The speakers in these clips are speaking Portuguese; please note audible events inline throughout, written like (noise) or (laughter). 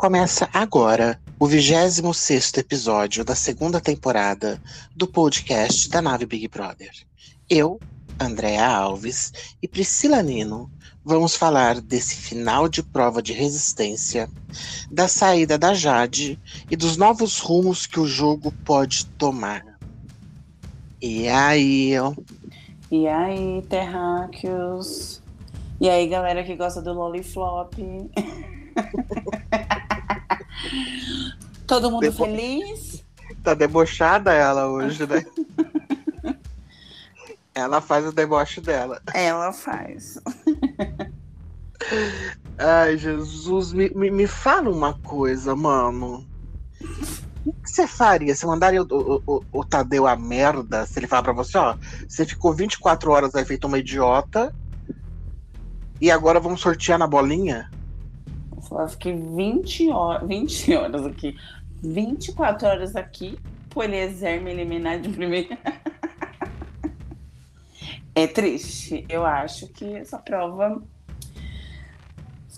Começa agora o 26 episódio da segunda temporada do podcast da nave Big Brother. Eu, Andréa Alves e Priscila Nino vamos falar desse final de prova de resistência, da saída da Jade e dos novos rumos que o jogo pode tomar. E aí? E aí, terráqueos? E aí, galera que gosta do Loliflop? (laughs) Todo mundo Debo... feliz? Tá debochada ela hoje, né? (laughs) ela faz o deboche dela. Ela faz. Ai, Jesus, me, me, me fala uma coisa, mano. O que você faria? Você mandaria o, o, o, o, Tadeu a merda se ele falar pra você, ó, você ficou 24 horas aí feito uma idiota e agora vamos sortear na bolinha? Eu fiquei 20 horas, 20 horas aqui, 24 horas aqui, pro Eliezer me eliminar de primeira. (laughs) é triste. Eu acho que essa prova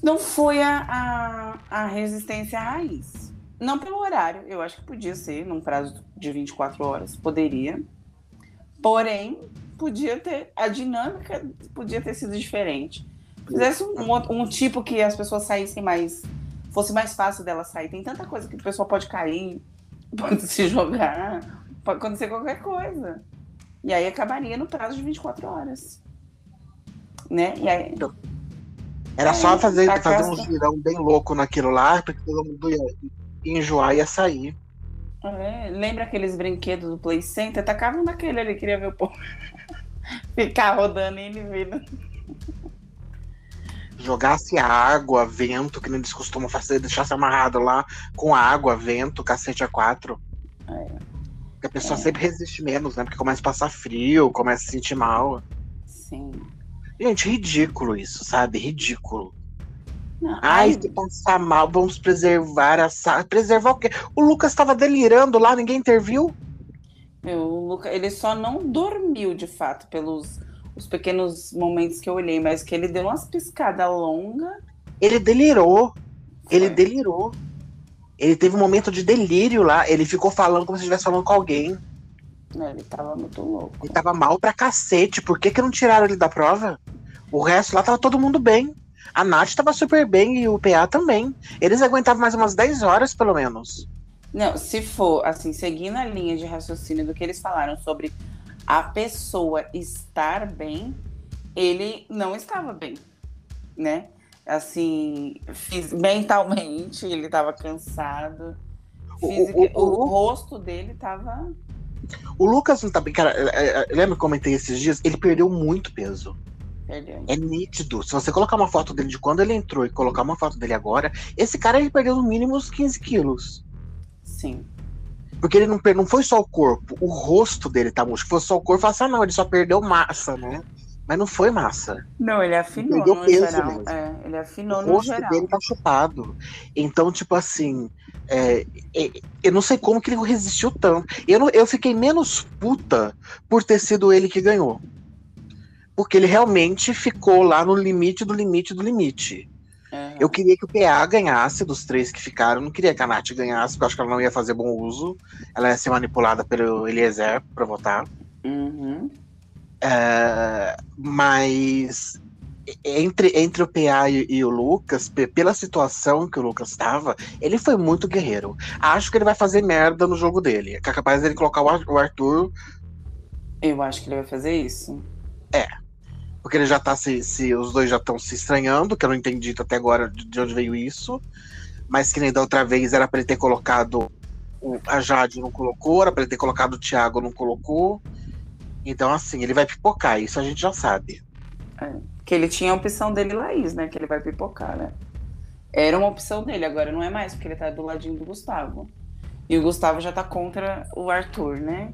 não foi a, a, a resistência raiz. Não pelo horário, eu acho que podia ser, num prazo de 24 horas, poderia. Porém, podia ter. A dinâmica podia ter sido diferente. Fizesse um, um, tipo que as pessoas saíssem mais. fosse mais fácil dela sair. Tem tanta coisa que a pessoa pode cair, (laughs) pode se jogar, pode acontecer qualquer coisa. E aí acabaria no prazo de 24 horas. Né? E aí. Era é, só fazer, fazer um girão bem louco naquilo lá, porque todo mundo ia enjoar e ia sair. É, lembra aqueles brinquedos do Play Center? Tacavam naquele ali, queria ver o povo (laughs) ficar rodando e ele vendo. Jogasse água, vento, que eles costumam fazer, deixasse amarrado lá com água, vento, cacete a quatro. É. Porque a pessoa é. sempre resiste menos, né? Porque começa a passar frio, começa a se sentir mal. Sim. Gente, ridículo isso, sabe? Ridículo. Não, Ai, se passar mal, vamos preservar a sala. Preservar o quê? O Lucas estava delirando lá, ninguém interviu? Meu, o Lucas, ele só não dormiu de fato pelos os pequenos momentos que eu olhei, mas que ele deu umas piscadas longas. Ele delirou. Foi. Ele delirou. Ele teve um momento de delírio lá. Ele ficou falando como se estivesse falando com alguém. É, ele tava muito louco. Ele tava mal pra cacete. Por que, que não tiraram ele da prova? O resto lá tava todo mundo bem. A Nath tava super bem e o PA também. Eles aguentavam mais umas 10 horas, pelo menos. Não, se for, assim, seguindo a linha de raciocínio do que eles falaram sobre a pessoa estar bem, ele não estava bem, né? Assim, mentalmente, ele estava cansado. Física, o, o, o, o, rosto dele estava o Lucas não tá bem. Cara, é, é, lembra que eu comentei esses dias? Ele perdeu muito peso. Perdeu. É nítido. Se você colocar uma foto dele de quando ele entrou e colocar uma foto dele agora, esse cara ele perdeu no mínimo uns 15 quilos. Sim. Porque ele não, não foi só o corpo, o rosto dele tá murcho. Se fosse só o corpo, falasse, ah, não, ele só perdeu massa, né? Mas não foi massa. Não, ele afinou ele no peso geral. Mesmo. É, ele afinou o no rosto geral. dele tá chupado. Então, tipo assim, é, é, eu não sei como que ele resistiu tanto. Eu, não, eu fiquei menos puta por ter sido ele que ganhou. Porque ele realmente ficou lá no limite do limite do limite. Eu queria que o PA ganhasse dos três que ficaram. Não queria que a Nath ganhasse, porque eu acho que ela não ia fazer bom uso. Ela ia ser manipulada pelo Eliezer pra votar. Uhum. É, mas entre, entre o PA e, e, o Lucas, pela situação que o Lucas estava, ele foi muito guerreiro. Acho que ele vai fazer merda no jogo dele. É capaz dele colocar o Arthur. Eu acho que ele vai fazer isso. É. Porque ele já tá se. se os dois já estão se estranhando, que eu não entendi até agora de onde veio isso. Mas que nem da outra vez era para ele ter colocado. O, a Jade não colocou, era para ele ter colocado o Thiago, não colocou. Então, assim, ele vai pipocar, isso a gente já sabe. É. Que ele tinha a opção dele, Laís, né? Que ele vai pipocar, né? Era uma opção dele, agora não é mais, porque ele tá do ladinho do Gustavo. E o Gustavo já tá contra o Arthur, né?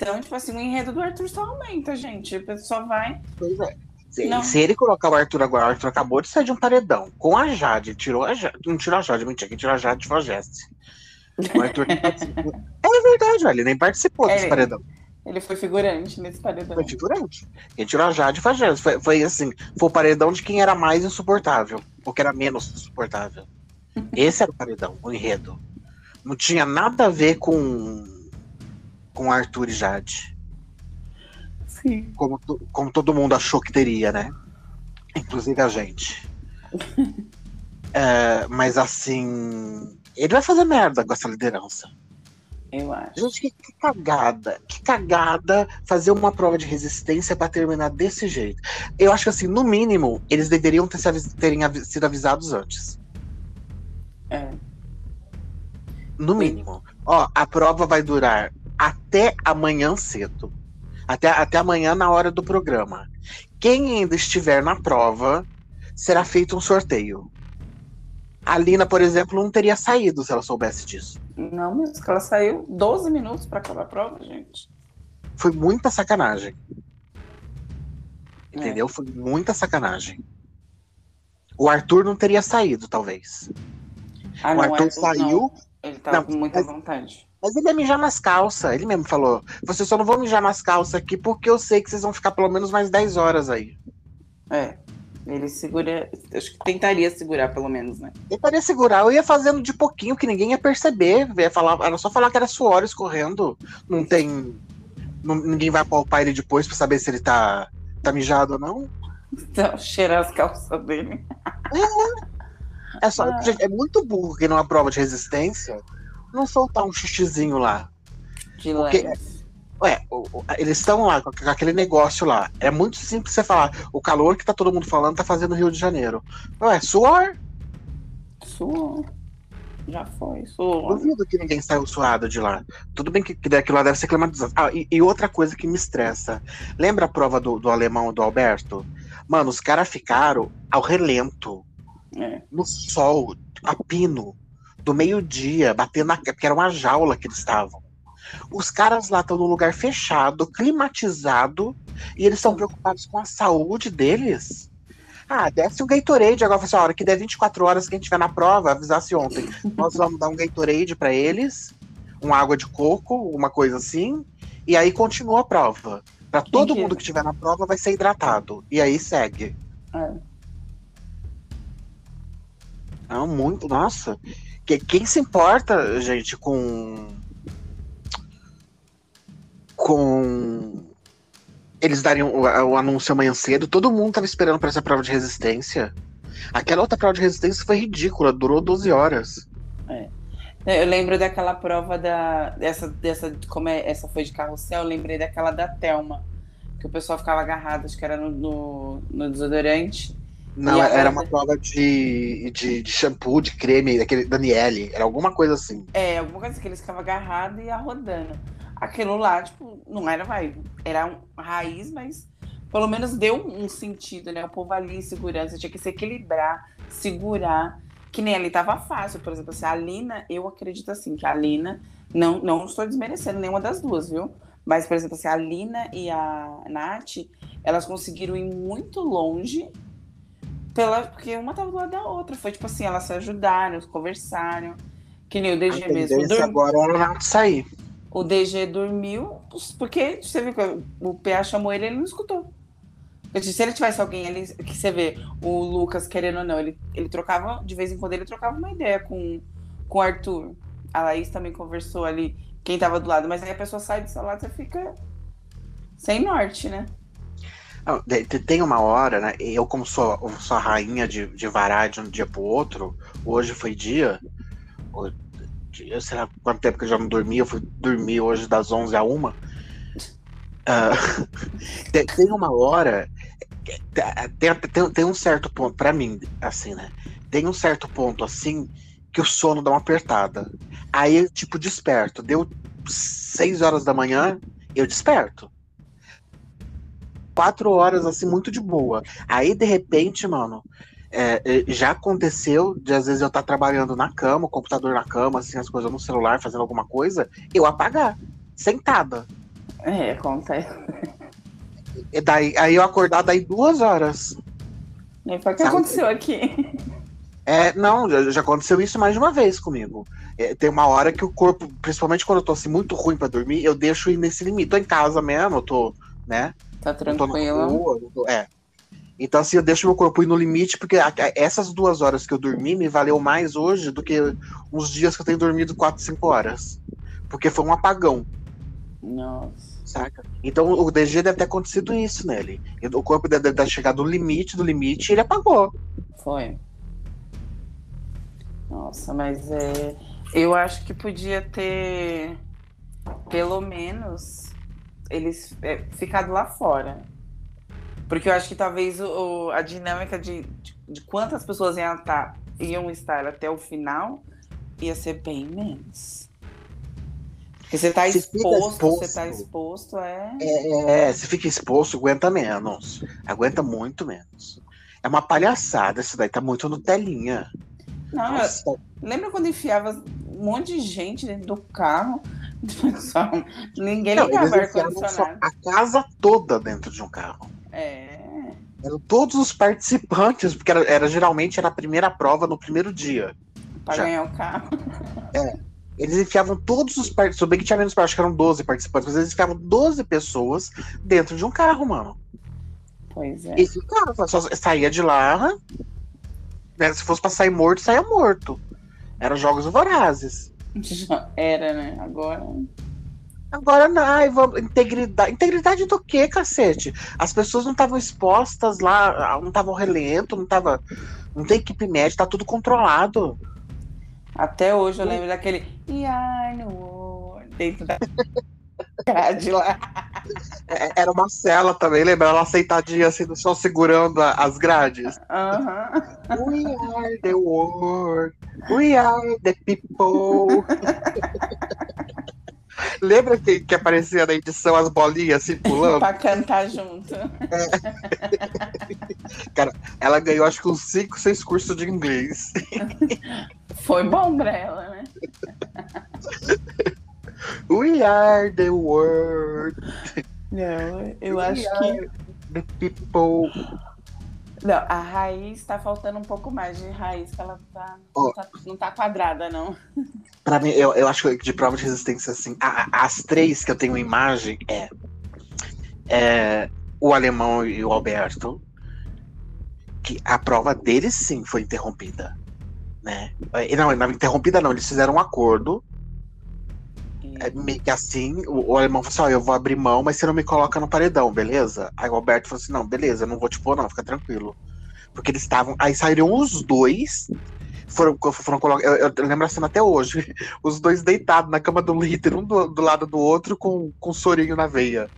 Então, tipo assim, o enredo do Arthur só aumenta, gente. A pessoa vai. Pois é. Se, se, ele colocar o Arthur agora, o Arthur acabou de sair de um paredão com a Jade, tirou a Jade, não tirou a Jade, mentira, quem tirou a Jade foi a Jesse. O Arthur nem participou. (laughs) É verdade, velho, ele nem participou é, desse paredão. Ele foi figurante nesse paredão. Foi figurante. Ele tirou a Jade e foi, foi, foi assim, foi o paredão de quem era mais insuportável, ou que era menos insuportável. (laughs) Esse era o paredão, o enredo. Não tinha nada a ver com com Arthur e Jade. Sim. Como, como todo mundo achou que teria, né? Inclusive a gente. (laughs) é, mas assim. Ele vai fazer merda com essa liderança. Eu acho. Gente, que, que, cagada. Que cagada fazer uma prova de resistência para terminar desse jeito. Eu acho que, assim, no mínimo, eles deveriam ter terem sido avisados antes. É. No mínimo. Ó, a prova vai durar até amanhã cedo. Até, até amanhã na hora do programa. Quem ainda estiver na prova, será feito um sorteio. A Lina, por exemplo, não teria saído se ela soubesse disso. Não, mas ela saiu 12 minutos para acabar a prova, gente. Foi muita sacanagem. Entendeu? É. Foi muita sacanagem. O Arthur não teria saído, talvez. Ah, o não, Arthur, Arthur saiu. Não. Ele tava não, com muita mas, vontade. Mas ele ia mijar nas calças. Ele mesmo falou: Vocês só não vão mijar nas calças aqui porque eu sei que vocês vão ficar pelo menos mais 10 horas aí. É. Ele segura. Acho que tentaria segurar, pelo menos, né? Tentaria segurar. Eu ia fazendo de pouquinho, que ninguém ia perceber. Ia falar, era só falar que era suor escorrendo. Não tem. Não, ninguém vai palpar ele depois pra saber se ele tá, tá mijado ou não. Então, cheirar as calças dele. É. É, só, ah. é muito burro que numa prova de resistência não soltar um xixizinho lá. De Porque, Ué, eles estão lá com aquele negócio lá. É muito simples você falar. O calor que tá todo mundo falando tá fazendo Rio de Janeiro. Ué, suor? Suor. Já foi, suor. Duvido que ninguém saiu suado de lá. Tudo bem que, que aquilo lá deve ser climatizado. Ah, e, e, outra coisa que me estressa. Lembra a prova do, do alemão do Alberto? Mano, os caras ficaram ao relento. É. No sol, a pino. Do meio-dia, batendo na. Porque era uma jaula que eles estavam. Os caras lá estão num lugar fechado, climatizado, e eles estão preocupados com a saúde deles. Ah, desce um Gatorade agora, assim, a hora que der 24 horas que a gente tiver na prova, avisasse ontem. Nós vamos dar um Gatorade para eles, uma água de coco, uma coisa assim, e aí continua a prova. Para todo mundo que estiver na prova vai ser hidratado. E aí segue. É. Não, muito, nossa. Quem se importa, gente, com com eles darem o, o, anúncio amanhã cedo, todo mundo tava esperando para essa prova de resistência. Aquela outra prova de resistência foi ridícula, durou 12 horas. É. Eu lembro daquela prova da. Dessa, dessa, como é, essa foi de carrossel, eu lembrei daquela da Thelma, que o pessoal ficava agarrado, acho que era no, no, no desodorante. Não, era uma prova de, de, de, shampoo, de creme, daquele Daniele, era alguma coisa assim. É, alguma coisa assim, que eles ficavam agarrados e ia rodando aquilo lá, tipo, não era vai, era um raiz, mas pelo menos deu um sentido, né? O povo ali, segurança, tinha que se equilibrar, segurar, que nem ali tava fácil, por exemplo, assim, a Lina, eu acredito assim, que a Lina, não, não estou desmerecendo nenhuma das duas, viu? Mas, por exemplo, assim, a Lina e a Nath, elas conseguiram ir muito longe, pela, porque uma tava do lado da outra. Foi tipo assim, elas se ajudaram, conversaram. Que nem o DG mesmo. Agora era a Nath sair. O DG dormiu, porque você viu que o PA chamou ele ele não escutou. Se ele tivesse alguém ali, que você vê, o Lucas, querendo ou não, ele, ele trocava, de vez em quando ele trocava uma ideia com, com o Arthur. A Laís também conversou ali, quem tava do lado, mas aí a pessoa sai do seu lado, você fica sem norte, né? Tem uma hora, né? Eu, como sou, sou a rainha de, de varar de um dia pro outro, hoje foi dia, eu sei lá quanto tempo que eu já não dormi, eu fui dormir hoje das 11 a 1. Uh, tem uma hora, tem, tem, tem um certo ponto, para mim, assim, né? Tem um certo ponto, assim, que o sono dá uma apertada. Aí, tipo, desperto. Deu 6 horas da manhã, eu desperto. Quatro horas, assim, muito de boa. Aí, de repente, mano, é, é, já aconteceu de às vezes eu estar tá trabalhando na cama, o computador na cama, assim, as coisas no celular, fazendo alguma coisa, eu apagar, sentada. É, acontece. E daí, aí eu acordar daí duas horas. E foi o que sabe? aconteceu aqui. É, não, já, já, aconteceu isso mais de uma vez comigo. É, tem uma hora que o corpo, principalmente quando eu tô assim, muito ruim para dormir, eu deixo ir nesse limite. Tô em casa mesmo, eu tô, né? Tá tranquilo. Rua, tô, é. Então, assim, eu deixo meu corpo ir no limite, porque essas duas horas que eu dormi me valeu mais hoje do que uns dias que eu tenho dormido 4, 5 horas. Porque foi um apagão. Nossa. Saca? Então o DG deve ter acontecido isso nele. O corpo deve ter chegado no limite do limite e ele apagou. Foi. Nossa, mas é. Eu acho que podia ter, pelo menos, eles é, ficado lá fora. Porque eu acho que talvez o, a dinâmica de, de, de, quantas pessoas iam estar, iam estar até o final ia ser bem menos. Porque você está exposto, exposto, você está exposto, é... é... É, se fica exposto, aguenta menos. Aguenta muito menos. É uma palhaçada, isso daí tá muito no telinha. Não, eu... lembra quando enfiava um monte de gente dentro do carro? Ninguém ligava ar-condicionado. A casa toda dentro de um carro. É. Eram todos os participantes, porque era, era geralmente era a primeira prova no primeiro dia. Pra já. ganhar o carro. É. Eles enfiavam todos os participantes. Bem que tinha menos, acho que eram 12 participantes, mas eles enfiavam 12 pessoas dentro de um carro, mano. Pois é. E ficava, só saía de lá. Né, se fosse pra sair morto, saía morto. Eram jogos vorazes. (laughs) Era, né? Agora. Agora não, vamos, integridade. Integridade do que, cacete? As pessoas não estavam expostas lá, não estavam relento, não tava. Não tem equipe médica, tá tudo controlado. Até hoje eu lembro daquele I know dentro da (laughs) grade lá. É, era uma cela também, lembra? Ela aceitadinha assim no chão segurando as grades. Uhum. We are the world. We are the people. Lembra que, que aparecia na edição as bolinhas assim pulando? pra cantar junto. É. Cara, ela ganhou acho que uns 5, 6 cursos de inglês. Foi bom pra ela, né? We are the world. Não, eu We acho que. The people. Não, a raiz tá faltando um pouco mais de raiz, que ela tá, oh. não, tá não tá quadrada, não. Pra mim, eu, eu acho que de prova de resistência, assim, a, as três que eu tenho imagem é, é o alemão e o Alberto, que a prova deles sim foi interrompida. Né? Não, não interrompida não, eles fizeram um acordo. É, meio que assim, o, o, alemão falou assim: ó, eu vou abrir mão, mas você não me coloca no paredão, beleza? Aí o Alberto falou assim: não, beleza, não vou te pôr, não, fica tranquilo. Porque eles estavam. Aí saíram os dois foram, foram colocados. Eu, eu, lembro a cena até hoje. (laughs) Os dois deitados na cama do líder, um do, do lado do outro, com, com sorinho na veia.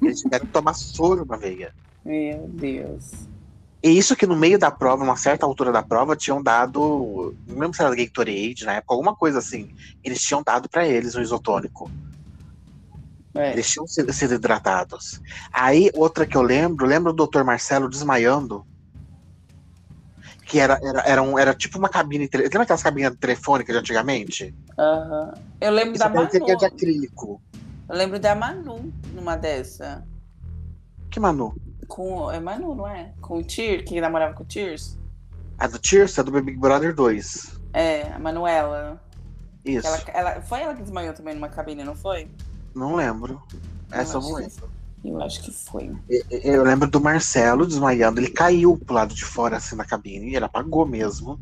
Eles tiveram que tomar soro na veia. Meu Deus. E isso que no meio da prova, uma certa altura da prova, tinham dado. Não lembro se era Gatorade na época, alguma coisa assim. Eles tinham dado para eles um isotônico. É. Eles tinham sido, sido hidratados. Aí, outra que eu lembro, lembro do Dr. Marcelo desmaiando que era, era, era, um, era tipo uma cabine. Lembra aquelas cabines telefônicas de antigamente? Uhum. Eu lembro Isso da Manu. Que é de acrílico. Eu lembro da Manu numa dessa. Que Manu? Com, é Manu, não é? Com o Tyr, que namorava com o Tears. A do Tears é do Big Brother 2. É, a Manuela. Isso. Ela, ela, foi ela que desmaiou também numa cabine, não foi? Não lembro. Essa eu não lembro. Eu acho que foi. Eu lembro do Marcelo desmaiando, ele caiu pro lado de fora, assim, na cabine, e ele apagou mesmo.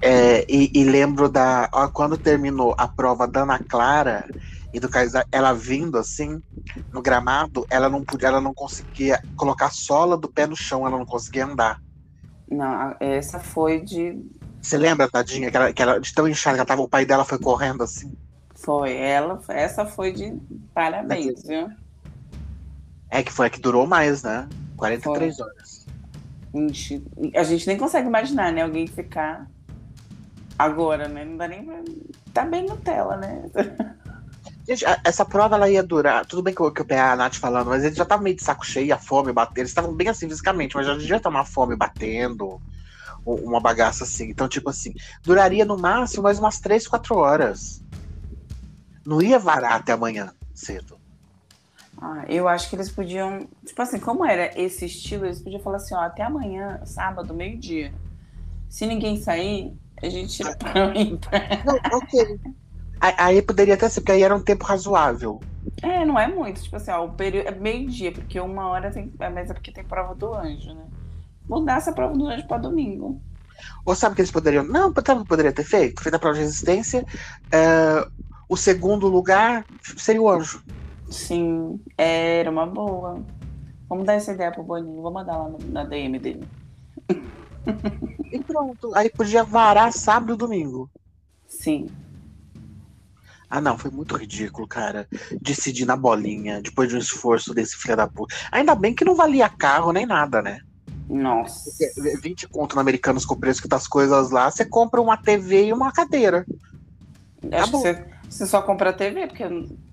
É, e, e, lembro da. Ó, quando terminou a prova da Ana Clara e do Kaysar, ela vindo assim, no gramado, ela não podia, ela não conseguia colocar a sola do pé no chão, ela não conseguia andar. Não, essa foi de. Você lembra, tadinha, que ela, que ela de tão inchada que ela tava, o pai dela foi correndo assim? Foi, ela, essa foi de parabéns, viu? É que foi a que durou mais, né? 43 foi. horas. Gente, a gente nem consegue imaginar, né? Alguém ficar agora, né? Não dá nem pra... Tá bem Nutella, né? (laughs) Gente, essa prova ela ia durar. Tudo bem que eu, que eu peguei a Nath falando, mas eles já estavam meio de saco cheio, a fome batendo. Eles estavam bem assim fisicamente, mas já devia tomar fome batendo, uma bagaça assim. Então, tipo assim, duraria no máximo mais umas 3, 4 horas. Não ia varar até amanhã cedo. Ah, eu acho que eles podiam, tipo assim, como era esse estilo, eles podiam falar assim, ó, até amanhã, sábado, meio-dia. Se ninguém sair, a gente (laughs) tira para Não, ok. Aí poderia até ser, porque aí era um tempo razoável. É, não é muito. Tipo assim, ó, o período é meio-dia, porque uma hora tem. É, mas é porque tem prova do anjo, né? Mudar essa prova do anjo pra domingo. Ou sabe o que eles poderiam. Não, sabe o que poderia ter feito? Feito a prova de resistência. é, o segundo lugar seria o anjo. Sim, era uma boa. Vamos dar essa ideia pro Boninho. Vou mandar lá no- na DM dele. E pronto. Aí podia varar sábado e domingo. Sim. Ah, não, foi muito ridículo, cara. Decidir na bolinha, depois de um esforço desse filho da puta. Ainda bem que não valia carro nem nada, né? Nossa. Porque 20 conto no Americanos com o preço que tá as coisas lá, você compra uma TV e uma cadeira. Acho bom. você, você só compra a TV, porque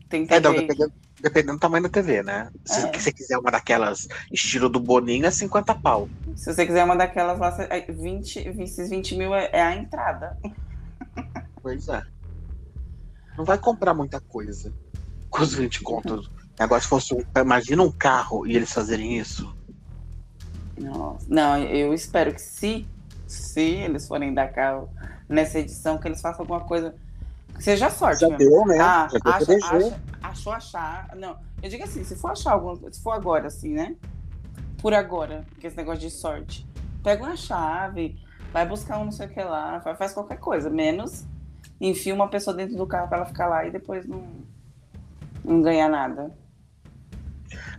tem É, não, TV. dependendo, dependendo do tamanho da TV, né? Se É. você quiser uma daquelas estilo do Boninho, é 50 pau. Se você quiser uma daquelas lá, você- aí 20, esses 20 mil é, é a entrada. Pois é. Não vai comprar muita coisa com os 20 contos. Agora, se fosse um. Imagina um carro e eles fazerem isso. Nossa. Não, eu espero que se, se eles forem dar carro nessa edição, que eles façam alguma coisa que seja sorte Já mesmo. deu, né? Ah, Já deu acha, achou achar. Não, eu digo assim, se for achar alguma se for agora, assim, né? Por agora, porque esse negócio de sorte. Pega uma chave, vai buscar um não sei o que lá, faz qualquer coisa, menos enfia uma pessoa dentro do carro pra ela ficar lá e depois não, não ganhar nada.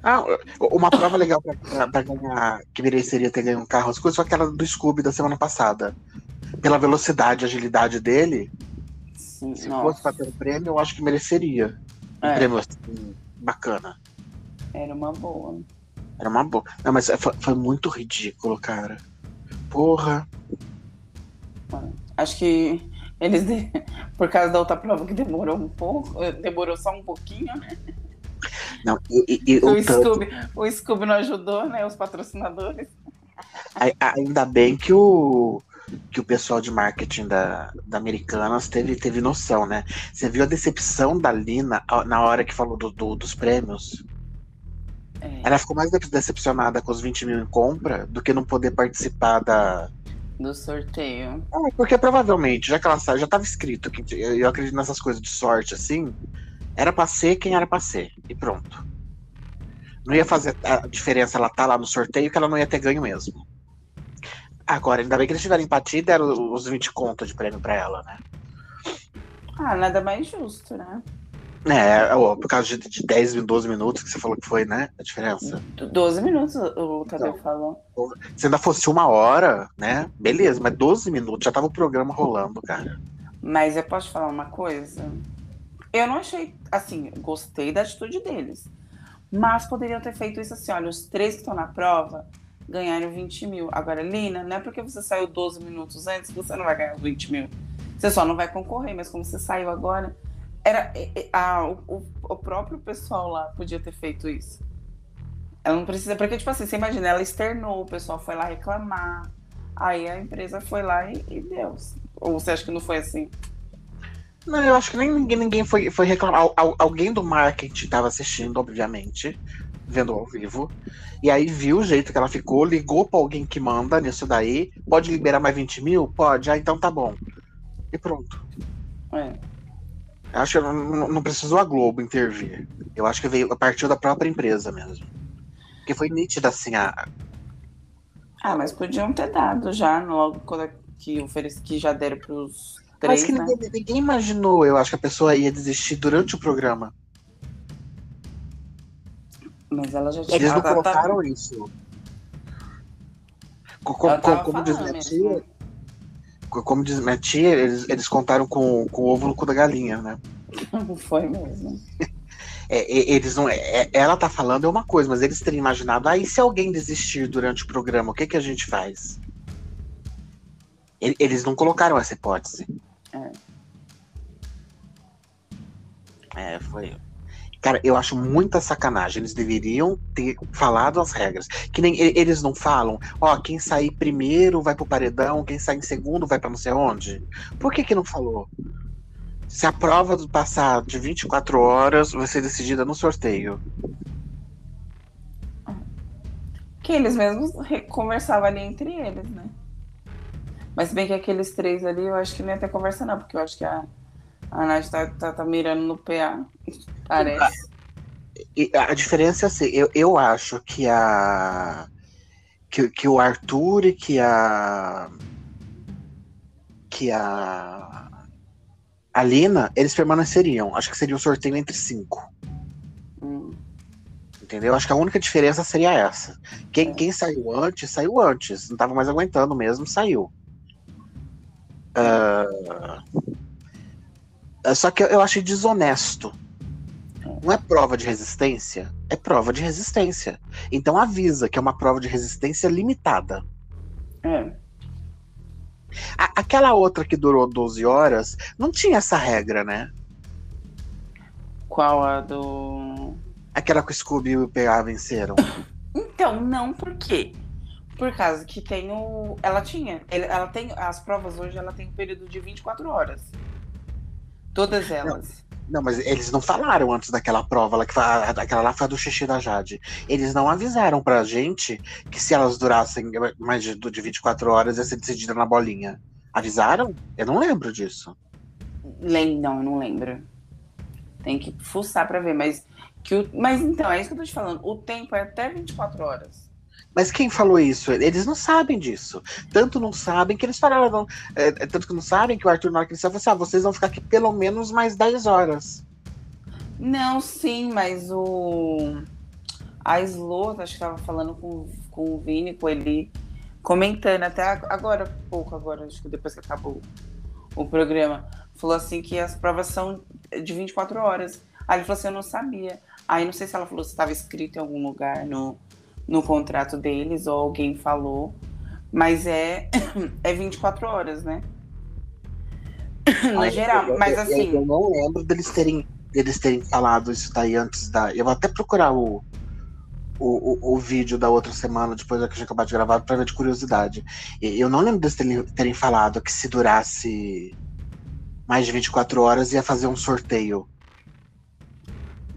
Ah, uma prova legal pra ganhar, que mereceria ter ganho um carro, as coisas, foi aquela do Scooby da semana passada. Pela velocidade e agilidade dele, Sim, se nossa. fosse pra ter um prêmio, eu acho que mereceria. Um É. prêmio assim, bacana. Era uma boa. Era uma boa. Não, mas foi, foi muito ridículo, cara. Porra. Acho que eles, (laughs) por causa da outra prova que demorou um pouco, eh, demorou só um pouquinho, né? Não, e, e- O o tanto- Scooby, o Scooby não ajudou, né? Os patrocinadores. Ai- Ainda bem que o, que o pessoal de marketing da, da Americanas teve, teve noção, né? Você viu a decepção da Lina na hora que falou do- do- dos prêmios? É, Ela ficou mais de- decepcionada com os 20 mil em compra do que não poder participar da. Do sorteio. Ah, porque provavelmente, já que ela já estava escrito, que eu, eu acredito nessas coisas de sorte assim, era pra ser quem era pra ser. E pronto. Não ia fazer a diferença ela tá lá no sorteio que ela não ia ter ganho mesmo. Agora, ainda bem que eles tiveram empatia e deram os 20 contos de prêmio pra ela, né? Ah, nada mais justo, né? É, ó, por causa de, de 10, 12 minutos que você falou que foi, né? A diferença. Do- 12 minutos o Tadeu falou. Se ainda fosse uma hora, né? Beleza, mas 12 minutos já tava o programa rolando, cara. Mas eu posso falar uma coisa? Eu não achei, assim, gostei da atitude deles. Mas poderiam ter feito isso assim: olha, os três que estão na prova ganharam 20 mil. Agora, Lina, não é porque você saiu 12 minutos antes que você não vai ganhar os 20 mil. Você só não vai concorrer, mas como você saiu agora. Era, a- o, o- próprio pessoal lá podia ter feito isso. Ela não precisa. Porque, tipo assim, você imagina, ela externou, o pessoal foi lá reclamar. Aí a empresa foi lá e, e deu. Ou você acha que não foi assim? Não, eu acho que nem ninguém, ninguém foi, foi reclamar. Al- al- alguém do marketing tava assistindo, obviamente, vendo ao vivo. E aí viu o jeito que ela ficou, ligou pra alguém que manda nisso daí. Pode liberar mais 20 mil? Pode, ah, então tá bom. E pronto. É. Eu acho que não, não- precisou a Globo intervir. Eu acho que veio, partiu da própria empresa mesmo. Porque foi nítida assim a. Ah, mas podiam ter dado já, logo quando é que, ofereci, que já deram pros Mas três, que né? ninguém, ninguém imaginou, eu acho que a pessoa ia desistir durante o programa. Mas ela já tinha. Eles não ela tá- colocaram isso. Co- co- co- como diz minha tia, como diz minha tia, eles, eles contaram com, com o ovo no cu da galinha, né? Não (laughs) foi mesmo. É, é, eles não, é, ela tá falando é uma coisa, mas eles teriam imaginado, ah, e se alguém desistir durante o programa, o que, que a gente faz? Eles não colocaram essa hipótese. É. É, foi. Cara, eu acho muita sacanagem. Eles deveriam ter falado as regras. Que nem eles não falam, ó, quem sair primeiro vai pro paredão, quem sair em segundo vai pra não sei onde. Por que que não falou? Se a prova do passar de 24 horas vai ser decidida no sorteio. Que eles mesmos conversavam ali entre eles, né? Mas bem que aqueles três ali, eu acho que ia ter conversa, não, porque eu acho que a, a Nath tá, tá, tá mirando no PA. Parece. E a diferença é assim, eu, eu acho que a. Que, que o Arthur e que a. Que a. A Lina, eles permaneceriam. Acho que seria um sorteio entre cinco. Hum. Entendeu? Acho que a única diferença seria essa. Quem, quem saiu antes, saiu antes. Não tava mais aguentando mesmo, saiu. Ah, Só que eu achei desonesto. Não é prova de resistência, é prova de resistência. Então avisa que é uma prova de resistência limitada. É. A- aquela outra que durou 12 horas não tinha essa regra, né? Qual a do. Aquela que o Scooby e o PA venceram. (coughs) Então, não, por quê? Por causa que tem o. Ela tinha. Ela tem. As provas hoje ela tem um período de 24 horas. Todas elas. Não, mas eles não falaram antes daquela prova, lá que foi, aquela lá foi a do xixi da Jade. Eles não avisaram pra gente que se elas durassem mais de, de 24 horas ia ser decidida na bolinha. Avisaram? Eu não lembro disso. Lem... Não, eu não lembro. Tem que fuçar pra ver, mas. Que o... Mas então, é isso que eu tô te falando. O tempo é até 24 horas. Mas quem falou isso? Eles não sabem disso. Tanto não sabem que eles falaram. não- é, é, tanto que não sabem que o Arthur, saiu, falou assim: ah, vocês vão ficar aqui pelo menos mais 10 horas. Não, sim, mas o. A Slow, acho que tava falando com, com o Vini, com ele, comentando até agora, pouco agora, acho que depois que acabou o programa, falou assim que as provas são de 24 horas. Aí ele falou assim, eu não sabia. Aí não sei se ela falou se estava escrito em algum lugar no, no contrato deles ou alguém falou, mas é, (coughs) é 24 horas, né? (coughs) No Ai, geral, eu- mas eu- assim. Eu, não lembro deles terem, deles terem falado isso daí antes da. Eu vou até procurar o, o, o, o vídeo da outra semana, depois da que a gente acabou de gravar, pra ver de curiosidade. E Eu não lembro deles terem, terem falado que se durasse mais de 24 horas ia fazer um sorteio.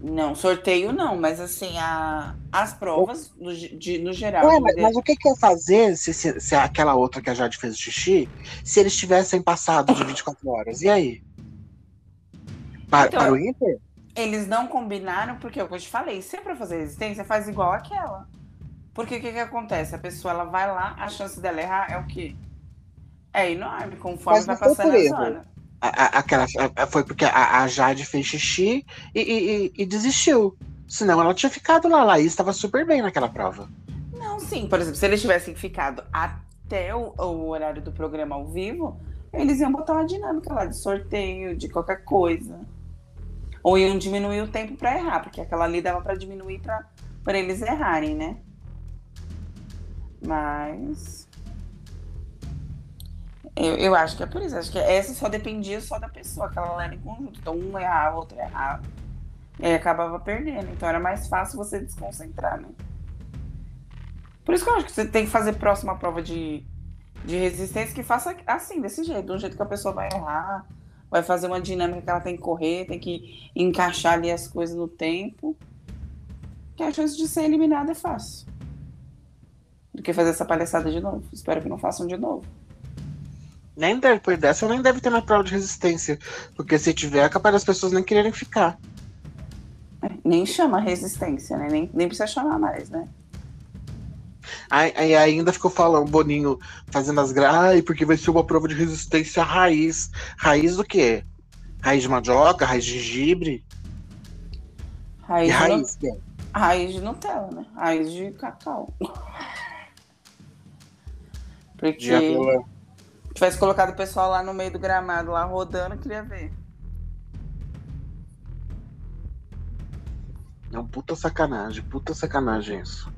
Não, sorteio não, mas assim, a, as provas, no, de, no geral. Ué, de- mas, mas o que, que ia fazer se, se, se aquela outra que a Jade fez o xixi, se eles tivessem passado de 24 horas? E aí? Para, Então, para o Inter? Eles não combinaram, porque é o que eu te falei, se é pra fazer resistência, faz igual aquela. Porque o que, que acontece? A pessoa ela vai lá, a chance dela errar é o quê? É enorme, conforme vai passando a zona. Aquela, foi porque a, a Jade fez xixi e, e- e- desistiu. Senão ela tinha ficado lá. A Laís estava super bem naquela prova. Não, sim, por exemplo, se eles tivessem ficado até o, o horário do programa ao vivo, eles iam botar uma dinâmica lá de sorteio, de qualquer coisa. Ou iam diminuir o tempo pra errar, porque aquela ali dava pra diminuir pra eles errarem, né? Mas. Eu, eu acho que é por isso. Acho que essa só dependia só da pessoa, que ela era em conjunto. Então, um errava, outro errava. E aí acabava perdendo. Então era mais fácil você desconcentrar, né? Por isso que eu acho que você tem que fazer próxima prova de, de resistência que faça assim, desse jeito, do jeito que a pessoa vai errar, vai fazer uma dinâmica que ela tem que correr, tem que encaixar ali as coisas no tempo. Que a chance de ser eliminada é fácil. Do que fazer essa palhaçada de novo. Espero que não façam de novo. Nem depois dessa, nem deve ter mais prova de resistência. Porque se tiver, é capaz das pessoas nem quererem ficar. É, Nem chama resistência, né? Nem, nem precisa chamar mais, né? Aí, aí ainda ficou falando, Boninho fazendo as gra... Ai, porque vai ser uma prova de resistência raiz. Raiz do quê? Raiz de mandioca, raiz de gengibre? Raiz, de, raiz, nu- raiz de Nutella, né? Raiz de cacau. Porque De. Tivesse colocado o pessoal lá no meio do gramado, lá rodando, eu queria ver. É um puta sacanagem, puta sacanagem isso.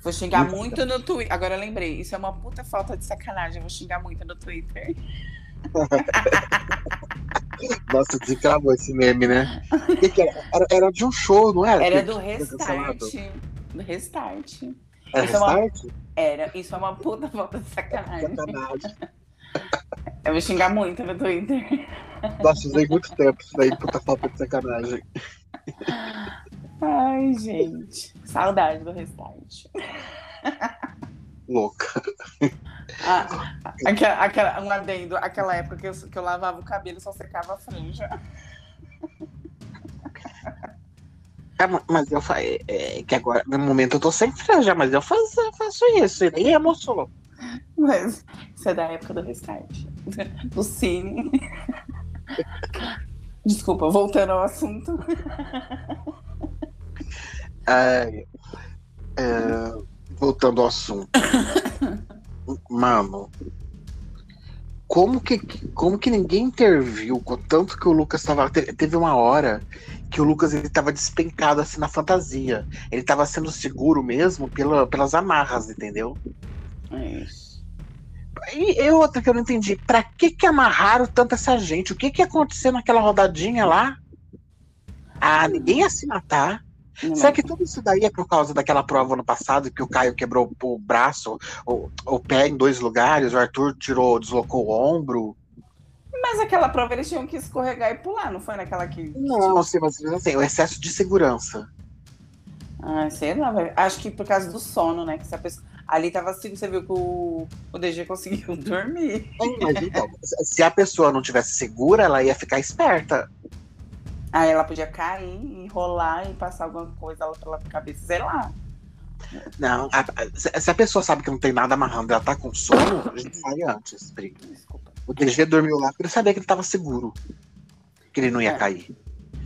Vou xingar Muito muito no Twitter. Agora eu lembrei, isso é uma puta falta de sacanagem. Eu vou xingar muito no Twitter. (laughs) Nossa, desencravou esse meme, né? Era? era? era de um show, não era? Era do restart. Do restart. Era Isso é uma- restart? Era, isso é uma puta falta de sacanagem. Sacanagem. Eu vou xingar muito no Twitter. Nossa, usei muito tempo isso daí, puta falta de sacanagem. Ai, gente. Saudade do restart. Louca. Ah, aquela, aquela, um adendo, aquela época que eu, que eu lavava o cabelo e só secava a franja. Tá, mas eu faço. É, é, que agora, no momento eu tô sem franja, mas eu faço, faço isso, e nem emocionou. Mas isso é da época do restart. (laughs) Do cine. Desculpa, voltando ao assunto. É, é, voltando ao assunto. Mano, como que, como que ninguém interviu com tanto que o Lucas estava. Teve uma hora que o Lucas ele estava despencado assim na fantasia. Ele estava sendo seguro mesmo pela, pelas amarras, entendeu? É isso. E, e outra que eu não entendi, pra que que amarraram tanto essa gente? O que que ia acontecer naquela rodadinha lá? Ah, ninguém ia se matar. Não. Será que tudo isso daí é por causa daquela prova no passado que o Caio quebrou o braço, o, o pé em dois lugares, o Arthur tirou, deslocou o ombro? Mas aquela prova eles tinham que escorregar e pular, não foi naquela que. Não, sei, mas assim, o excesso de segurança. Ah, sei lá, acho que por causa do sono, né? Que se a pessoa... Ali tava assim, você viu que o, o DG conseguiu (laughs) dormir. Mas então, se a pessoa não tivesse segura, ela ia ficar esperta. Aí ela podia cair, enrolar e passar alguma coisa pela cabeça, sei lá. Não, a, a, se a pessoa sabe que não tem nada amarrando ela tá com sono, a gente sai antes, Pri. Desculpa. O DG dormiu lá porque ele sabia que ele tava seguro. Que ele não ia é. cair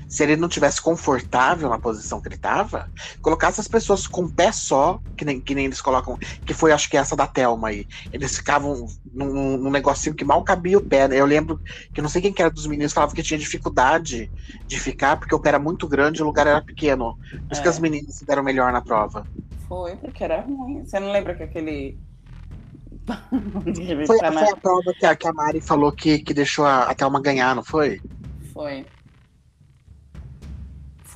se ele não tivesse confortável na posição que ele estava, colocasse as pessoas com o pé só, que nem, que nem eles colocam, que foi acho que essa da Thelma aí. Eles ficavam num, num negocinho que mal cabia o pé. Né? Eu lembro que não sei quem que era dos meninos falava que tinha dificuldade de ficar, porque o pé era muito grande e o lugar era pequeno. Por isso é. que as meninas se deram melhor na prova. Foi, porque era ruim. Você não lembra que aquele. foi, (laughs) foi, a prova que a, que a Mari falou que, que deixou a, a Thelma ganhar, não foi? Foi.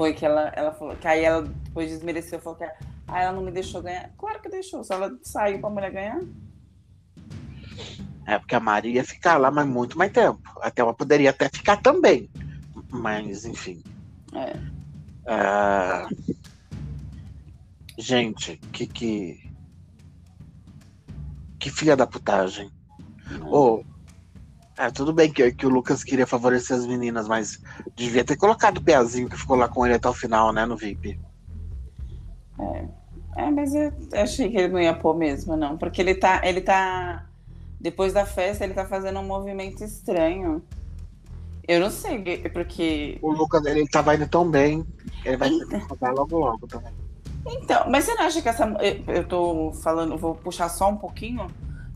Foi que ela, ela falou, que aí ela depois desmereceu, falou que ah, ela não me deixou ganhar. Claro que deixou, só ela saiu pra mulher ganhar. É, porque a Maria ia ficar lá mas muito mais tempo. Até ela poderia até ficar também. Mas, enfim. É. Uh... Gente, que, que. Que filha da putagem. Ô, oh, é, tudo bem que, que o Lucas queria favorecer as meninas, mas devia ter colocado o Peazinho que ficou lá com ele até o final, né, no VIP. É, é mas eu achei que ele não ia pôr mesmo, não. Porque ele tá. Ele tá. Depois da festa, ele tá fazendo um movimento estranho. Eu não sei, porque. O Lucas, ele tava indo tão bem. Ele vai então... logo logo também. Então, mas você não acha que essa. Eu tô falando, vou puxar só um pouquinho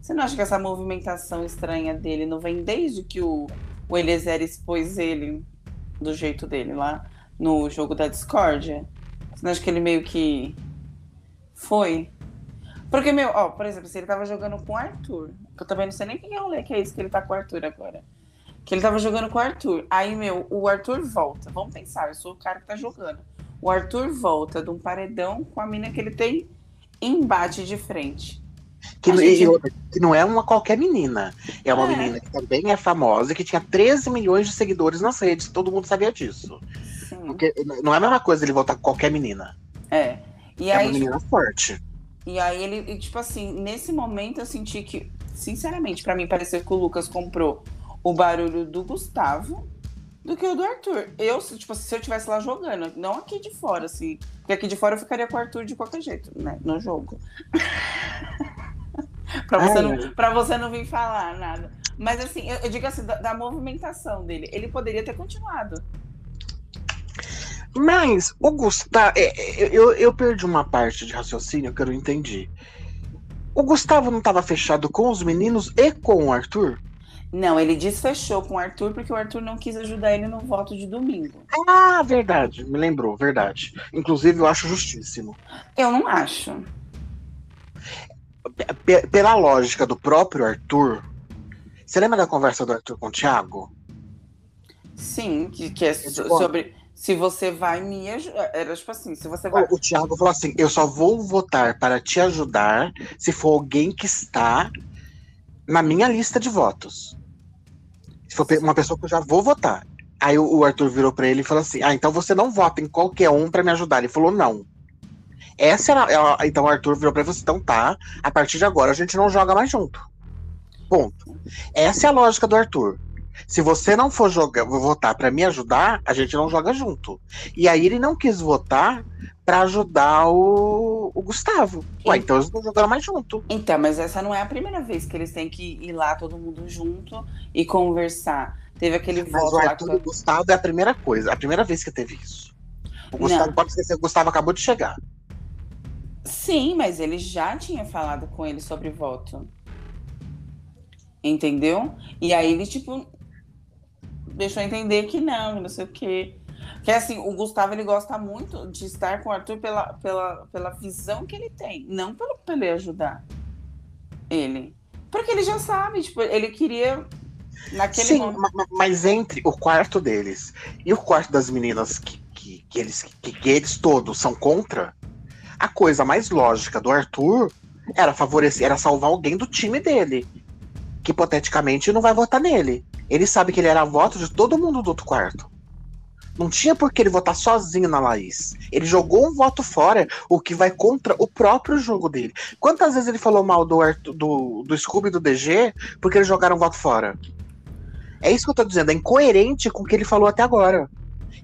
você não acha que essa movimentação estranha dele não vem desde que o, o Eliezer expôs ele do jeito dele lá no jogo da discórdia? Você não acha que ele meio que foi? Porque, meu, ó, por exemplo, se ele tava jogando com o Arthur, eu também não sei nem quem é o que é isso que ele tá com o Arthur agora. Que ele tava jogando com o Arthur. Aí, meu, o Arthur volta. Vamos pensar, eu sou o cara que tá jogando. O Arthur volta de um paredão com a mina que ele tem embate de frente. Que, gente... que, não é uma qualquer menina. É uma é. menina que também é famosa, que tinha 13 milhões de seguidores nas redes. Todo mundo sabia disso. Sim. Porque não é a mesma coisa ele voltar com qualquer menina. É. E é aí, uma menina tipo, forte. E aí ele, tipo assim, nesse momento eu senti que, sinceramente, para mim pareceu que o Lucas comprou o barulho do Gustavo do que o do Arthur. Eu, tipo, se eu estivesse lá jogando, não aqui de fora, assim. Porque aqui de fora eu ficaria com o Arthur de qualquer jeito, né? No jogo. (laughs) (laughs) pra, você não, pra você não vir falar nada. Mas assim, eu, eu digo assim, da, da, movimentação dele, ele poderia ter continuado. Mas o Gustavo. É, é, eu, eu perdi uma parte de raciocínio que eu não entendi. O Gustavo não estava fechado com os meninos e com o Arthur? Não, ele desfechou com o Arthur porque o Arthur não quis ajudar ele no voto de domingo. Ah, verdade, me lembrou, verdade. Inclusive, eu acho justíssimo. Eu não acho pela lógica do próprio Arthur, você lembra da conversa do Arthur com o Thiago? Sim, que, que é sobre se você vai me ajudar. Era tipo assim, se você vai. O, o Thiago falou assim: eu só vou votar para te ajudar se for alguém que está na minha lista de votos. Se for uma pessoa que eu já vou votar. Aí o Arthur virou para ele e falou assim: Ah, então você não vota em qualquer um para me ajudar. Ele falou: Não. Essa era. Ela, então o Arthur virou pra você, então tá, a partir de agora a gente não joga mais junto. Ponto. Essa é a lógica do Arthur. Se você não for jogar, votar para me ajudar, a gente não joga junto. E aí ele não quis votar para ajudar o, o Gustavo. Ué, então eles não jogaram mais junto. Então, mas essa não é a primeira vez que eles têm que ir lá todo mundo junto e conversar. Teve aquele mas voto o Arthur lá. Gustavo é a primeira coisa, a primeira vez que teve isso. O Gustavo, não. pode esquecer, o Gustavo acabou de chegar. Sim, mas ele já tinha falado com ele sobre voto. Entendeu? E aí ele, tipo, deixou entender que não, não sei o quê. Que assim, o Gustavo ele gosta muito de estar com o Arthur pela, pela, pela visão que ele tem, não pelo, ele ajudar ele. Porque ele já sabe, tipo, ele queria naquele Sim, momento... mas entre o quarto deles e o quarto das meninas que, que, que eles, que, que eles todos são contra, a coisa mais lógica do Arthur era favorecer, era salvar alguém do time dele. Que hipoteticamente não vai votar nele. Ele sabe que ele era voto de todo mundo do outro quarto. Não tinha por que ele votar sozinho na Laís. Ele jogou um voto fora, o que vai contra o próprio jogo dele. Quantas vezes ele falou mal do, do, do Scooby e do DG porque eles jogaram um voto fora? É isso que eu tô dizendo, é incoerente com o que ele falou até agora.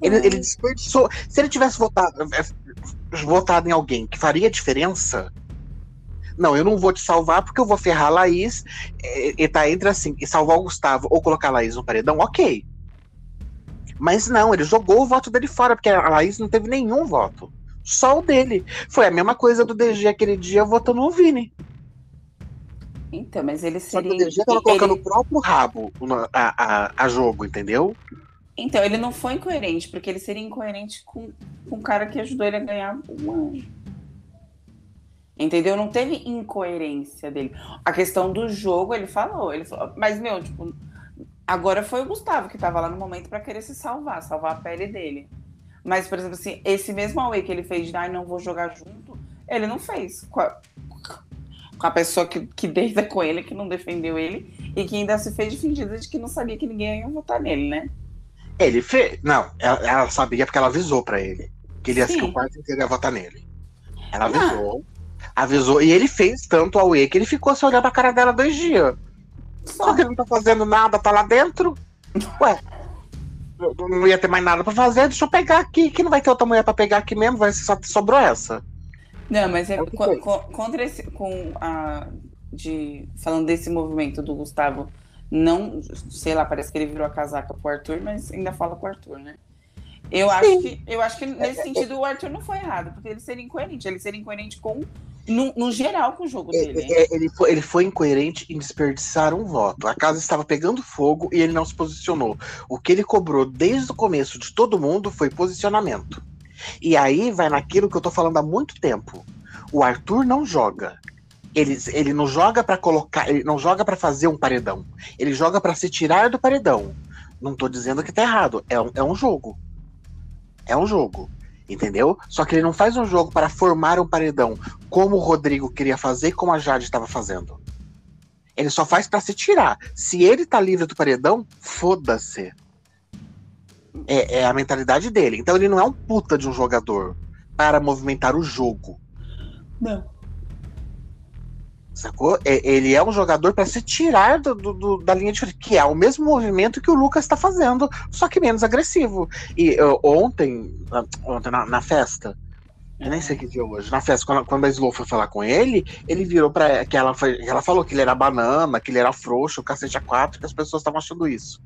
Ele, ele desperdiçou. Se ele tivesse votado, é, votado em alguém que faria diferença, não, eu não vou te salvar porque eu vou ferrar a Laís. E, e tá entre assim, e salvar o Gustavo ou colocar a Laís no paredão, ok. Mas não, ele jogou o voto dele fora, porque a Laís não teve nenhum voto. Só o dele. Foi a mesma coisa do DG aquele dia votando no Vini. Então, mas ele seria. Só que o DG tava colocando ele... o próprio rabo a, a, a jogo, entendeu? Então, ele não foi incoerente, porque ele seria incoerente com, com o cara que ajudou ele a ganhar um anjo. Entendeu? Não teve incoerência dele. A questão do jogo, ele falou, ele falou, mas meu, tipo, Agora foi o Gustavo que estava lá no momento para querer se salvar, salvar a pele dele. Mas, por exemplo, assim, esse mesmo away que ele fez de ah, não vou jogar junto, ele não fez com a, com a pessoa que, que deita com ele, que não defendeu ele, e que ainda se fez defendida de que não sabia que ninguém ia votar nele, né? Ele fez. Não, ela, ela sabia porque ela avisou para ele. Que ele ia que o quarto inteiro ia votar nele. Ela avisou. Ah. Avisou. E ele fez tanto a UE que ele ficou se olhando pra cara dela dois dias. Só que ele não tá fazendo nada, tá lá dentro. Ué, não ia ter mais nada pra fazer, deixa eu pegar aqui, que não vai ter outra mulher pra pegar aqui mesmo, vai só sobrou essa. Não, mas é, é co co contra esse, com a de falando desse movimento do Gustavo, não, sei lá, parece que ele virou a casaca pro Arthur, mas ainda fala com o Arthur, né? Eu acho que eu acho que nesse sentido o Arthur não foi errado, porque ele seria incoerente, ele seria incoerente com no, no, geral com o jogo é, dele. É, ele, foi, ele foi incoerente em desperdiçar um voto. A casa estava pegando fogo e ele não se posicionou. O que ele cobrou desde o começo de todo mundo foi posicionamento. E aí vai naquilo que eu tô falando há muito tempo. O Arthur não joga. Ele, ele não joga para colocar, ele não joga para fazer um paredão. Ele joga para se tirar do paredão. Não tô dizendo que tá errado. É um, é um jogo. É um jogo entendeu? Só que ele não faz um jogo para formar um paredão como o Rodrigo queria fazer e como a Jade estava fazendo. Ele só faz para se tirar. Se ele tá livre do paredão, foda-se. É, é, a mentalidade dele. Então ele não é um puta de um jogador para movimentar o jogo. Não. Sacou? É, ele é um jogador para se tirar do, do, da linha de frente, que é o mesmo movimento que o Lucas está fazendo, só que menos agressivo. E uh, ontem, ontem na, na, festa, eu nem sei que dia hoje, na festa, quando, quando a Slow foi falar com ele, ele virou para que ela, ela falou que ele era banana, que ele era frouxo, cacete a quatro, que as pessoas estavam achando isso.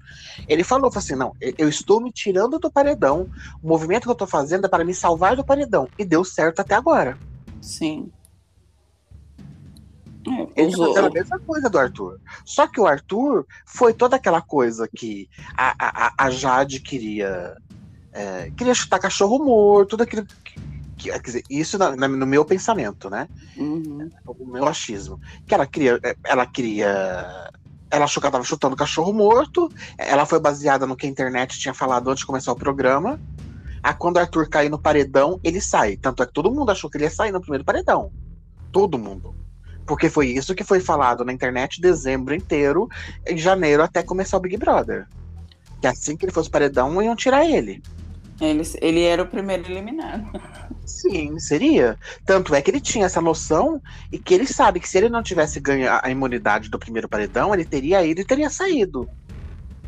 Ele falou, falou assim: não, eu estou me tirando do paredão, o movimento que eu estou fazendo é para me salvar do paredão. E deu certo até agora. Sim. É, ele usou... a mesma coisa do Arthur. Só que o Arthur foi toda aquela coisa que a, a, a Jade queria. É, queria chutar cachorro morto, tudo aquilo. Que, que, quer dizer, isso na, na, no meu pensamento, né? Uhum. O meu achismo. Que ela queria. Ela queria. Ela achou que ela tava chutando cachorro morto. Ela foi baseada no que a internet tinha falado antes de começar o programa. A quando o Arthur cair no paredão, ele sai. Tanto é que todo mundo achou que ele ia sair no primeiro paredão. Todo mundo. Porque foi isso que foi falado na internet dezembro inteiro, em janeiro até começar o Big Brother. Que assim que ele fosse paredão, iam tirar ele. Ele, ele era o primeiro eliminado. Sim, seria. Tanto é que ele tinha essa noção e que ele sabe que se ele não tivesse ganho a imunidade do primeiro paredão, ele teria ido e teria saído.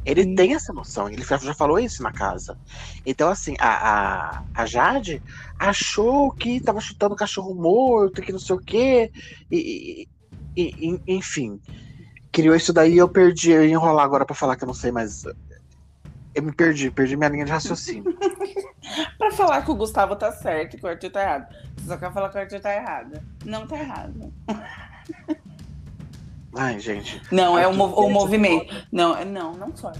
Ele hum. tem essa noção, ele já falou isso na casa. Então, assim, a, a, a Jade achou que tava chutando cachorro morto, que não sei o quê, e, e, e enfim. Criou isso daí e eu perdi, eu ia enrolar agora para falar que eu não sei, mas eu me perdi, perdi minha linha de raciocínio. (laughs) pra falar que o Gustavo tá certo e que o Arthur tá errado. Você só quer falar que o Arthur tá errado. Não tá errado. (laughs) Ai, gente. Não, é o, o movimento. Não, é, não, não só.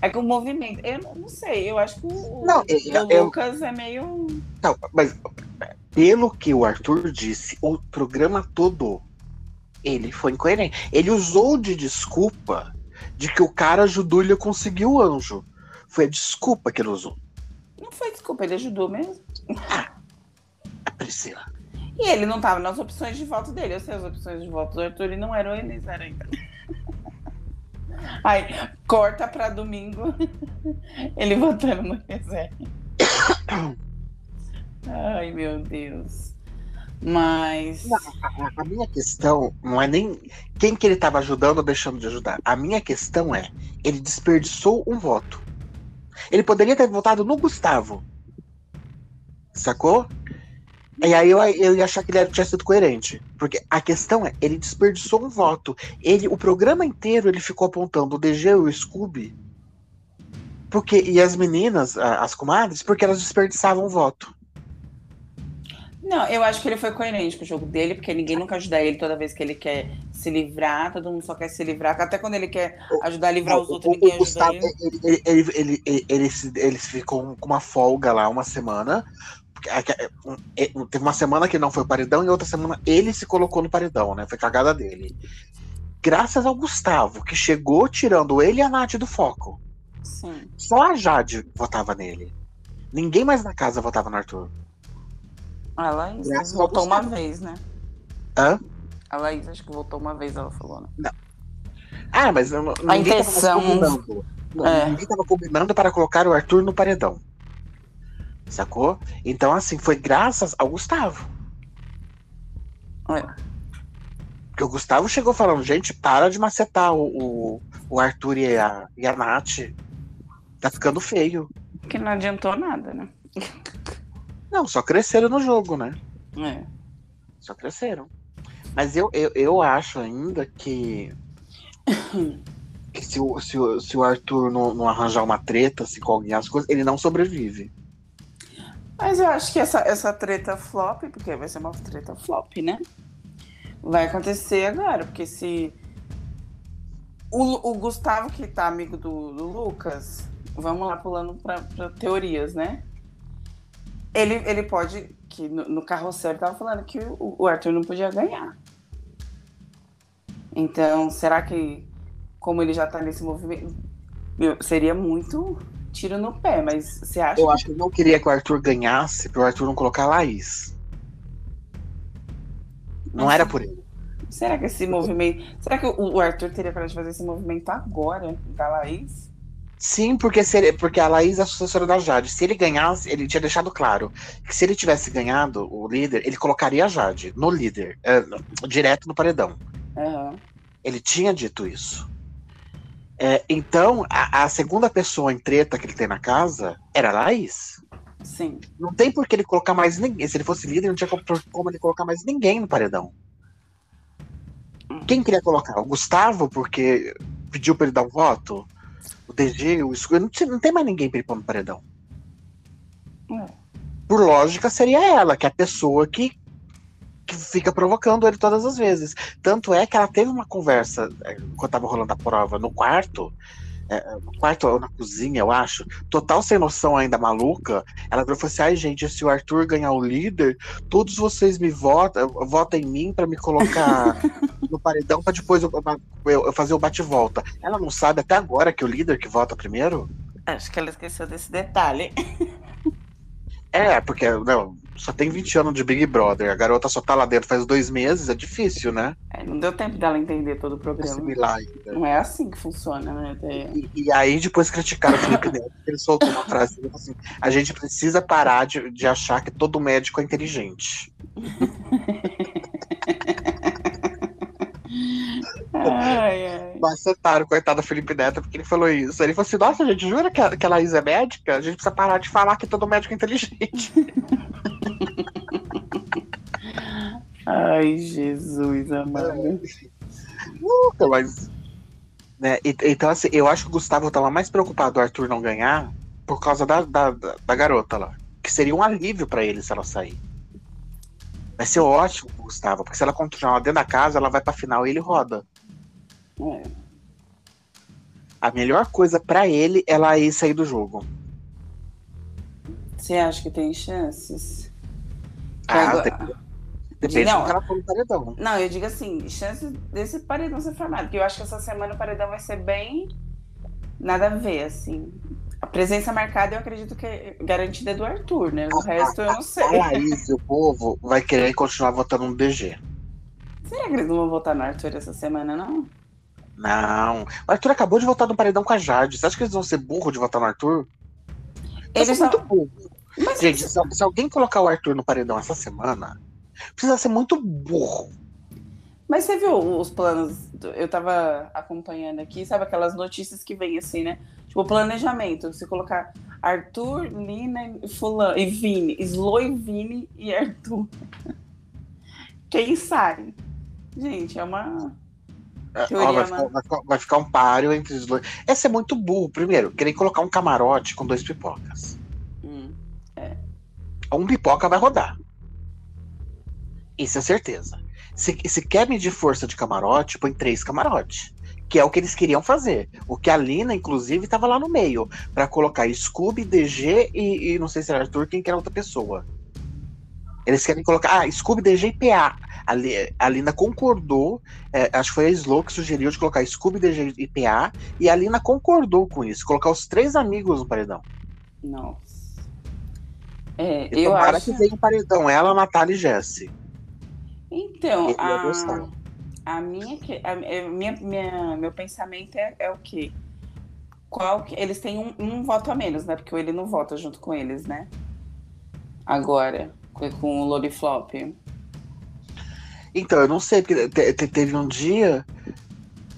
É que o movimento. Eu não, não sei, eu acho que o, não, o eu, Lucas é meio. Não, mas pelo que o Arthur disse, o programa todo, ele foi incoerente. Ele usou de desculpa de que o cara ajudou ele a conseguir o anjo. Foi a desculpa que ele usou. Não foi desculpa, ele ajudou mesmo. Ah, a Priscila. E ele não estava nas opções de voto dele. Eu sei as opções de voto do Arthur e não eram eles, era ainda. Aí, corta para domingo. Ele votando no reserva. Ai, meu Deus. Mas. Não, a, a, minha questão não é nem quem que ele estava ajudando ou deixando de ajudar. A minha questão é: ele desperdiçou um voto. Ele poderia ter votado no Gustavo. Sacou? E aí eu, eu ia achar que ele tinha sido coerente. Porque a questão é, ele desperdiçou um voto. Ele, o programa inteiro ele ficou apontando o DG e o Scooby. Porque, e as meninas, as comadres, porque elas desperdiçavam o voto. Não, eu acho que ele foi coerente com o jogo dele, porque ninguém nunca ajuda ele toda vez que ele quer se livrar, todo mundo só quer se livrar, até quando ele quer ajudar a livrar os outros, ninguém o Gustavo, ajuda ele. Ele, ele, ele, ele, ficou com uma folga lá uma semana, teve uma semana que não foi o paredão e outra semana ele se colocou no paredão, né? Foi cagada dele. Graças ao Gustavo, que chegou tirando ele e a Nath do foco. Sim. Só a Jade votava nele. Ninguém mais na casa votava no Arthur. A Laís Graças votou uma vez, né? Hã? A Laís acho que votou uma vez, ela falou, né? Não. Ah, mas não, a intenção... tava combinando. É. Ninguém tava combinando para colocar o Arthur no paredão. Sacou? Então, assim, foi graças ao Gustavo. É. Porque o Gustavo chegou falando, gente, para de macetar o, o, o Arthur e a, e a Nath. Tá ficando feio. Que não adiantou nada, né? Não, só cresceram no jogo, né? É. Só cresceram. Mas eu, eu, eu acho ainda que. (coughs) que se, o, se, o, se o Arthur não, não arranjar uma treta assim, com alguém, as coisas, ele não sobrevive. Mas eu acho que essa, essa treta flop, porque vai ser uma treta flop, né? Vai acontecer agora, porque se. O, o Gustavo, que tá amigo do, do Lucas, vamos lá pulando para teorias, né? Ele, ele pode. Que no, no carrossel ele tava falando que o, o Arthur não podia ganhar. Então, será que, como ele já tá nesse movimento, seria muito tiro no pé, mas você acha. Eu acho que ele não queria que o Arthur ganhasse para o Arthur não colocar a Laís. Não Nossa. era por ele. Será que esse movimento. Será que o Arthur teria para fazer esse movimento agora, da Laís? Sim, porque, se ele, porque a Laís é a sucessora da Jade. Se ele ganhasse, ele tinha deixado claro que se ele tivesse ganhado o líder, ele colocaria a Jade no líder, é, direto no paredão. Uhum. Ele tinha dito isso. É, então, a, a, segunda pessoa em treta que ele tem na casa era a Laís. Sim. Não tem por que ele colocar mais ninguém. Se ele fosse líder, não tinha como ele colocar mais ninguém no paredão. Hum. Quem queria colocar? O Gustavo, porque pediu para ele dar um voto? O DG, o Escuro. Não, não, tem mais ninguém para ele pôr no paredão. É. Por lógica, seria ela, que é a pessoa que que fica provocando ele todas as vezes. Tanto é que ela teve uma conversa, é, quando tava rolando a prova, no quarto, é, no quarto ou na cozinha, eu acho, total sem noção ainda maluca, ela falou assim, ai gente, se o Arthur ganhar o líder, todos vocês me votam, votam em mim para me colocar (laughs) no paredão para depois eu, eu, eu, fazer o bate-volta. Ela não sabe até agora que o líder que vota primeiro? Acho que ela esqueceu desse detalhe. É, porque não, só tem 20 anos de Big Brother. A garota só tá lá dentro faz dois meses, é difícil, né? É, não deu tempo dela entender todo o programa. Assimilar ainda. Não é assim que funciona, né? E, e, aí depois criticaram o Felipe (laughs) Neto, ele soltou uma frase assim: a gente precisa parar de, de achar que todo médico é inteligente. (laughs) Ai, ai. (laughs) Macetaram, coitado da Felipe Neto, porque ele falou isso. Ele falou assim: nossa, gente, jura que a, que a Laís é médica? A gente precisa parar de falar que todo médico é inteligente. (laughs) Ai, Jesus amado. Nunca, mas. Né, então, assim, eu acho que o Gustavo tava mais preocupado do Arthur não ganhar por causa da, da, da- garota lá. Que seria um alívio pra ele se ela sair. Vai ser ótimo Gustavo, porque se ela continuar dentro da casa, ela vai pra final e ele roda. É. A melhor coisa pra ele é ela ir sair do jogo. Você acha que tem chances? Ah, agora- tem- Depende Não. do ela for no paredão. Não, eu digo assim, chances desse paredão ser formado. Porque eu acho que essa semana o paredão vai ser bem nada a ver, assim. A presença marcada eu acredito que é garantida do Arthur, né? O resto eu não sei. Laís e o povo vai querer continuar votando no DG. Será que eles não vão votar no Arthur essa semana, não? Não. O Arthur acabou de votar no paredão com a Jade. Você acha que eles vão ser burro de votar no Arthur? Eles são muito burro. Mas Gente, se, se alguém colocar o Arthur no paredão essa semana, precisa ser muito burro. Mas você viu os planos? do- Eu tava acompanhando aqui, sabe aquelas notícias que vem assim, né? Tipo, planejamento. Se colocar Arthur, Lina e Fulano, e Vini, Slo e Vini e Arthur. (laughs) Quem sai? Gente, é uma. É, ó, vai, ficar, vai ficar- vai ficar um páreo entre os dois. Essa é muito burro. Primeiro, querer colocar um camarote com dois pipocas. Hum. Um pipoca vai rodar. Isso é certeza. Se, se quer medir força de camarote, põe três camarotes. Que é o que eles queriam fazer. O que a Lina, inclusive, estava lá no meio. Pra colocar Scooby, DG e, e não sei se era Arthur, quem que era outra pessoa. Eles querem colocar. Ah, Scooby, DG e PA. A, a Lina concordou. é, acho que foi a Slow que sugeriu de colocar Scooby, DG e PA. E a Lina concordou com isso. Colocar os três amigos no paredão. Nossa. É, eu tomara acho. que venha um paredão. Ela, Natália e Jesse. Então, a, a minha, que- a, a minha, minha- meu pensamento é, é o quê? Qual que, eles têm um, um voto a menos, né? Porque ele não vota junto com eles, né? Agora, com, o Loriflop. Então, eu não sei, porque te- te- teve um dia.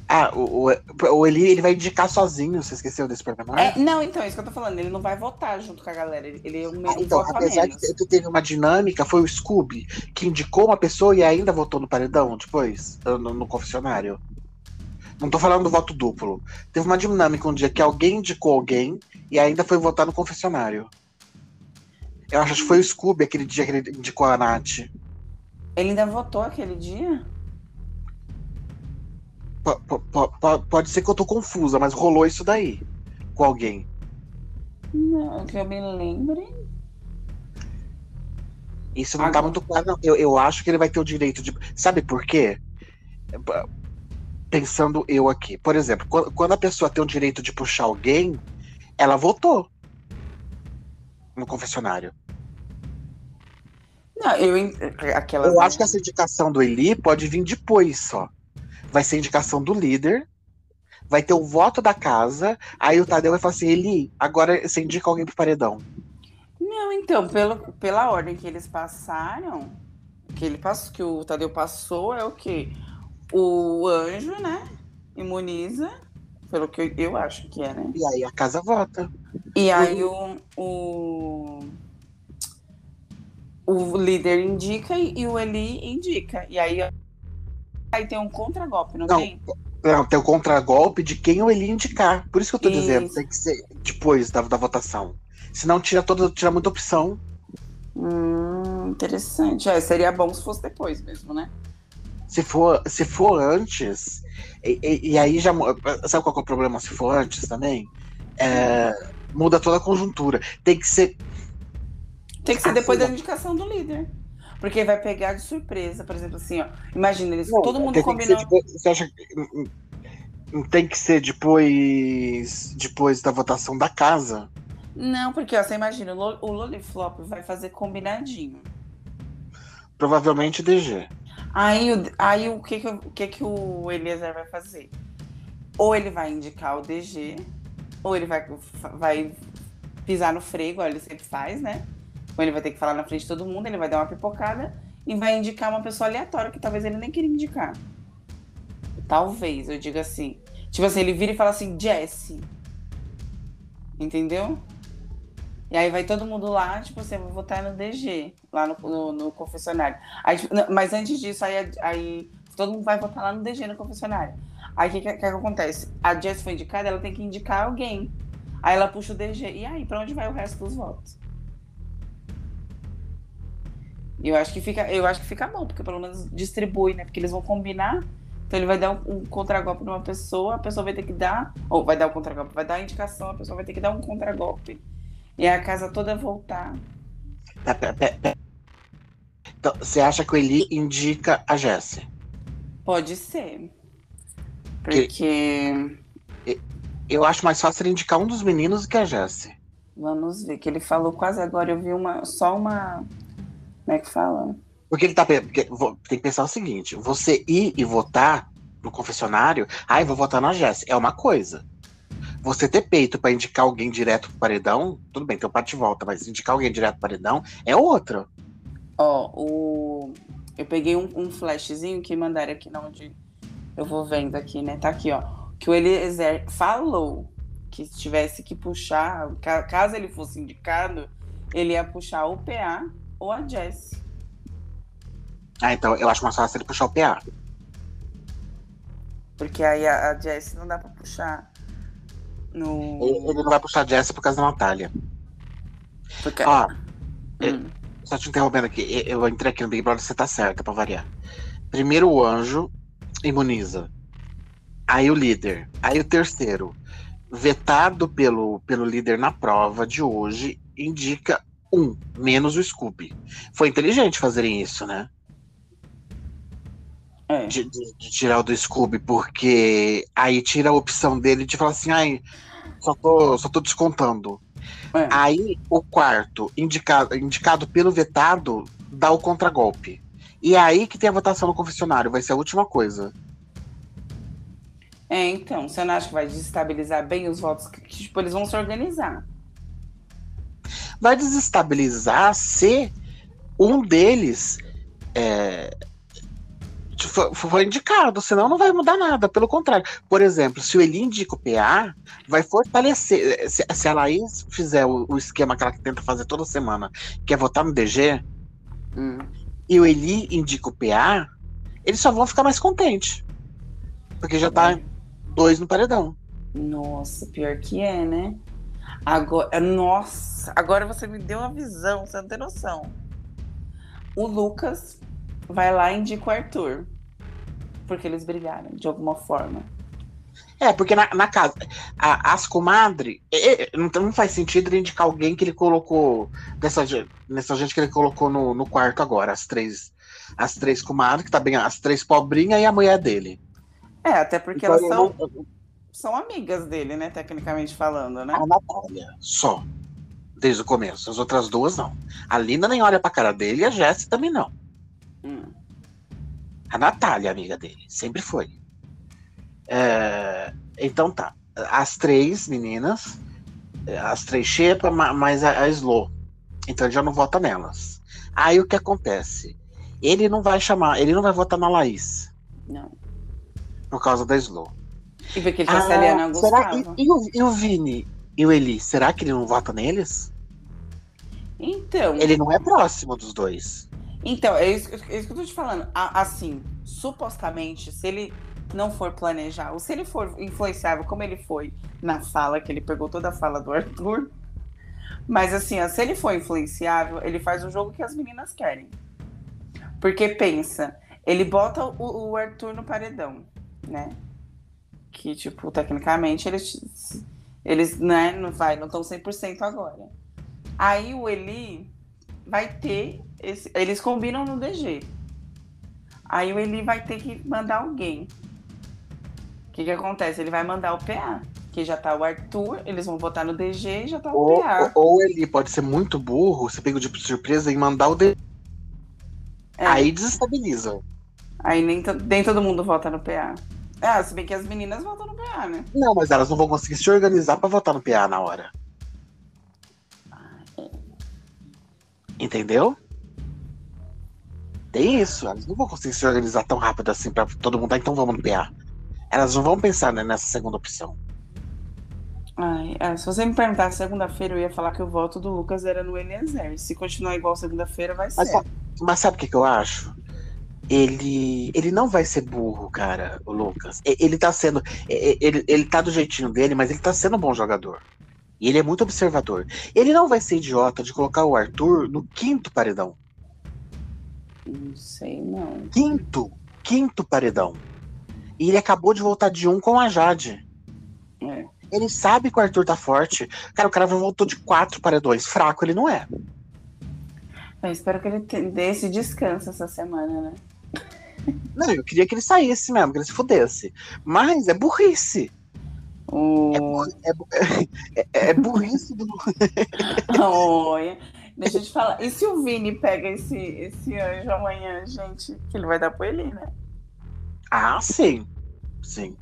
Ah, o, o, o Eli ele vai indicar sozinho, você esqueceu desse programa? É, não, então, é isso que eu tô falando. Ele não vai votar junto com a galera. Ele, ele é um, Ah, então, apesar de menos. que- que teve uma dinâmica, foi o Scooby que indicou uma pessoa e ainda votou no paredão depois, no, no confessionário. Não tô falando do voto duplo. Teve uma dinâmica um dia que alguém indicou alguém e ainda foi votar no confessionário. Eu acho que foi o Scooby aquele dia que ele indicou a Nath. Ele ainda votou aquele dia? Po- pode ser que eu tô confusa, mas rolou isso daí com alguém. Não, que eu me lembre. Isso não tá Agora- muito claro, não. Eu, eu acho que ele vai ter o direito de. Sabe por quê? P- Pensando eu aqui. Por exemplo, quando a pessoa tem o direito de puxar alguém, ela votou no confessionário. Não, eu. Aquelas. Eu acho que essa indicação do Eli pode vir depois só. Vai ser indicação do líder, vai ter o voto da casa, aí o Tadeu vai falar assim: Eli, agora você indica alguém pro paredão. Não, então, pelo, pela ordem que eles passaram, que ele passou, que o Tadeu passou, é o quê? O anjo, né? Imuniza, pelo que eu, eu acho que é, né? E aí a casa vota. E aí o, o, o líder indica e, o Eli indica. E aí, aí tem um contragolpe, não, Não, tem? Não, tem o contragolpe de quem o Eli indicar. Por isso que eu tô Isso. dizendo, tem que ser depois da, da votação. Senão tira toda, tira muita opção. Hum, interessante. É, seria bom se fosse depois mesmo, né? Se for, se for antes, e, e- e aí já. Sabe qual é o problema se for antes também? É, muda toda a conjuntura. Tem que ser. Tem que ser depois da indicação do líder. Porque vai pegar de surpresa, por exemplo, assim, ó. Imagina, eles, Não, todo mundo combinou. depois- você acha que. Não tem que ser depois. Depois da votação da casa. Não, porque ó, você imagina, o Lo- o Loliflop vai fazer combinadinho. Provavelmente DG. Aí, o, aí o, que, que, o que, que o Eliezer vai fazer? Ou ele vai indicar o DG, ou ele vai, vai pisar no freio, igual ele sempre faz, né? Ou ele vai ter que falar na frente de todo mundo, ele vai dar uma pipocada e vai indicar uma pessoa aleatória que talvez ele nem queria indicar. Talvez, eu diga assim. Tipo assim, ele vira e fala assim, Jesse. Entendeu? E aí vai todo mundo lá, tipo, você vai votar no DG, lá no, no, no confessionário. Aí, tipo, mas antes disso, aí, aí todo mundo vai votar lá no DG, no confessionário. Aí o que, que, que, acontece? A Jess foi indicada, ela tem que indicar alguém. Aí ela puxa o DG. E aí, pra onde vai o resto dos votos? Eu acho que fica, eu acho que fica bom, porque pelo menos distribui, né? Porque eles vão combinar. Então ele vai dar um, um contragolpe numa pessoa, a pessoa vai ter que dar, ou vai dar o um contragolpe, vai dar a indicação, a pessoa vai ter que dar um contragolpe. E a casa toda voltar. Então, você acha que o Eli indica a Jessie? Pode ser. Porque. Eu acho mais fácil ele indicar um dos meninos do que a Jessie. Vamos ver, que ele falou quase agora, eu vi uma, só uma como é que fala? Porque ele tá. Porque, tem que pensar o seguinte: você ir e votar no confessionário, ai, ah, vou votar na Jéssica, é uma coisa. Você ter peito para indicar alguém direto pro paredão, tudo bem, teu parte volta, mas indicar alguém direto pro paredão é outra. Ó, o. Eu peguei um, um flashzinho que mandaram aqui na onde eu vou vendo aqui, né? Tá aqui, ó. Que o Eliezer falou que se tivesse que puxar, caso ele fosse indicado, ele ia puxar o PA ou a Jess. Ah, então eu acho mais fácil ele puxar o PA. Porque aí a, a Jess não dá pra puxar. No... Ele, ele não vai puxar a Jess por causa da Natália. Porque... Ó, hum. só te interrompendo aqui. Eu entrei aqui no Big Brother, você tá certa pra variar. Primeiro o anjo imuniza. Aí o líder. Aí o terceiro, vetado pelo, pelo líder na prova de hoje, indica um, menos o Scooby. Foi inteligente fazerem isso, né? É. De, de, de, tirar o do Scooby, porque aí tira a opção dele de falar assim, ai, só tô, só tô descontando. É. Aí o quarto, indicado, indicado pelo vetado, dá o contragolpe. E é aí que tem a votação no confessionário, vai ser a última coisa. É, então, você não acha que vai desestabilizar bem os votos? Que, tipo, eles vão se organizar vai desestabilizar se um deles é, for, for, indicado, senão não vai mudar nada. Pelo contrário, por exemplo, se o Eli indica o PA, vai fortalecer. Se, se a Laís fizer o, o, esquema que ela tenta fazer toda semana, que é votar no DG, hum. e o Eli indica o PA, eles só vão ficar mais contentes. Porque já tá dois no paredão. Nossa, pior que é, né? Agora, nossa, agora você me deu uma visão, você não tem noção. O Lucas vai lá e indica o Arthur. Porque eles brigaram, de alguma forma. É, porque na, na casa, a, as comadres, não, não faz sentido ele indicar alguém que ele colocou, dessa, dessa gente que ele colocou no, no quarto agora, as três, as três comadres, que tá bem, as três pobrinhas e a mulher dele. É, até porque então, elas são. Não, são amigas dele, né? Tecnicamente falando, né? A Natália, só. Desde o começo. As outras duas, não. A Linda nem olha pra cara dele e a Jéssica também não. Hum. A Natália, amiga dele. Sempre foi. É... Então tá. As três meninas, as três Xepa, mais a, a Slow. Então ele já não vota nelas. Aí o que acontece? Ele não vai chamar, ele não vai votar na Laís. Não. Por causa da Slow. E porque ele ah, se aliando ao será, e, e, o, e o Vini e o Eli, será que ele não vota neles? Então. Ele não é próximo dos dois. Então, é isso, é isso que eu tô te falando. Assim, supostamente, se ele não for planejar, ou se ele for influenciável, como ele foi na fala, que ele pegou toda a fala do Arthur. Mas assim, ó, se ele for influenciável, ele faz o jogo que as meninas querem. Porque pensa, ele bota o, o Arthur no paredão, né? Que, tipo, tecnicamente eles, eles né, não vai, não estão 100% agora. Aí o Eli vai ter, esse, eles combinam no DG. Aí o Eli vai ter que mandar alguém. O que que acontece? Ele vai mandar o PA, que já tá o Arthur, eles vão votar no DG e já tá o ou, PA. Ou ele pode ser muito burro, se pega de surpresa e mandar o DG. É. Aí desestabiliza. Aí nem, nem todo mundo vota no PA. Ah, se bem que as meninas votam no PA, né? Não, mas elas não vão conseguir se organizar para votar no PA na hora. Entendeu? Tem isso, elas não vão conseguir se organizar tão rápido assim pra todo mundo. Ah, então vamos no PA. Elas não vão pensar né, nessa segunda opção. Ai, é, se você me perguntar segunda-feira, eu ia falar que o voto do Lucas era no Eliezer. Se continuar igual segunda-feira, vai Mas, ser. mas sabe o que, que eu acho? Ele, ele não vai ser burro, cara, o Lucas. Ele tá sendo. Ele, ele tá do jeitinho dele, mas ele tá sendo um bom jogador. E ele é muito observador. Ele não vai ser idiota de colocar o Arthur no quinto paredão. Não sei, não. Quinto! Quinto paredão. E ele acabou de voltar de um com a Jade. É. Ele sabe que o Arthur tá forte. Cara, o cara voltou de quatro paredões. Fraco ele não é. Eu espero que ele dê esse descanso essa semana, né? Não, eu queria que ele saísse mesmo, que ele se fudesse. Mas é burrice. O... É, é bu- (laughs) é- é burrice do. Olha, deixa eu te falar. E se o Vini pega esse, esse anjo amanhã, gente? Que ele vai dar pro ele, né? Ah, sim. Sim.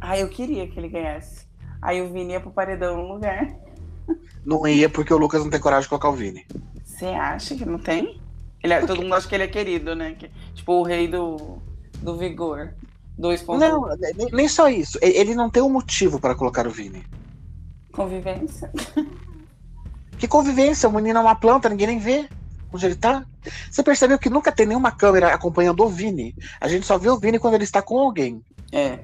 Ah, eu queria que ele ganhasse. Aí o Vini ia pro paredão no lugar. Não ia porque o Lucas não tem coragem de colocar o Vini. Você acha que não tem? Ele é- todo mundo acha que ele é querido, né? Que- tipo o rei do, do vigor. 2.0. Não, nem, nem só isso. Ele não tem um motivo para colocar o Vini. Convivência. (laughs) Que convivência, o menino é uma planta, ninguém nem vê onde ele tá. Você percebeu que nunca tem nenhuma câmera acompanhando o Vini? A gente só vê o Vini quando ele está com alguém. É.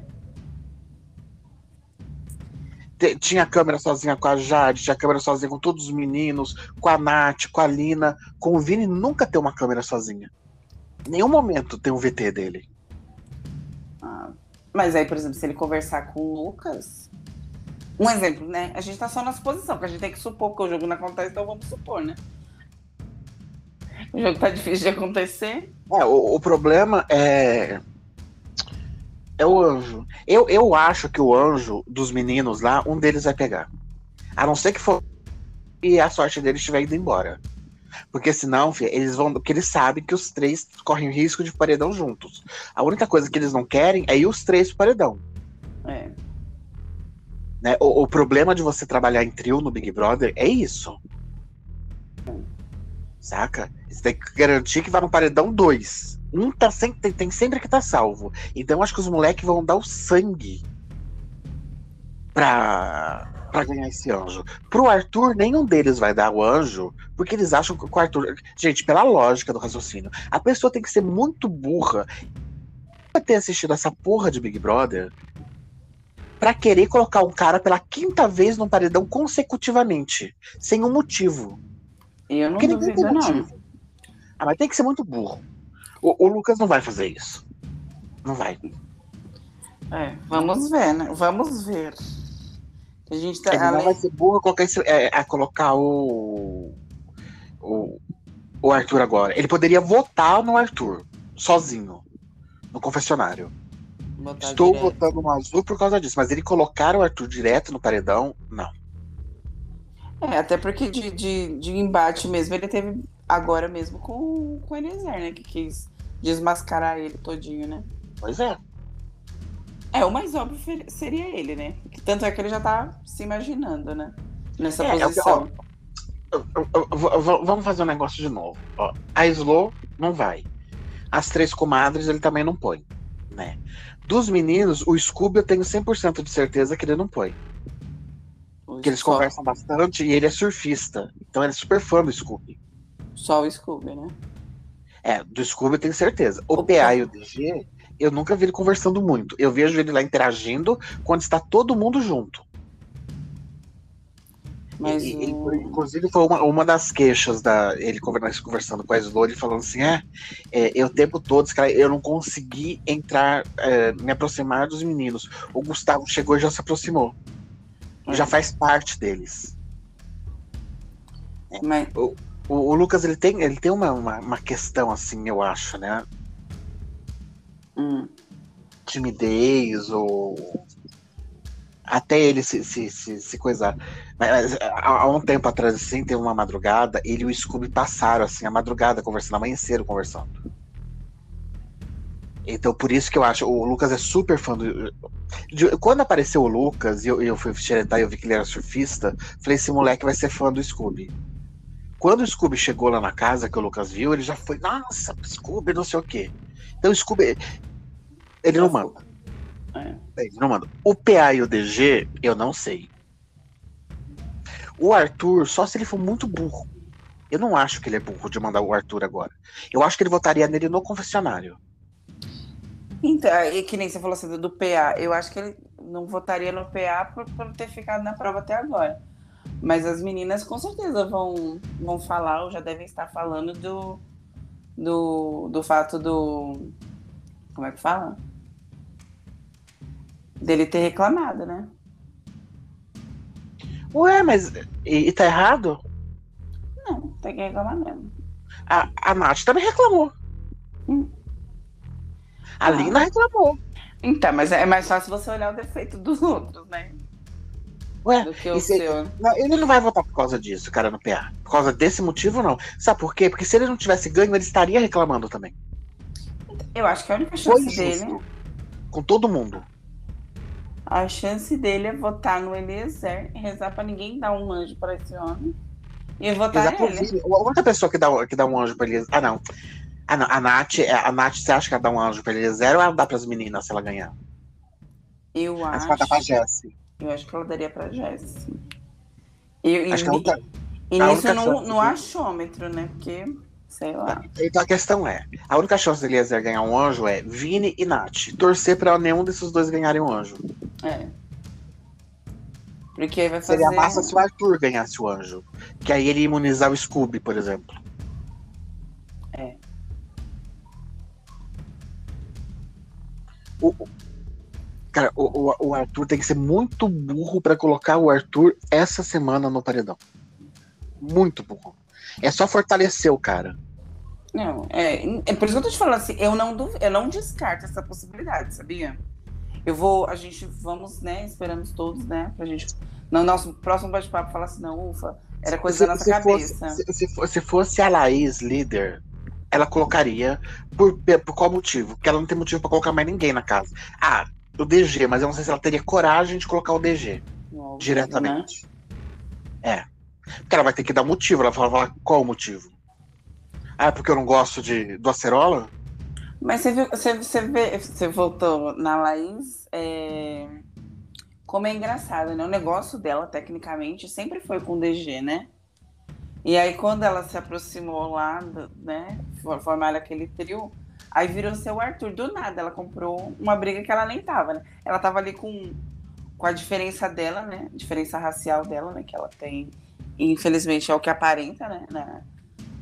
Tinha câmera sozinha com a Jade, tinha câmera sozinha com todos os meninos, com a Nath, com a Lina. Com o Vini nunca tem uma câmera sozinha. Em nenhum momento tem um VT dele. Ah, mas aí, por exemplo, se ele conversar com o Lucas. Um exemplo, né? A gente tá só na suposição, porque a gente tem que supor que o jogo não acontece, então vamos supor, né? O jogo tá difícil de acontecer. É, o, o problema é. É o anjo. Eu, eu acho que o anjo dos meninos lá, um deles vai pegar. A não ser que for. E a sorte deles estiver indo embora. Porque senão, filha, eles vão. Porque eles sabem que os três correm risco de paredão juntos. A única coisa que eles não querem é ir os três pro paredão. É. Né? O, o problema de você trabalhar em trio no Big Brother é isso. Saca? Você tem que garantir que vai no paredão dois. Um tá sempre, tem, tem sempre que tá salvo. Então acho que os moleques vão dar o sangue pra, pra ganhar esse anjo. Pro Arthur, nenhum deles vai dar o anjo, porque eles acham que o Arthur. Gente, pela lógica do raciocínio, a pessoa tem que ser muito burra pra ter assistido essa porra de Big Brother pra querer colocar um cara pela quinta vez no paredão consecutivamente, sem um motivo. Eu não Porque duvido, não. motivo. Ah, mas tem que ser muito burro. O, o Lucas não vai fazer isso. Não vai. É, vamos ver, né? Vamos ver. A gente tá. Ele não além- vai ser burro a colocar, esse- é, a colocar o, o. O Arthur agora. Ele poderia votar no Arthur, sozinho, no confessionário. botar Estou direto. votando no azul por causa disso. Mas ele colocar o Arthur direto no paredão, não. É, até porque de, de, de embate mesmo, ele teve agora mesmo com, com o Eliezer, né? Que quis desmascarar ele todinho, né? Pois é. É, o mais óbvio seria ele, né? Tanto é que ele já tá se imaginando, né? Nessa É, é posição. Eu- eu- eu- v- v- Vamos fazer um negócio de novo. Ó, a Slow não vai. As três comadres ele também não põe. Né? Dos meninos, o Scooby eu tenho 100% de certeza que ele não põe. Porque eles só, conversam bastante e ele é surfista. Então ele é super fã do Scooby. Só o Scooby, né? É, do Scooby eu tenho certeza. O O PA e o DG, eu nunca vi ele conversando muito. Eu vejo ele lá interagindo quando está todo mundo junto. Mas E- e- o- inclusive foi uma, uma das queixas da ele conver- conversando com a Slow, ele falando assim, é, é, eu o tempo todo, cara, eu não consegui entrar, é, me aproximar dos meninos. O Gustavo chegou e já se aproximou. É. Já faz parte deles. mas, O, o Lucas, ele tem, ele tem uma, uma, uma questão, assim, eu acho, né? hum, Timidez, ou até ele se, se, se, se coisar. Mas há, há um tempo atrás, assim, teve uma madrugada, ele e o Scooby passaram, assim, a madrugada conversando, amanheceram conversando. Então, por isso que eu acho, o Lucas é super fã do. de- quando apareceu o Lucas e eu, eu fui xeretar e eu vi que ele era surfista, falei: esse moleque vai ser fã do Scooby. Quando o Scooby chegou lá na casa que o Lucas viu, ele já foi: nossa, Scooby, não sei o quê. Então, o Scooby. Ele não manda. é. Bem, não manda. O PA e o DG, eu não sei. O Arthur, só se ele for muito burro. Eu não acho que ele é burro de mandar o Arthur agora. Eu acho que ele votaria nele no confessionário. Então, e que nem você falou assim do PA, eu acho que ele não votaria no PA por, por ter ficado na prova até agora. Mas as meninas com certeza vão, vão falar, ou já devem estar falando do, do, do fato do. Como é que fala? Dele ter reclamado, né? Ué, mas. E, e tá errado? Não, tem que reclamar mesmo. A, a Nath também reclamou. Hum. A Ah. Lina reclamou. Então, mas é mais fácil você olhar o defeito dos outros, né? Ué, Do que o se- seu. Não, ele não vai votar por causa disso, cara, no PA. Por causa desse motivo, não. Sabe por quê? Porque se ele não tivesse ganho, ele estaria reclamando também. Eu acho que a única Foi chance dele. justo. Com todo mundo. A chance dele é votar no Eliezer e rezar pra ninguém dar um anjo pra esse homem. E votar Exato. nele. A única pessoa que dá, que dá um anjo pra ele. Ah, não. Ah, não. A Nath, é, a Nath, você acha que ela dá um anjo pra ele zero ou ela dá pras meninas se ela ganhar? Eu Mas acho. vai dar pra Jessie. Eu acho que ela daria pra Jess. E, Acho que é a única- e nisso única no, no achômetro, né? Porque, sei lá. Então a questão é: a única chance dele Eliezer ganhar um anjo é Vini e Nath. Torcer pra nenhum desses dois ganharem um anjo. É. Porque aí vai fazer. Seria massa se o Arthur ganhasse o anjo. Que aí ele imunizar o Scooby, por exemplo. O, cara, o, o- Arthur tem que ser muito burro pra colocar o Arthur essa semana no paredão. Muito burro. É só fortalecer o cara. Não, é, é por isso que eu tô te falando assim, eu não, eu não descarto essa possibilidade, sabia? Eu vou, a gente, vamos, né, esperamos todos, né, pra gente, no nosso próximo bate-papo, falar assim, não, ufa, era coisa Se- da nossa se cabeça. Fosse, se, se fosse a Laís líder, ela colocaria. Por, por qual motivo? Porque ela não tem motivo pra colocar mais ninguém na casa. Ah, o DG, mas eu não sei se ela teria coragem de colocar o DG né? diretamente. É. Porque ela vai ter que dar motivo. Ela vai falar qual o motivo. Ah, é porque eu não gosto de, do acerola? Mas você viu, você, você, vê, você voltou na Laís, é, como é engraçado, né? O negócio dela, tecnicamente, sempre foi com o DG, né? E aí, quando ela se aproximou lá, né? for- Formaram aquele trio, aí virou seu Arthur. Do nada, ela comprou uma briga que ela nem tava, né? Ela tava ali com, com a diferença dela, né? Diferença racial dela, né? Que ela tem, e, infelizmente, é o que aparenta, né? Na,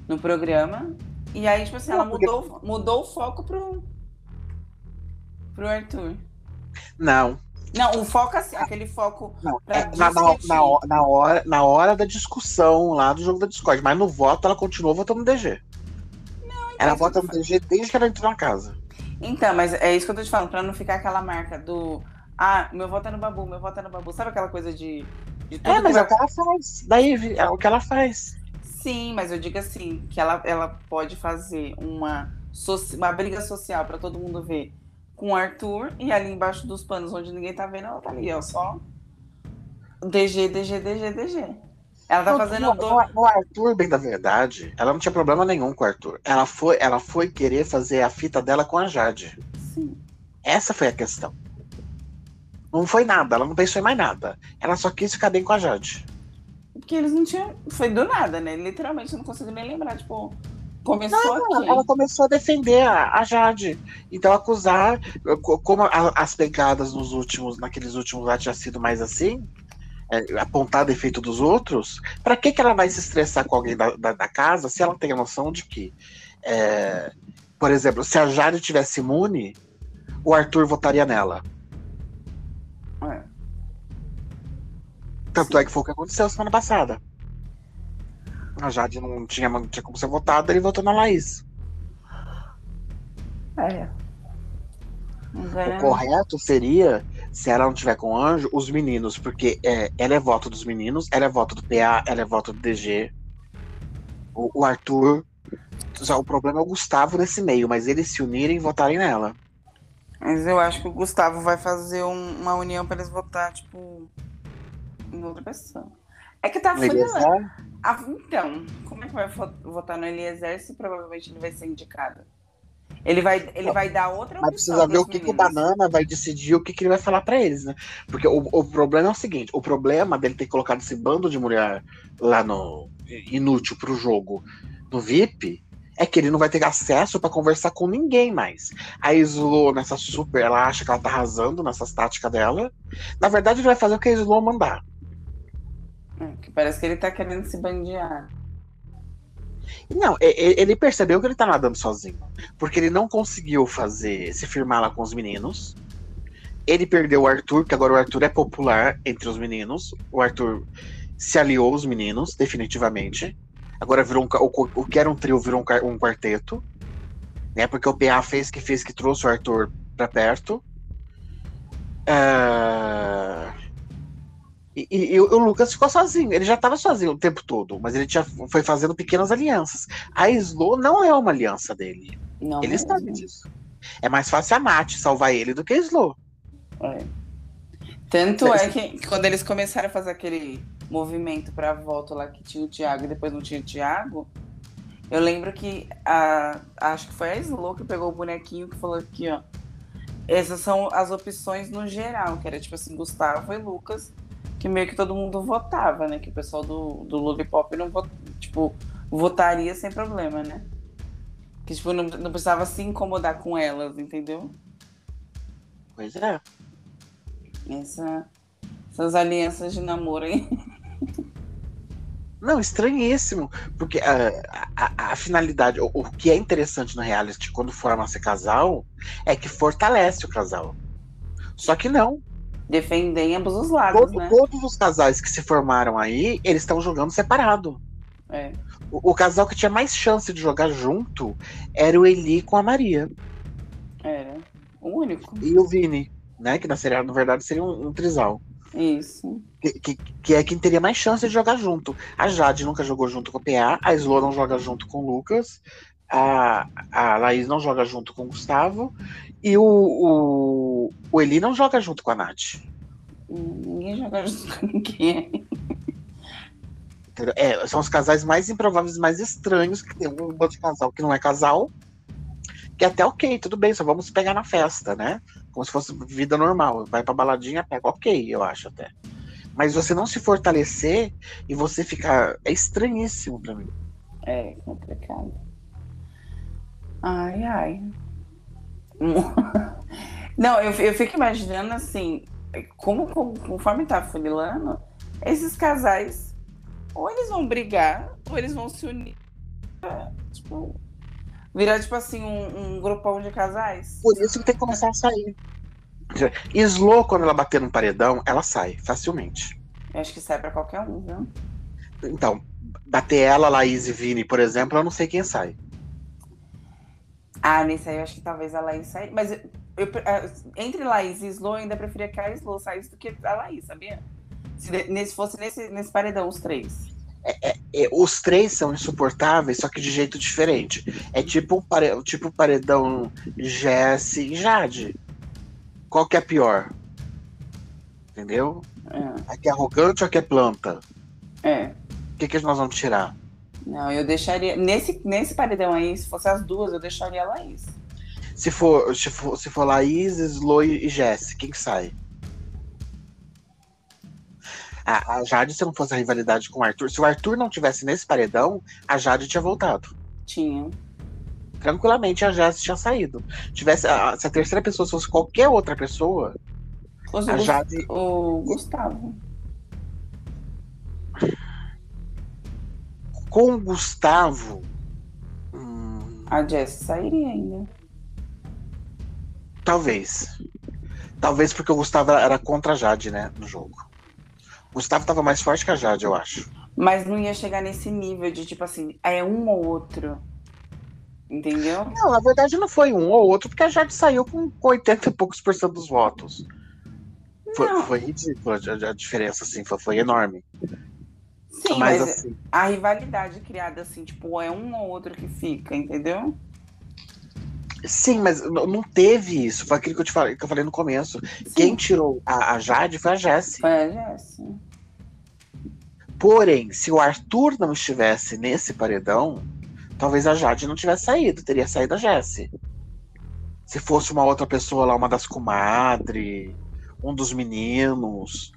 no programa. E aí, tipo assim, ela mudou, mudou o foco pro, pro Arthur. Não. Não, o foco assim, aquele foco não. É, na, na, na, ho- na hora, na hora da discussão lá do jogo da Discord. Mas no voto ela continuou votando no DG. ela isso vota no DG desde que ela entrou na casa. Então, mas é isso que eu tô te falando, pra não ficar aquela marca do. Ah, meu voto é no babu, meu voto é no babu. Sabe aquela coisa de. de tudo É, mas é o que ela faz. Daí é o que ela faz. Sim, mas eu digo assim, que ela, ela pode fazer uma, uma briga social pra todo mundo ver com o Arthur e ali embaixo dos panos onde ninguém tá vendo, ela tá ali, ó, só DG, DG, DG, DG. Ela tá fazendo do... no Arthur, bem da verdade, ela não tinha problema nenhum com o Arthur. Ela foi, ela foi querer fazer a fita dela com a Jade. Sim. Essa foi a questão. Não foi nada, ela não pensou em mais nada. Ela só quis ficar bem com a Jade. Porque eles não tinham. Foi do nada, né? Literalmente, eu não consigo nem lembrar. Tipo, começou Ela, aqui. ela começou a defender a, a Jade. Então acusar, co- como a- as pegadas nos últimos, naqueles últimos lá tinha sido mais assim, é, apontar defeito dos outros, pra que, que ela vai se estressar com alguém da, da, da casa se ela tem a noção de que, é, por exemplo, se a Jade tivesse imune, o Arthur votaria nela. É. Tanto é que foi o que aconteceu semana passada. A Jade não tinha, não tinha como ser votada, ele votou na Laís. É. Agora, O correto seria, se ela não tiver com anjo, os meninos, porque é, ela é voto dos meninos, ela é voto do PA, ela é voto do DG. O, o Arthur. Só o problema é o Gustavo nesse meio, mas eles se unirem e votarem nela. Mas eu acho que o Gustavo vai fazer um- uma união pra eles votar, tipo, em outra pessoa. É que tá No funilando. Ah, então, como é que vai vo- votar no Eliezer se provavelmente ele vai ser indicado? Ele vai, ele vai dar outra Mas precisa ver o que, que, o Banana vai decidir, o que, que ele vai falar para eles, né? Porque o, o problema é o seguinte: o problema dele ter colocado esse bando de mulher lá no. inútil pro jogo no VIP é que ele não vai ter acesso para conversar com ninguém mais. A Slow, nessa super, ela acha que ela tá arrasando nessas táticas dela. Na verdade, ele vai fazer o que a Slow mandar. É, que parece que ele tá querendo se bandear. Não, ele percebeu que ele tá nadando sozinho. Porque ele não conseguiu fazer se firmar lá com os meninos. Ele perdeu o Arthur, que agora o Arthur é popular entre os meninos. O Arthur se aliou aos meninos, definitivamente. Agora virou um, o, o que era um trio virou um, um quarteto. Né? Porque o PA fez que fez que trouxe o Arthur pra perto. Uh... E, e, e, o Lucas ficou sozinho. Ele já estava sozinho o tempo todo, mas ele já foi fazendo pequenas alianças. A Slow não é uma aliança dele. Não ele mesmo. sabe disso. É mais fácil a Nath salvar ele do que a Slow. É. Tanto é que quando eles começaram a fazer aquele movimento para volta lá que tinha o Thiago e depois não tinha o Thiago, eu lembro que a, acho que foi a Slow que pegou o bonequinho que falou aqui, ó. Essas são as opções no geral, que era tipo assim, Gustavo e Lucas que meio que todo mundo votava, né? Que o pessoal do, do Lollipop não vot, tipo, votaria sem problema, né? Que tipo, não, não precisava se incomodar com elas, entendeu? Pois é. Essa, essas alianças de namoro aí. Não, estranhíssimo. Porque a, a, a finalidade, o, o, que é interessante no reality quando forma esse casal é que fortalece o casal. Só que não defendem ambos os lados, Todo, né? Todos os casais que se formaram aí, eles estão jogando separado. É. O, o, casal que tinha mais chance de jogar junto era o Eli com a Maria. Era. O único. E o Vini, né? Que na série, na verdade, seria um, um trisal. Isso. Que, que, que, é quem teria mais chance de jogar junto. A Jade nunca jogou junto com o PA, a Slo não joga junto com o Lucas, a, a Laís não joga junto com o Gustavo e o, o, o Eli não joga junto com a Nath. Ninguém joga junto com ninguém. É, são os casais mais improváveis, mais estranhos que tem um bando de casal que não é casal. Que é até ok, tudo bem, só vamos pegar na festa, né? Como se fosse vida normal. Vai pra baladinha, pega ok, eu acho até. Mas você não se fortalecer e você ficar. É estranhíssimo pra mim. É complicado. Ai, ai. (laughs) Não, eu, eu fico imaginando assim, como, como conforme tá funilando, esses casais, ou eles vão brigar, ou eles vão se unir. Tipo, virar, tipo assim, um, um grupão de casais. Por isso que tem que começar a sair. Slow, quando ela bater no paredão, ela sai facilmente. Eu acho que sai pra qualquer um, viu? Então, bater ela, Laís e Vini, por exemplo, eu não sei quem sai. Ah, nesse aí eu acho que talvez a Laís saia. Mas eu, eu, entre Laís e Slow, eu ainda preferia que a Slow saísse do que a Laís, sabia? Se nesse, fosse nesse, nesse paredão, os três. É, é, é, os três são insuportáveis, só que de jeito diferente. É tipo paredão, tipo paredão Jesse e Jade. Qual que é pior? Entendeu? É. Aqui é arrogante ou aqui é planta? É. O que, que nós vamos tirar? Não, eu deixaria. Nesse, nesse paredão aí, se fosse as duas, eu deixaria a Laís. Se for, se for, se for Laís, Slo e Jess, quem que sai? A, a Jade, se não fosse a rivalidade com o Arthur, se o Arthur não tivesse nesse paredão, a Jade tinha voltado. Tinha. Tranquilamente a Jade tinha saído. Tivesse, a, se a terceira pessoa fosse qualquer outra pessoa, fosse a Jade. O Gustavo. Com o Gustavo. Hum, a Jess sairia ainda. Talvez. Talvez porque o Gustavo era contra a Jade, né? No jogo. O Gustavo tava mais forte que a Jade, eu acho. Mas não ia chegar nesse nível de tipo assim, é um ou outro. Entendeu? Não, na verdade não foi um ou outro, porque a Jade saiu com 80 e poucos por cento dos votos. Foi, foi ridícula a, diferença, assim, foi, foi enorme. Sim, mas, mas assim... a rivalidade criada assim, tipo, é um ou outro que fica, entendeu? Sim, mas não teve isso. Foi aquilo que eu te falei, que eu falei no começo. Sim. Quem tirou a, a, Jade foi a Jessie. Foi a Jessie. Porém, se o Arthur não estivesse nesse paredão, talvez a Jade não tivesse saído, teria saído a Jessie. Se fosse uma outra pessoa lá, uma das comadres, um dos meninos.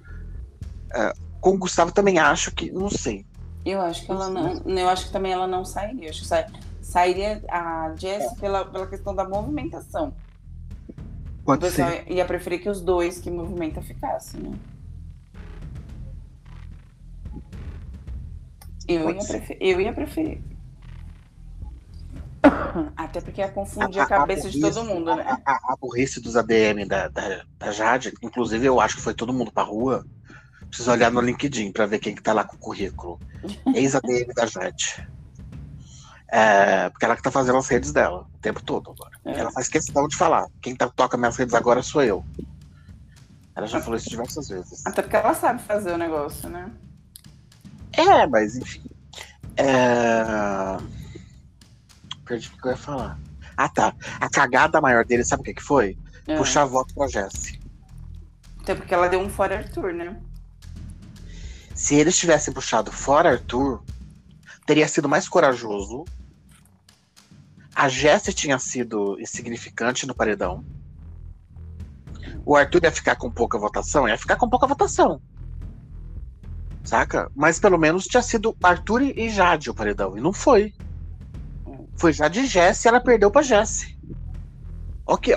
É, com o Gustavo também acho que. Não sei. Eu acho que ela não. Eu acho que também ela não sairia. Eu acho que sa- sairia a Jess pela, pela questão da movimentação. Pode ser. ia preferir que os dois que movimenta ficassem, né? Eu Pode ia, eu ia preferir. Até porque ia confundir a, A- cabeça a de todo mundo, né? A, a, a burrice dos ADM da, da, da Jade, inclusive eu acho que foi todo mundo pra rua. Preciso olhar no LinkedIn pra ver quem que tá lá com o currículo. Ex-ADM da Jade. É, porque ela que tá fazendo as redes dela o tempo todo agora. É. Ela faz questão de falar. Quem tá, toca minhas redes agora sou eu. Ela já falou isso diversas vezes. Até porque ela sabe fazer o negócio, né? É, mas enfim. É... Perdi o que eu ia falar. Ah, tá. A cagada maior dele, sabe o que, que foi? É. Puxar voto pra Jessie. Até porque ela deu um fora Arthur, né? Se eles tivessem puxado fora Arthur, teria sido mais corajoso. A Jessie tinha sido insignificante no paredão. O Arthur ia ficar com pouca votação, ia ficar com pouca votação. Saca? Mas pelo menos tinha sido Arthur e Jade o paredão. E não foi. Foi Jade e Jessie, ela perdeu pra Jessie. Ó que,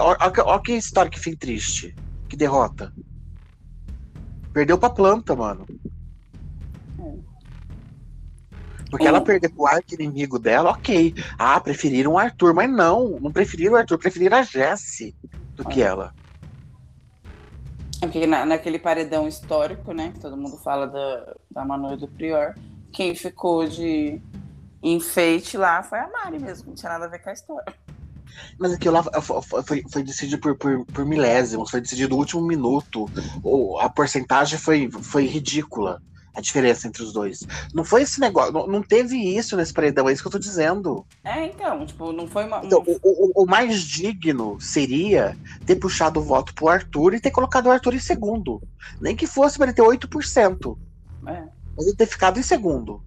que história que fim triste. Que derrota. Perdeu pra planta, mano. Porque ela perdeu pro arco inimigo dela, ok. Ah, preferiram o Arthur, mas não, não preferiram o Arthur, preferiram a Jessie do que ela. É porque na- naquele paredão histórico, né? Que todo mundo fala da, da Manu e do Prior. Quem ficou de enfeite lá foi a Mari mesmo, não tinha nada a ver com a história. Mas aquilo lá foi, foi, decidido por, por, por milésimos, foi decidido no último minuto. A porcentagem foi, foi ridícula. A diferença entre os dois. Não foi esse negócio. Não, não teve isso nesse paredão, é isso que eu tô dizendo. É, então, tipo, não foi uma. Então, o, o- o mais digno seria ter puxado o voto pro Arthur e ter colocado o Arthur em segundo. Nem que fosse para ele ter 8%. é. Mas ele ter ficado em segundo.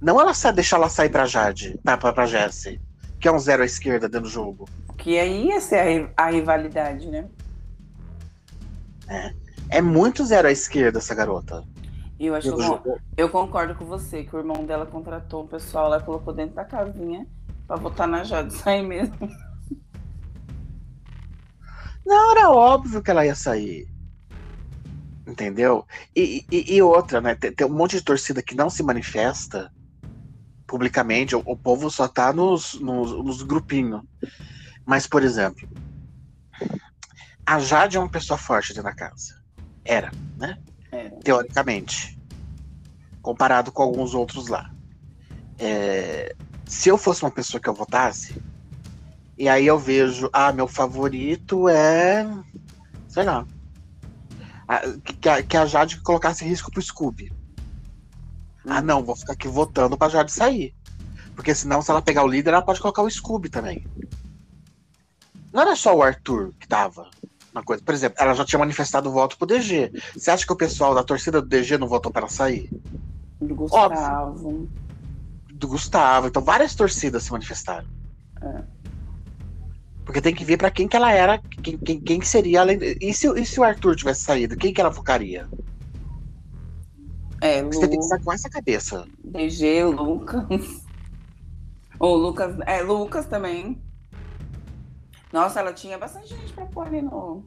Não ela deixar ela sair pra Jade, pra, pra, pra Jessie, que é um zero à esquerda dentro do jogo. Que aí ia ser a, a rivalidade, né? É muito zero à esquerda essa garota. Eu acho que Dentro do eu, eu concordo com você, que o irmão dela contratou um pessoal lá, colocou dentro da casinha pra votar na Jade sair mesmo. (laughs) Não, era óbvio que ela ia sair. Entendeu? E, e- e outra, né? Tem, tem um monte de torcida que não se manifesta publicamente. O, o povo só tá nos, nos, nos grupinhos. Mas, por exemplo, a Jade é uma pessoa forte dentro da casa. Era, né? É. Teoricamente. Comparado com alguns outros lá. É, se eu fosse uma pessoa que eu votasse, e aí eu vejo, ah, meu favorito é. Sei lá. a- que, que a, que a Jade colocasse risco pro Scooby. Ah, não, vou ficar aqui votando pra Jade sair. Porque senão, se ela pegar o líder, ela pode colocar o Scooby também. Não era só o Arthur que tava na coisa. Por exemplo, ela já tinha manifestado o voto pro DG. Você acha que o pessoal da torcida do DG não votou para ela sair? Do Gustavo. Do Gustavo. Então, várias torcidas se manifestaram. É. Porque tem que ver pra quem que ela era, quem, quem, quem que seria além. E se, e se o Arthur tivesse saído, quem que ela focaria? É, Você tem que Lu, estar com essa cabeça. DG, Lucas. (laughs) O Lucas. É, Lucas também. Nossa, ela tinha bastante gente pra pôr ali no.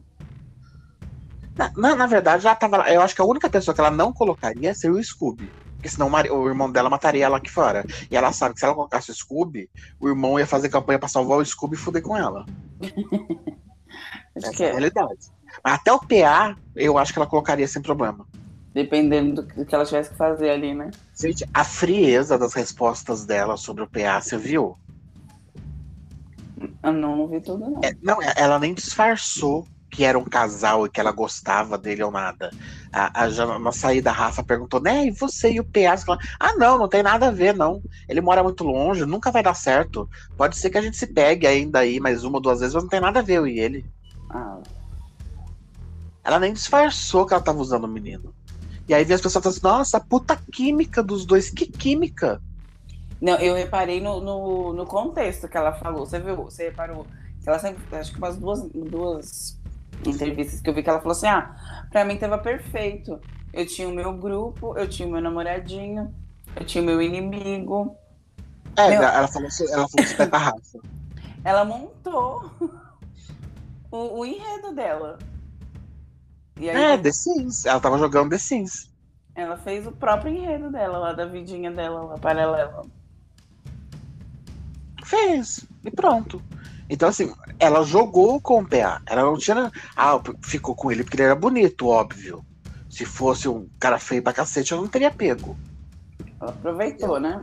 Na, na, na verdade, ela tava lá. Eu acho que a única pessoa que ela não colocaria seria o Scooby. Porque senão o, irmão dela mataria ela aqui fora. E ela sabe que se ela colocasse o Scooby, o irmão ia fazer campanha pra salvar o Scooby e fuder com ela. (laughs) Acho Essa que é a realidade. Mas até o PA, eu acho que ela colocaria sem problema. dependendo do que ela tivesse que fazer ali, né? Gente, a frieza das respostas dela sobre o PA, você viu? Ah, não, não vi tudo, não. É, não, é- ela nem disfarçou que era um casal e que ela gostava dele ou nada. A, a, na saída, a Rafa perguntou, né, e você e o PA? Ela ah, não, não tem nada a ver, não. Ele mora muito longe, nunca vai dar certo. Pode ser que a gente se pegue ainda aí mais uma ou duas vezes, mas não tem nada a ver eu e ele. Ah, Ela nem disfarçou que ela tava usando o menino. E aí vem as pessoas falando assim, nossa, puta química dos dois. Que química? Não, eu reparei no, no, no contexto que ela falou. Você viu? Você reparou Ela sempre, acho que umas duas, duas entrevistas que eu vi que ela falou assim: ah, pra mim tava perfeito. Eu tinha o meu grupo, eu tinha o meu namoradinho, eu tinha o meu inimigo. É, meu... ela falou ela falou que da raça. (laughs) Ela montou (laughs) o, o enredo dela. Aí, é, The Sims. Ela tava jogando The Sims. Ela fez o próprio enredo dela, lá da vidinha dela, lá paralela. Fez. E pronto. Então, assim, ela jogou com o PA. Ela não tinha. Ah, ficou com ele porque ele era bonito, óbvio. Se fosse um cara feio pra cacete, eu não teria pego. Ela aproveitou, né?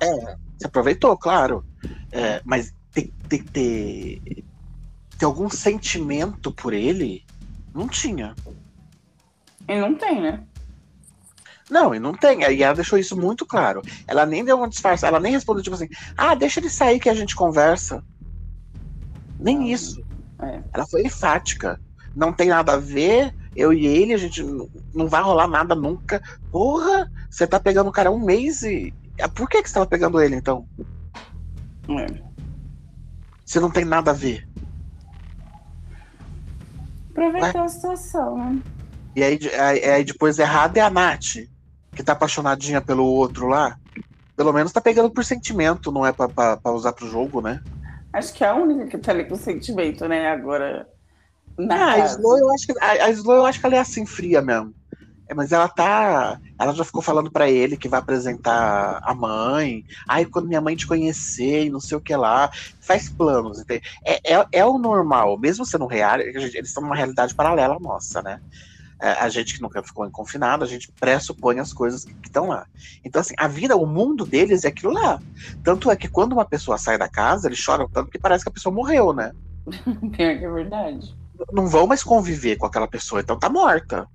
É, se aproveitou, claro. É, mas tem que ter, ter algum sentimento por ele, não tinha. E não tem, né? Não, e não tem. E ela deixou isso muito claro. Ela nem deu uma disfarça, ela nem respondeu, tipo assim, ah, deixa ele sair que a gente conversa. Nem ah, isso. É. Ela foi enfática. Não tem nada a ver, eu e ele, a gente não vai rolar nada nunca. Porra, você tá pegando o cara um mês e. Ah, por que, que você tava pegando ele, então? É. Você não tem nada a ver. Aproveitar a situação, né? E aí, aí, aí depois errado é a Nath, que tá apaixonadinha pelo outro lá. Pelo menos tá pegando por sentimento, não é pra, pra, pra usar pro jogo, né? Acho que é a única que tá ali com sentimento, né? Agora. Na ah, a Slow, eu acho que, a, a Slow, eu acho que ela é assim, fria mesmo. É, mas ela tá. Ela já ficou falando para ele que vai apresentar a mãe. Ai, quando minha mãe te conhecer e não sei o que lá. Faz planos. É, é, é o normal, mesmo sendo real, eles estão numa realidade paralela nossa, né? É, a gente que nunca ficou confinado, a gente pressupõe as coisas que estão lá. Então, assim, a vida, o mundo deles é aquilo lá. Tanto é que quando uma pessoa sai da casa, eles choram tanto que parece que a pessoa morreu, né? (laughs) Pior que é verdade. Não vão mais conviver com aquela pessoa, então tá morta.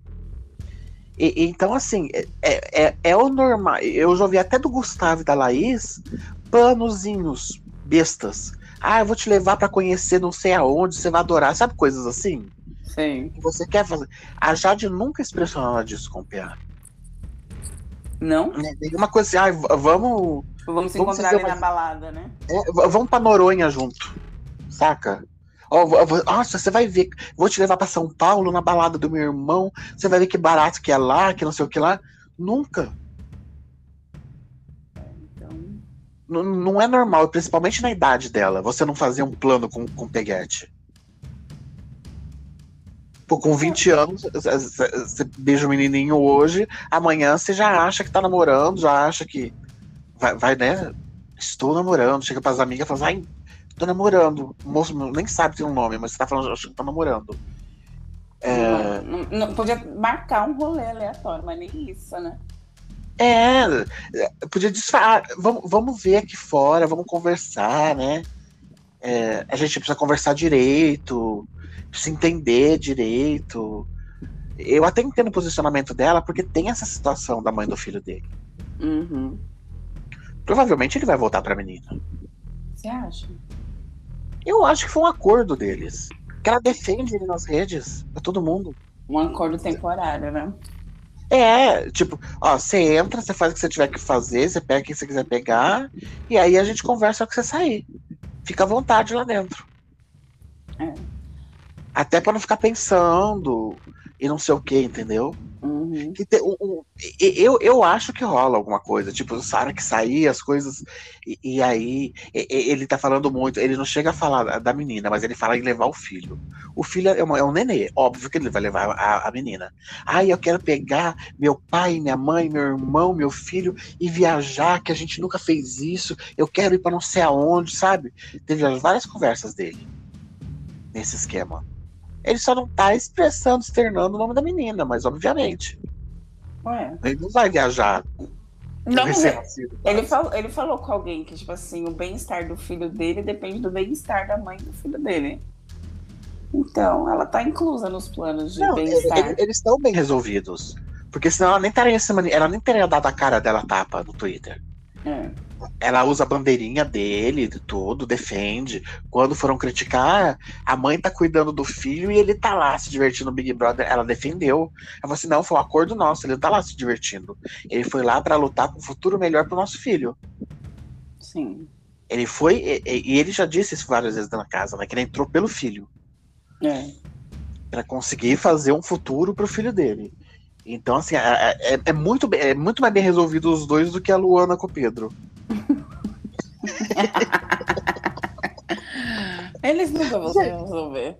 E, então, assim, é, é, é, é o normal. Eu já ouvi até do Gustavo e da Laís panozinhos bestas. Ah, eu vou te levar para conhecer não sei aonde, você vai adorar. Sabe coisas assim? Sim. Você quer fazer. A Jade nunca expressou nada disso com o PA. Não? Nenhuma coisa assim, ah, vamos. Vamos se encontrar ali uma... na balada, né? É, vamos pra Noronha junto. Saca? nossa, você vai ver. Vou te levar para São Paulo na balada do meu irmão. Você vai ver que barato que é lá, que não sei o que lá. Nunca. Então... Não, não é normal, principalmente na idade dela, você não fazer um plano com, com peguete. Pô, com 20 anos, você beija o menininho hoje, amanhã você já acha que tá namorando, já acha que vai, vai né? Estou namorando, chega pras amigas e fala, ai, tô namorando. O moço nem sabe tem um nome, mas você tá falando, acho que tá namorando. É... Não, não, não, podia marcar um rolê aleatório, mas nem isso, né? É, podia disfarçar. Vamos, vamos ver aqui fora, vamos conversar, né? É, a gente precisa conversar direito, precisa entender direito. Eu até entendo o posicionamento dela, porque tem essa situação da mãe do filho dele. Uhum. Provavelmente ele vai voltar pra menina. Você acha? Eu acho que foi um acordo deles. Que ela defende ele nas redes, pra todo mundo. Um acordo temporário, né? É, tipo, ó, você entra, você faz o que você tiver que fazer, você pega quem você quiser pegar, e aí a gente conversa com você sair. Fica à vontade lá dentro. É. Até para não ficar pensando e não sei o que, entendeu? Uhum. Que te, um, um, eu, eu acho que rola alguma coisa, tipo, o Sara que sair, as coisas. E, e aí, e, ele tá falando muito, ele não chega a falar da menina, mas ele fala em levar o filho. O filho é, uma, é um nenê, óbvio que ele vai levar a, a menina. Ai, eu quero pegar meu pai, minha mãe, meu irmão, meu filho e viajar, que a gente nunca fez isso. Eu quero ir para não sei aonde, sabe? Teve várias conversas dele nesse esquema. Ele só não tá expressando, externando o nome da menina, mas obviamente. Ué. Ele não vai viajar. Não, ele, falou, ele falou com alguém que, tipo assim, o bem-estar do filho dele depende do bem-estar da mãe do filho dele. Então, ela tá inclusa nos planos de bem-estar. Eles estão bem resolvidos. Porque senão ela nem teria, ela nem teria dado a cara dela tapa no Twitter. É. Ela usa a bandeirinha dele, tudo, defende. Quando foram criticar, a mãe tá cuidando do filho e ele tá lá se divertindo no Big Brother. Ela defendeu. Ela falou assim: não, foi um acordo nosso, ele tá lá se divertindo. Ele foi lá para lutar por um futuro melhor pro nosso filho. Sim. Ele foi, e, e ele já disse isso várias vezes na casa, né? Que ele entrou pelo filho. É. Pra conseguir fazer um futuro pro filho dele. Então, assim, é, é- é muito, bem- é muito mais bem resolvido os dois do que a Luana com o Pedro. (laughs) Eles nunca vão se resolver.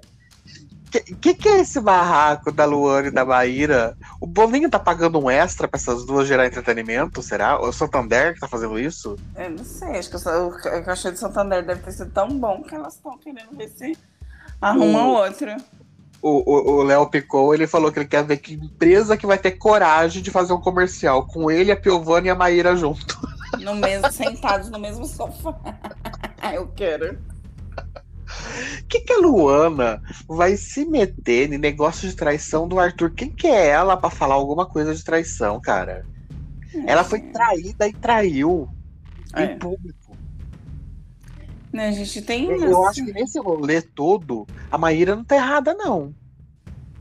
Que, que que é esse barraco da Luana e da Maíra? O Boninho tá pagando um extra pra essas duas gerar entretenimento, será? Ou o Santander que tá fazendo isso? Eu não sei, acho que o o ca- o cachê de Santander deve ter sido tão bom que elas estão querendo ver se arruma O- outra. O o- o Léo Picou, ele falou que ele quer ver que empresa que vai ter coragem de fazer um comercial com ele, a Piovani e a Maíra junto. (laughs) No mesmo, sentados no mesmo sofá. (laughs) Eu quero. que que a Luana vai se meter em negócio de traição do Arthur? Quem que é ela pra falar alguma coisa de traição, cara? Ela foi traída e traiu É. em público. Né, a gente tem. Eu umas- acho que nesse rolê todo, a Maíra não tá errada, não.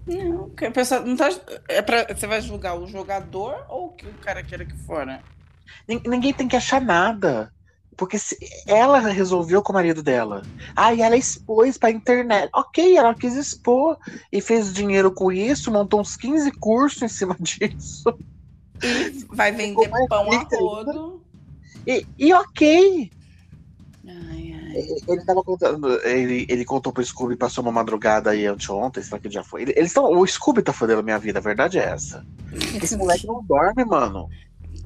Não, que a pessoa não tá. É pra, você vai julgar o jogador ou o que o cara queira que fora? Nin- Ninguém tem que achar nada. Porque se ela resolveu com o marido dela. Aí ela expôs pra internet. Ok, ela quis expor e fez dinheiro com isso, montou uns 15 cursos em cima (laughs) disso. E vai vender pão a rodo. E, e ok. Ele tava contando. Ele, ele contou pro Scooby, passou uma madrugada aí anteontem, será que já foi? Ele- Eles tão, o Scooby tá fodendo a minha vida, a verdade é essa. (laughs) Esse moleque não dorme, mano.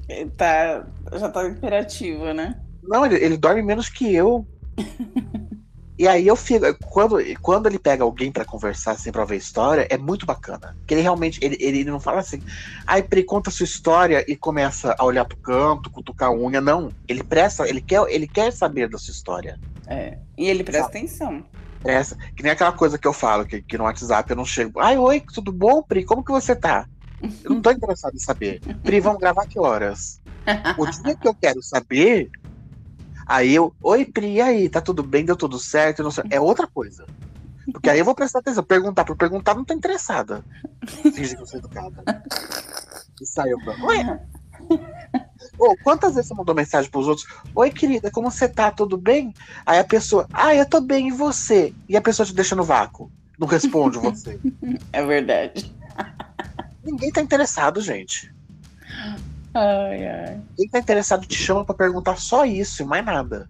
Ele tá, já tá imperativo, né? Não, ele, ele dorme menos que eu. (laughs) E aí eu fico. Quando, quando ele pega alguém pra conversar assim pra ver história, é muito bacana. Porque ele realmente. Ele, ele não fala assim. Ai, Pri, conta a sua história e começa a olhar pro canto, cutucar a unha. Não. Ele presta, ele quer, ele quer saber da sua história. É. E ele presta Sabe. atenção. Presta. Que nem aquela coisa que eu falo, que, que no WhatsApp eu não chego. Ai, oi, tudo bom, Pri? Como que você tá? Eu não tô (laughs) interessado em saber. Pri, vamos gravar que horas? O dia que eu quero saber, aí eu, oi Pri, e aí, tá tudo bem, deu tudo certo? Não sei. É outra coisa. Porque aí eu vou prestar atenção. Perguntar por perguntar, não tô interessada. Finge que eu sou educada. E saiu pra. Ô, quantas vezes você mandou mensagem pros outros? Oi, querida, como você tá? Tudo bem? Aí a pessoa, ah, eu tô bem, e você? E a pessoa te deixa no vácuo. Não responde você. (laughs) É verdade. Ninguém tá interessado, gente. Ai, ai. Quem tá interessado te chama pra perguntar só isso e mais nada.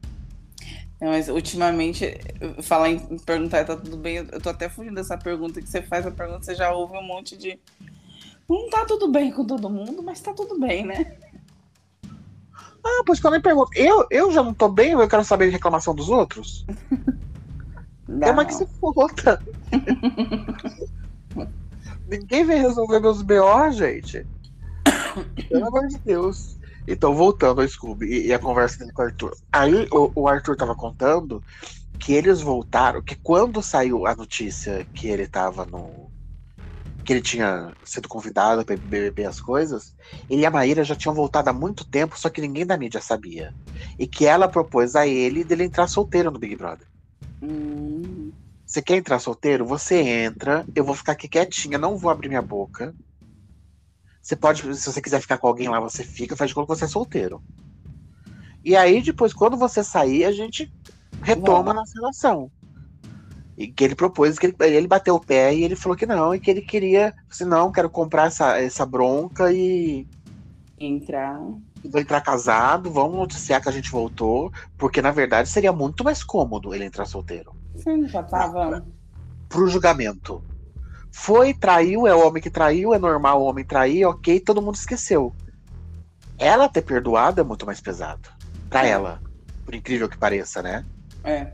Não, mas ultimamente, falar em em perguntar, tá tudo bem? Eu tô até fugindo dessa pergunta que você faz a pergunta, você já ouve um monte de. Não tá tudo bem com todo mundo, mas tá tudo bem, né? Ah, pois que eu nem pergunto. Eu, eu já não tô bem, eu quero saber de reclamação dos outros. Dá, é uma que não. se foda. Ninguém vem resolver meus BO, gente. Pelo amor de Deus. Então, voltando ao Scooby e, e a conversa dele com o Arthur. Aí o, o Arthur tava contando que eles voltaram, que quando saiu a notícia que ele tava no. Que ele tinha sido convidado pra beber as coisas, ele e a Maíra já tinham voltado há muito tempo, só que ninguém da mídia sabia. E que ela propôs a ele dele entrar solteiro no Big Brother. Hum, Você quer entrar solteiro? Você entra, eu vou ficar aqui quietinha, não vou abrir minha boca. Você pode, se você quiser ficar com alguém lá, você fica, faz de conta que você é solteiro. E aí, depois, quando você sair, a gente retoma a nossa relação. E que ele propôs, que ele, ele bateu o pé e ele falou que não, e que ele queria, assim, não, quero comprar essa, essa bronca e entrar. vou entrar casado, vamos noticiar que a gente voltou, porque na verdade seria muito mais cômodo ele entrar solteiro. Sim, já tava. pro julgamento. Foi, traiu, é o homem que traiu, é normal o homem trair, ok, todo mundo esqueceu. Ela ter perdoado é muito mais pesado. Pra ela. Por incrível que pareça, né? É,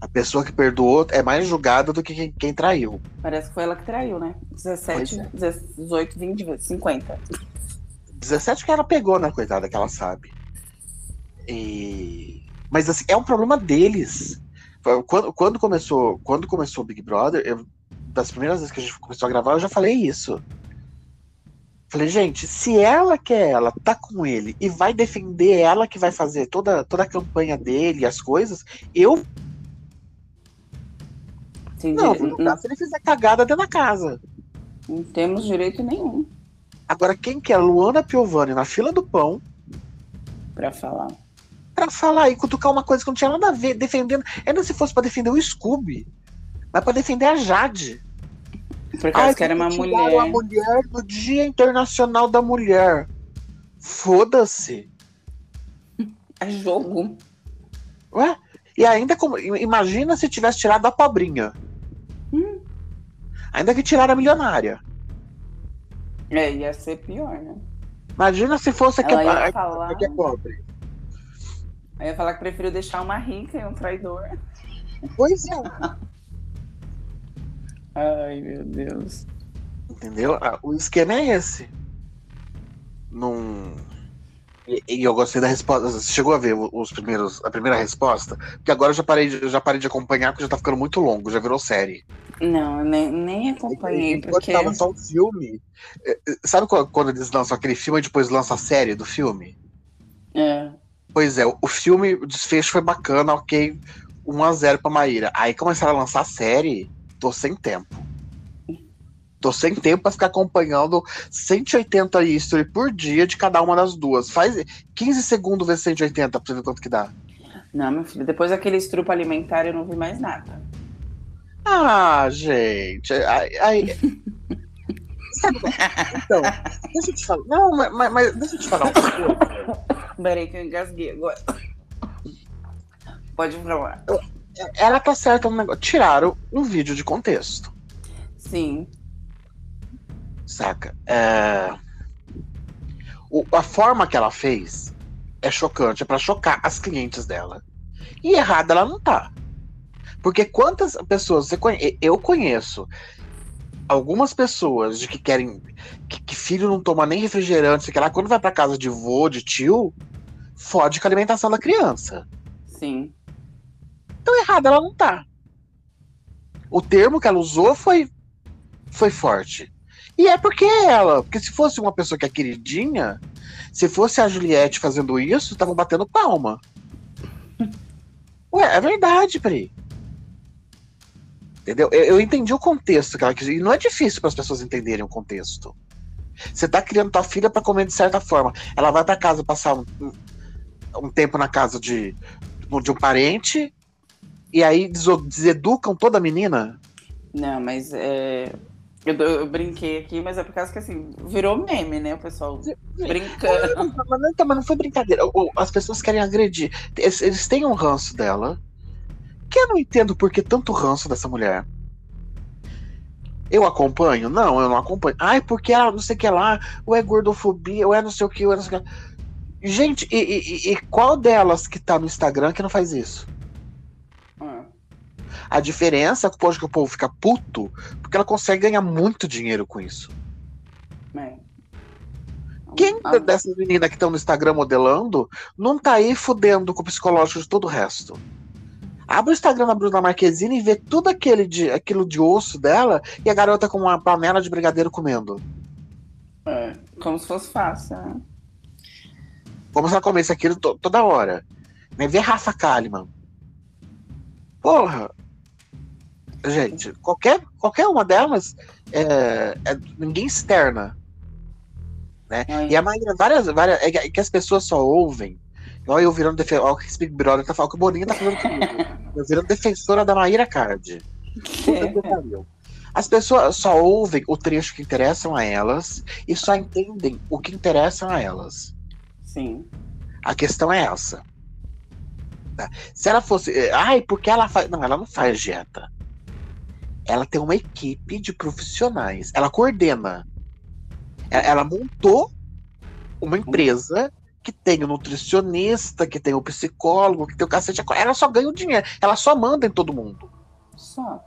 A pessoa que perdoou é mais julgada do que quem, quem traiu. parece que foi ela que traiu, né? 17, 18, 20, 50. 17 que ela pegou, né, coitada, que ela sabe. E... Mas assim, é um problema deles. Quando, quando começou, quando começou o Big Brother, eu- das primeiras vezes que a gente começou a gravar, eu já falei isso. Falei, gente, se ela quer ela, tá com ele e vai defender ela que vai fazer toda, toda a campanha dele, as coisas, eu Sem não, vou jogar se ele fizer cagada dentro da casa. não temos direito nenhum Agora, quem quer Luana Piovani na fila do pão, pra falar. Pra falar e cutucar uma coisa que não tinha nada a ver, defendendo. Ainda se fosse pra defender o Scooby. Mas pra defender a Jade. Por causa que era uma mulher. a mulher do Dia Internacional da Mulher. Foda-se. (laughs) É jogo. Ué? E ainda como. Imagina se tivesse tirado a pobrinha. Ainda que tiraram a milionária. É, ia ser pior, né? Imagina se fosse a que, Ela a, falar- a que é pobre. Eu ia falar que prefiro deixar uma rica e um traidor. Pois é. (laughs) Ai, meu Deus. Entendeu? Ah, O esquema é esse. Num. E, e eu gostei da resposta. Você chegou a ver os primeiros, a primeira resposta? Porque agora eu já parei, de, já parei de acompanhar porque já tá ficando muito longo, já virou série. Não, eu nem, nem acompanhei, porque. tava só um filme. eh, eh, Sabe quando, eles lançam aquele filme e depois lançam a série do filme? É. Pois é, o, o filme, o desfecho foi bacana, ok. 1x0 pra Maíra. Aí começaram a lançar a série, tô sem tempo. Tô sem tempo pra ficar acompanhando 180 history por dia de cada uma das duas. Faz 15 segundos vezes 180 pra você ver quanto que dá. Não, meu filho, depois daquele estrupo alimentar eu não vi mais nada. Ah, gente. Aí. aí- Sabe, então, deixa eu te falar. Não, mas, mas- deixa eu te falar. Peraí que eu engasguei agora. Pode falar. Ela tá certa no negócio. Tiraram um vídeo de contexto. Sim. Saca? É... O- a forma que ela fez é chocante, é pra chocar as clientes dela. E errada ela não tá. Porque quantas pessoas você conhece? Eu conheço algumas pessoas de que querem que, que filho não toma nem refrigerante, sei lá, quando vai pra casa de vô, de tio, fode com a alimentação da criança. Sim. Então errada ela não tá. O termo que ela usou foi foi forte. E é porque ela, porque se fosse uma pessoa que é queridinha, se fosse a Juliette fazendo isso, estavam batendo palma. Ué, é verdade, Pri. Entendeu? Eu, eu entendi o contexto que ela quis. E não é difícil para as pessoas entenderem o contexto. Você tá criando tua filha para comer de certa forma. Ela vai para casa passar um, um- tempo na casa de, de um parente, e aí deseducam toda a menina. Não, mas é. Eu, eu brinquei aqui, mas é por causa que assim, virou meme, né? O pessoal brincando. Mas não, então, mas não foi brincadeira. As pessoas querem agredir. Eles, eles têm um ranço dela. Que eu não entendo por que tanto ranço dessa mulher. Eu acompanho? Não, eu não acompanho. Ai, porque ela não sei o que lá, ou é gordofobia, ou é não sei o que, ou é não sei o que. Gente, e, e- e qual delas que tá no Instagram que não faz isso? A diferença é que o povo fica puto porque ela consegue ganhar muito dinheiro com isso. é. Quem Ah, dessas meninas que estão no Instagram modelando não tá aí fudendo com o psicológico de todo o resto? Abre o Instagram da Bruna Marquezine e vê tudo aquele de, aquilo de osso dela e a garota com uma panela de brigadeiro comendo. é, como se fosse fácil, né? Como se ela comesse aquilo to- toda hora. Né? Vê Rafa Kalimann. Porra! Gente, qualquer, qualquer uma delas é, é ninguém externa. Ai, E a Maíra, várias, várias. É que- é que as pessoas só ouvem. Olha eu virando defensor. Olha o que esse Big Brother tá falando, que o Boninho tá falando comigo. (laughs) Eu virando defensora da Maíra Card. Pariu. As pessoas só ouvem o trecho que interessam a elas e só entendem o que interessa a elas. Sim. A questão é essa. Tá? Se ela fosse. eh, Ai, porque ela faz. Não, ela não faz dieta. Ela tem uma equipe de profissionais. Ela coordena. E- Ela montou uma empresa que tem o nutricionista, que tem o psicólogo, que tem o cacete. Ela só ganha o dinheiro. Ela só manda em todo mundo. Só.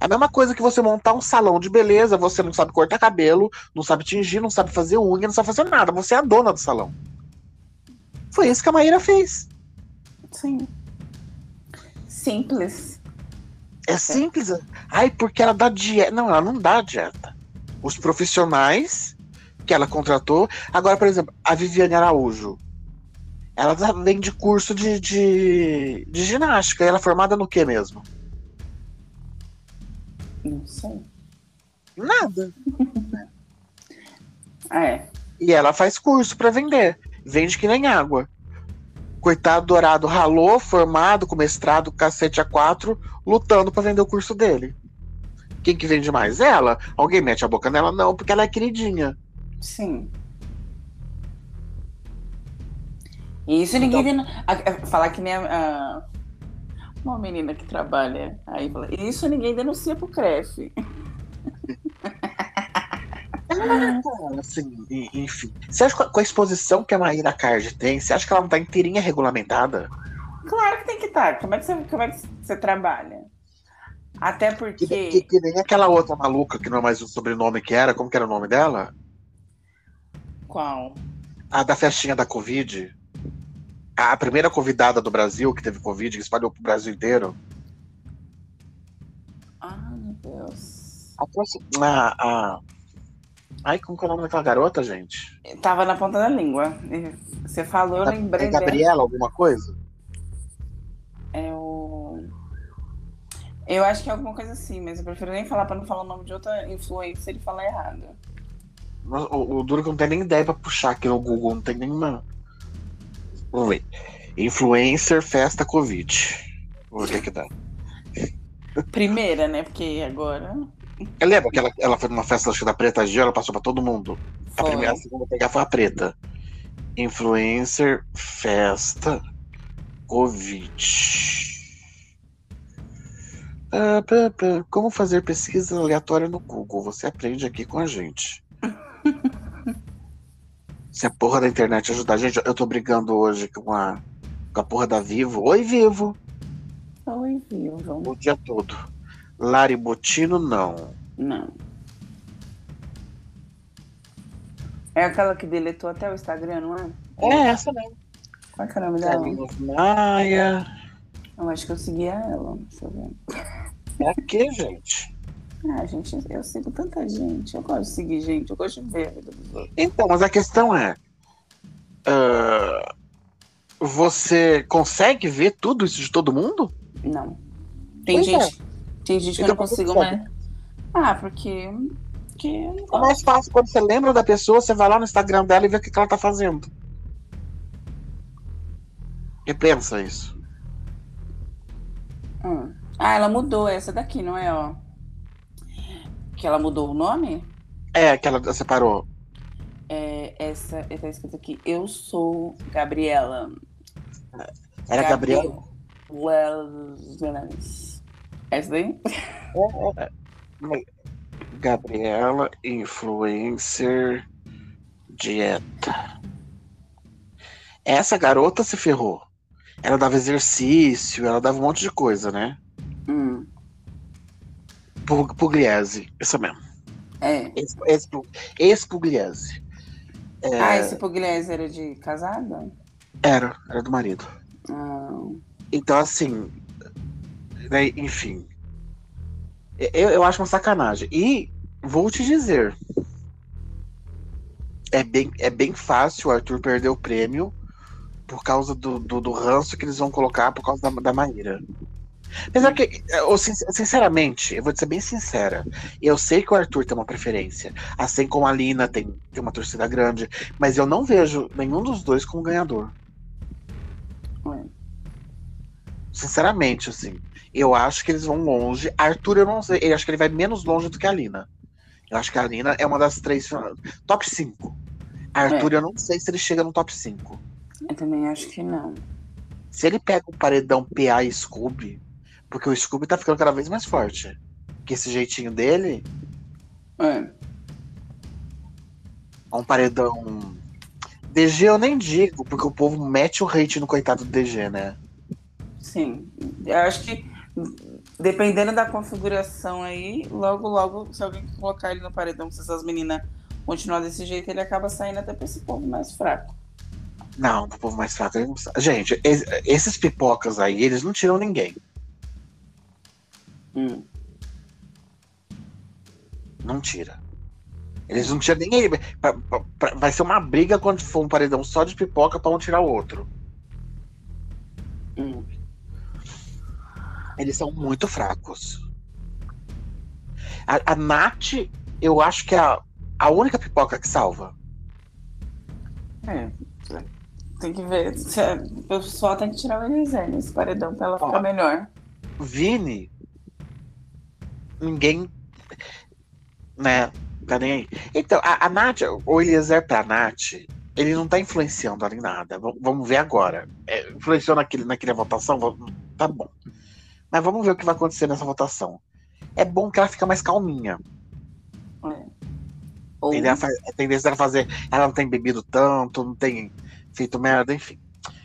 É a mesma coisa que você montar um salão de beleza, você não sabe cortar cabelo, não sabe tingir, não sabe fazer unha, não sabe fazer nada. Você é a dona do salão. Foi isso que a Maíra fez. Sim. Simples. É simples. Ai, porque ela dá dieta. Não, ela não dá dieta. Os profissionais que ela contratou. Agora, por exemplo, a Viviane Araújo. Ela tá- vem de curso de, de, de ginástica. E ela é formada no que mesmo? Não sei. Nada. (laughs) É. E ela faz curso pra vender. Vende que nem água. Coitado dourado, ralou, formado, com mestrado, cacete a quatro, lutando para vender o curso dele. Quem que vende mais? Ela. Alguém mete a boca nela? Não, porque ela é queridinha. Sim. Isso ninguém então... Falar que nem a, a, uma menina que trabalha aí fala, isso ninguém denuncia pro CREF. (laughs) assim, enfim. Você acha que com a exposição que a Maíra Card tem, você acha que ela não tá inteirinha regulamentada? Claro que tem que estar. Tá. Como é que você, como é que você trabalha? Até porque. Que, que, que, nem aquela outra maluca que não é mais o sobrenome que era, como que era o nome dela? Qual? A da festinha da Covid. A primeira convidada do Brasil que teve Covid, que espalhou pro Brasil inteiro. Ah, meu Deus. A, a, a... Ai, como que é o nome daquela garota, gente? Tava na ponta da língua. Você falou, eu lembrei. É Gabriela, alguma coisa? É o. Eu acho que é alguma coisa assim, mas eu prefiro nem falar pra não falar o nome de outra influência e ele falar errado. O, o duro que não tem nem ideia pra puxar aqui no Google, não tem nenhuma. Vamos ver. Influencer festa Covid. Vamos ver o que, que dá. Primeira, né? Porque agora. Eu lembro que ela, ela foi numa festa da Preta Gil, ela passou pra todo mundo. Foi. A primeira, a segunda pegar foi a preta. Influencer festa Covid. Ah, como fazer pesquisa aleatória no Google? Você aprende aqui com a gente. (laughs) Se a porra da internet ajudar. Gente, eu tô brigando hoje com a, com a porra da Vivo. Oi, Vivo. Oi, Vivo. O dia todo. Lari Botino, não. Não. É aquela que deletou até o Instagram, não é? É, essa mesmo. Qual é, é o nome dela? Maia. Eu acho que eu seguia ela. Deixa eu ver. É que, gente? Ah, gente, eu sigo tanta gente. Eu gosto de seguir gente, eu gosto de ver a vida dos outros. Então, mas a questão é. Uh, você consegue ver tudo isso de todo mundo? Não. Tem pois gente. É. Tem gente que eu não consigo mais. Ah, porque. porque é mais fácil quando você lembra da pessoa, você vai lá no Instagram dela e vê o que, ela tá fazendo. E pensa isso. Hum. Ah, ela mudou essa daqui, não é, ó? Que ela mudou o nome? É, que ela separou. É, essa, tá escrito aqui, eu sou Gabriela. Era Gabriela? Essa daí? É, é. Gabriela, influencer, dieta. Essa garota se ferrou. Ela dava exercício, ela dava um monte de coisa, né? Hum. Pugliese, isso mesmo. É. Ex-Pugliese. É... Ah, esse Pugliese era de casada? Era, era do marido. Ah. Então, assim, né, enfim. Eu, eu acho uma sacanagem. E vou te dizer. É bem, é bem fácil o Arthur perder o prêmio por causa do, do, do ranço que eles vão colocar por causa da, da Maíra. Apesar que, eu, sinceramente, eu vou ser bem sincera. Eu sei que o Arthur tem uma preferência, assim como a Lina tem, tem uma torcida grande, mas eu não vejo nenhum dos dois como ganhador. Sinceramente, assim. Eu acho que eles vão longe. Arthur, eu não sei. Eu acho que ele vai menos longe do que a Lina. Eu acho que a Lina é uma das três. Top 5. Arthur, é. eu não sei se ele chega no top 5. Eu também acho que não. Se ele pega o paredão PA e Scooby, porque o Scooby tá ficando cada vez mais forte. Que esse jeitinho dele. É. Um paredão. DG eu nem digo, porque o povo mete o hate no coitado do DG, né? Sim. Eu acho que dependendo da configuração aí, logo, logo, se alguém colocar ele no paredão, se essas meninas continuar desse jeito, ele acaba saindo até pra esse povo mais fraco. Não, o povo mais fraco. Gente, esses pipocas aí, eles não tiram ninguém. Hum. Não tira. Eles não tiram ninguém. Vai ser uma briga quando for um paredão só de pipoca para um tirar o outro. Hum. Eles são muito fracos. A, a Nath, eu acho que é a, a única pipoca que salva. É. Tem que ver. O pessoal tem que tirar o Eliezer nesse paredão pra ela Ó. ficar melhor. Vini, ninguém, né, tá nem aí. Então, a, a Nath, o Eliezer pra Nath, ele não tá influenciando em nada. V- vamos ver agora. É, influenciou naquele, naquela votação? Tá bom. Mas vamos ver o que vai acontecer nessa votação. É bom que ela fica mais calminha. É. Ou, a tendência dela fazer. Ela não tem bebido tanto, não tem feito merda, enfim.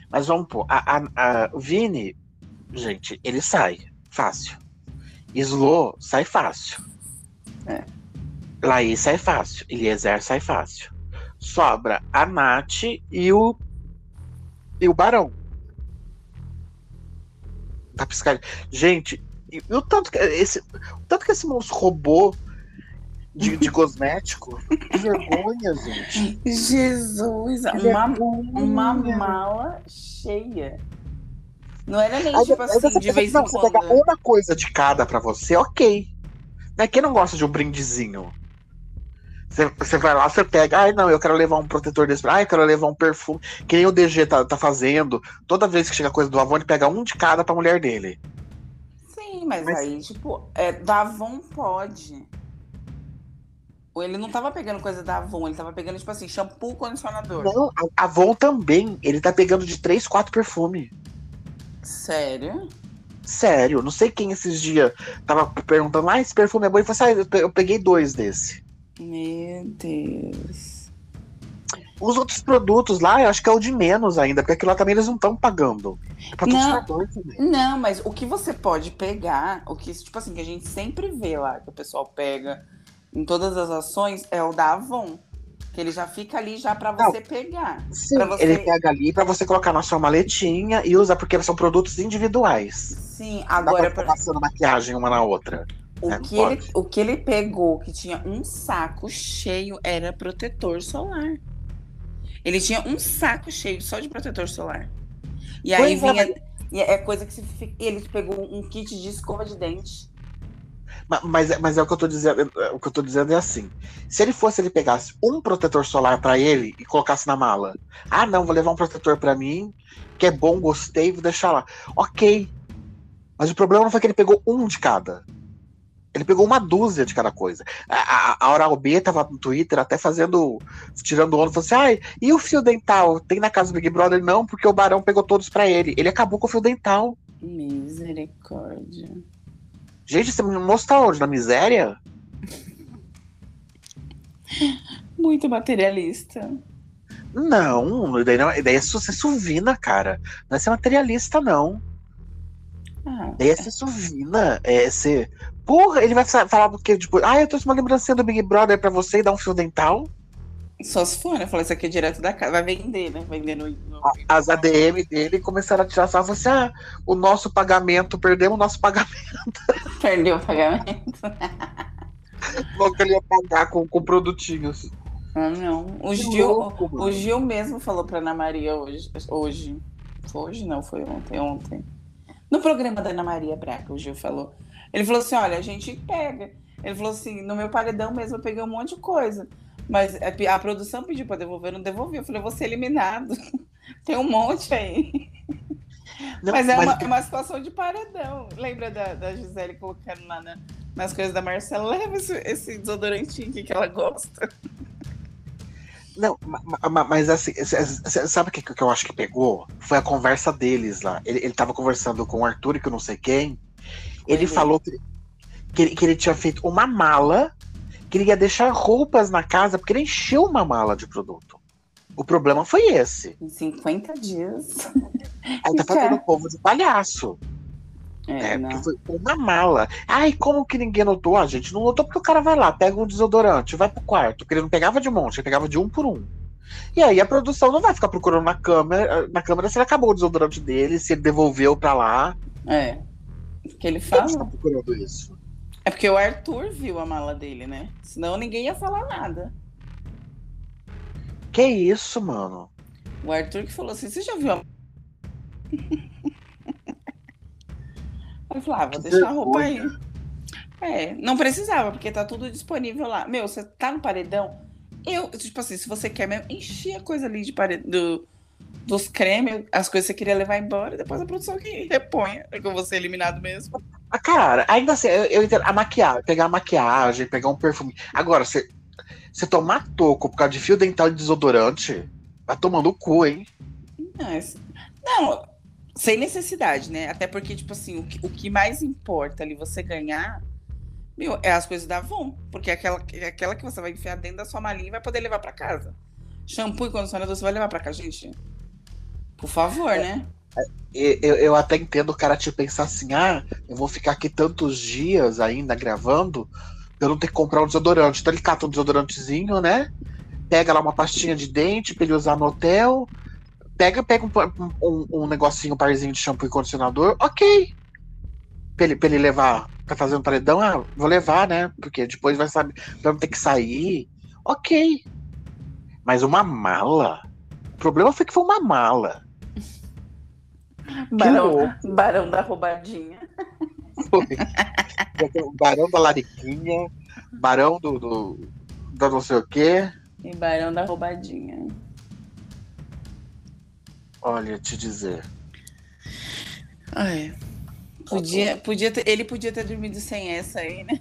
Mas vamos pôr. A, a, a- Vini, gente, ele sai fácil. Slow sai fácil. É. Laís sai fácil. Eliezer sai fácil. Sobra a Nath e o. E o Barão. Tá piscando. Gente, e, e o tanto que esse, o tanto que esse moço roubou de, de (laughs) cosmético. Que vergonha, gente. Jesus, uma, uma mala cheia. Não era nem Aí, tipo assim, você, de vez não, em você quando. pega uma coisa de cada pra você, ok. Né? Quem não gosta de um brindezinho? Você, vai lá, você pega, ai não, eu quero levar um protetor desse, ai, eu quero levar um perfume, que nem o DG tá, tá fazendo. Toda vez que chega coisa do Avon, ele pega um de cada pra mulher dele. Sim, mas, Mas- aí, tipo, é, da Avon pode. Ou Ele não tava pegando coisa da Avon, ele tava pegando, tipo assim, shampoo, condicionador. Não, a Avon também, ele tá pegando de 3, 4 perfume. Sério? Sério, não sei quem esses dias tava perguntando, ah, esse perfume é bom. Ele falou assim, ah, eu peguei dois desse. Meu Deus. Os outros produtos lá, eu acho que é o de menos ainda, porque aquilo lá também eles não estão pagando. É patrocinador também. Não, mas o que você pode pegar, o que, tipo assim, que a gente sempre vê lá, que o pessoal pega em todas as ações, é o da Avon. Que ele já fica ali já pra você pegar. Sim, você- ele pega ali pra você colocar na sua maletinha e usar, porque são produtos individuais. Sim, Não dá agora pra ficar pra- passando maquiagem uma na outra. O, É, que ele, o que ele pegou, que tinha um saco cheio, era protetor solar. Ele tinha um saco cheio só de protetor solar. E aí Pois é, vinha. e é coisa que se, ele pegou um kit de escova de dente. Ma- Mas, é- mas é o que eu tô dizendo. é, O que eu tô dizendo é assim. Se ele fosse, ele pegasse um protetor solar pra ele e colocasse na mala. Ah, não, vou levar um protetor pra mim, que é bom, gostei, vou deixar lá. Ok. Mas o problema não foi que ele pegou um de cada. Ele pegou uma dúzia de cada coisa. A, a, a Oral B tava no Twitter até fazendo. tirando onda, falou assim: ai, e o fio dental? Tem na casa do Big Brother? Não, porque o Barão pegou todos pra ele. Ele acabou com o fio dental. Misericórdia. Gente, esse moço tá onde? Na miséria? (laughs) Muito materialista. Não, daí, não, daí é ser suvina, cara. Não é ser materialista, não. É ser suvina. É ser. Porra, ele vai fa- falar porque, tipo, ah, eu trouxe uma lembrancinha do Big Brother pra você e dar um fio dental. só se for, né? Falou isso aqui é direto da casa. Vai vender, né? Vender no. no- As ADM dele começaram a tirar sarro. Você, ah, o nosso pagamento, perdemos o nosso pagamento. (laughs) Perdeu o pagamento. (laughs) Logo que ele ia pagar com, com produtinhos. Ah, não. O Que Gil, louco, o Gil mesmo falou pra Ana Maria hoje. Hoje. Foi hoje? Não, foi ontem. Ontem. No programa da Ana Maria Braca, o Gil falou. Ele falou assim: olha, a gente pega. Ele falou assim: no meu paredão mesmo eu peguei um monte de coisa. Mas a, a produção pediu pra devolver, eu não devolvi. Eu falei: eu vou ser eliminado. (laughs) Tem um monte aí. Não, Mas é uma, é uma situação de paredão. Lembra da, da Gisele colocando lá na- nas coisas da Marcela? Leva esse, esse desodorantinho aqui que ela gosta. (laughs) Não, ma- ma- mas assim, sabe o que, que eu acho que pegou? Foi a conversa deles lá. Ele, ele tava conversando com o Arthur e com não sei quem. Ele Foi falou que, que, ele, que ele tinha feito uma mala, que ele ia deixar roupas na casa, porque ele encheu uma mala de produto. O problema foi esse. Em 50 dias. Aí tá (laughs) fazendo o povo de palhaço. É, É, porque foi uma mala. Ai, como que ninguém notou? A gente não notou porque o cara vai lá, pega um desodorante, vai pro quarto. Porque ele não pegava de monte, ele pegava de um por um. E aí a produção não vai ficar procurando na câmera, na câmera se ele acabou o desodorante dele, se ele devolveu pra lá. É. Que ele fala. está procurando isso? É porque o Arthur viu a mala dele, né? Senão ninguém ia falar nada. Que isso, mano? O Arthur que falou assim: você já viu a. (laughs) Eu falava, ah, vou Que deixar a roupa aí. É, não precisava, porque tá tudo disponível lá. Meu, você tá no paredão. Eu, tipo assim, se você quer mesmo, encher a coisa ali de parede, do, dos cremes, as coisas que você queria levar embora, depois a produção que repõe, é que eu vou ser eliminado mesmo. Ah, cara, ainda assim, eu, eu entendo. A maquiagem, pegar a maquiagem, pegar um perfume. Agora, você, você tomar toco por causa de fio dental de desodorante, vai tomando o cu, hein? Não, não, sem necessidade, né? Até porque, tipo assim, o que, o que mais importa ali você ganhar meu, é as coisas da Avon. Porque é aquela, é aquela que você vai enfiar dentro da sua malinha e vai poder levar pra casa. Shampoo e condicionador você vai levar pra casa, gente. Por favor, né? E- Eu, eu até entendo o cara te pensar assim, ah, eu vou ficar aqui tantos dias ainda gravando, eu não ter que comprar um desodorante. Então ele cata um desodorantezinho, né? Pega lá uma pastinha de dente pra ele usar no hotel. Pega, pega um, um, um negocinho, um parzinho de shampoo e condicionador, ok. Pra ele, pra ele levar, pra fazer um paredão, ah, vou levar, né? Porque depois vai saber, não ter que sair. Ok. Mas uma mala. O problema foi que foi uma mala. (laughs) Barão, barão da roubadinha. Foi. (laughs) Barão da Lariquinha, Barão do, do, do não sei o quê. E barão da roubadinha. Olha, te dizer. Ai. Podia, podia ter, ele podia ter dormido sem essa aí, né?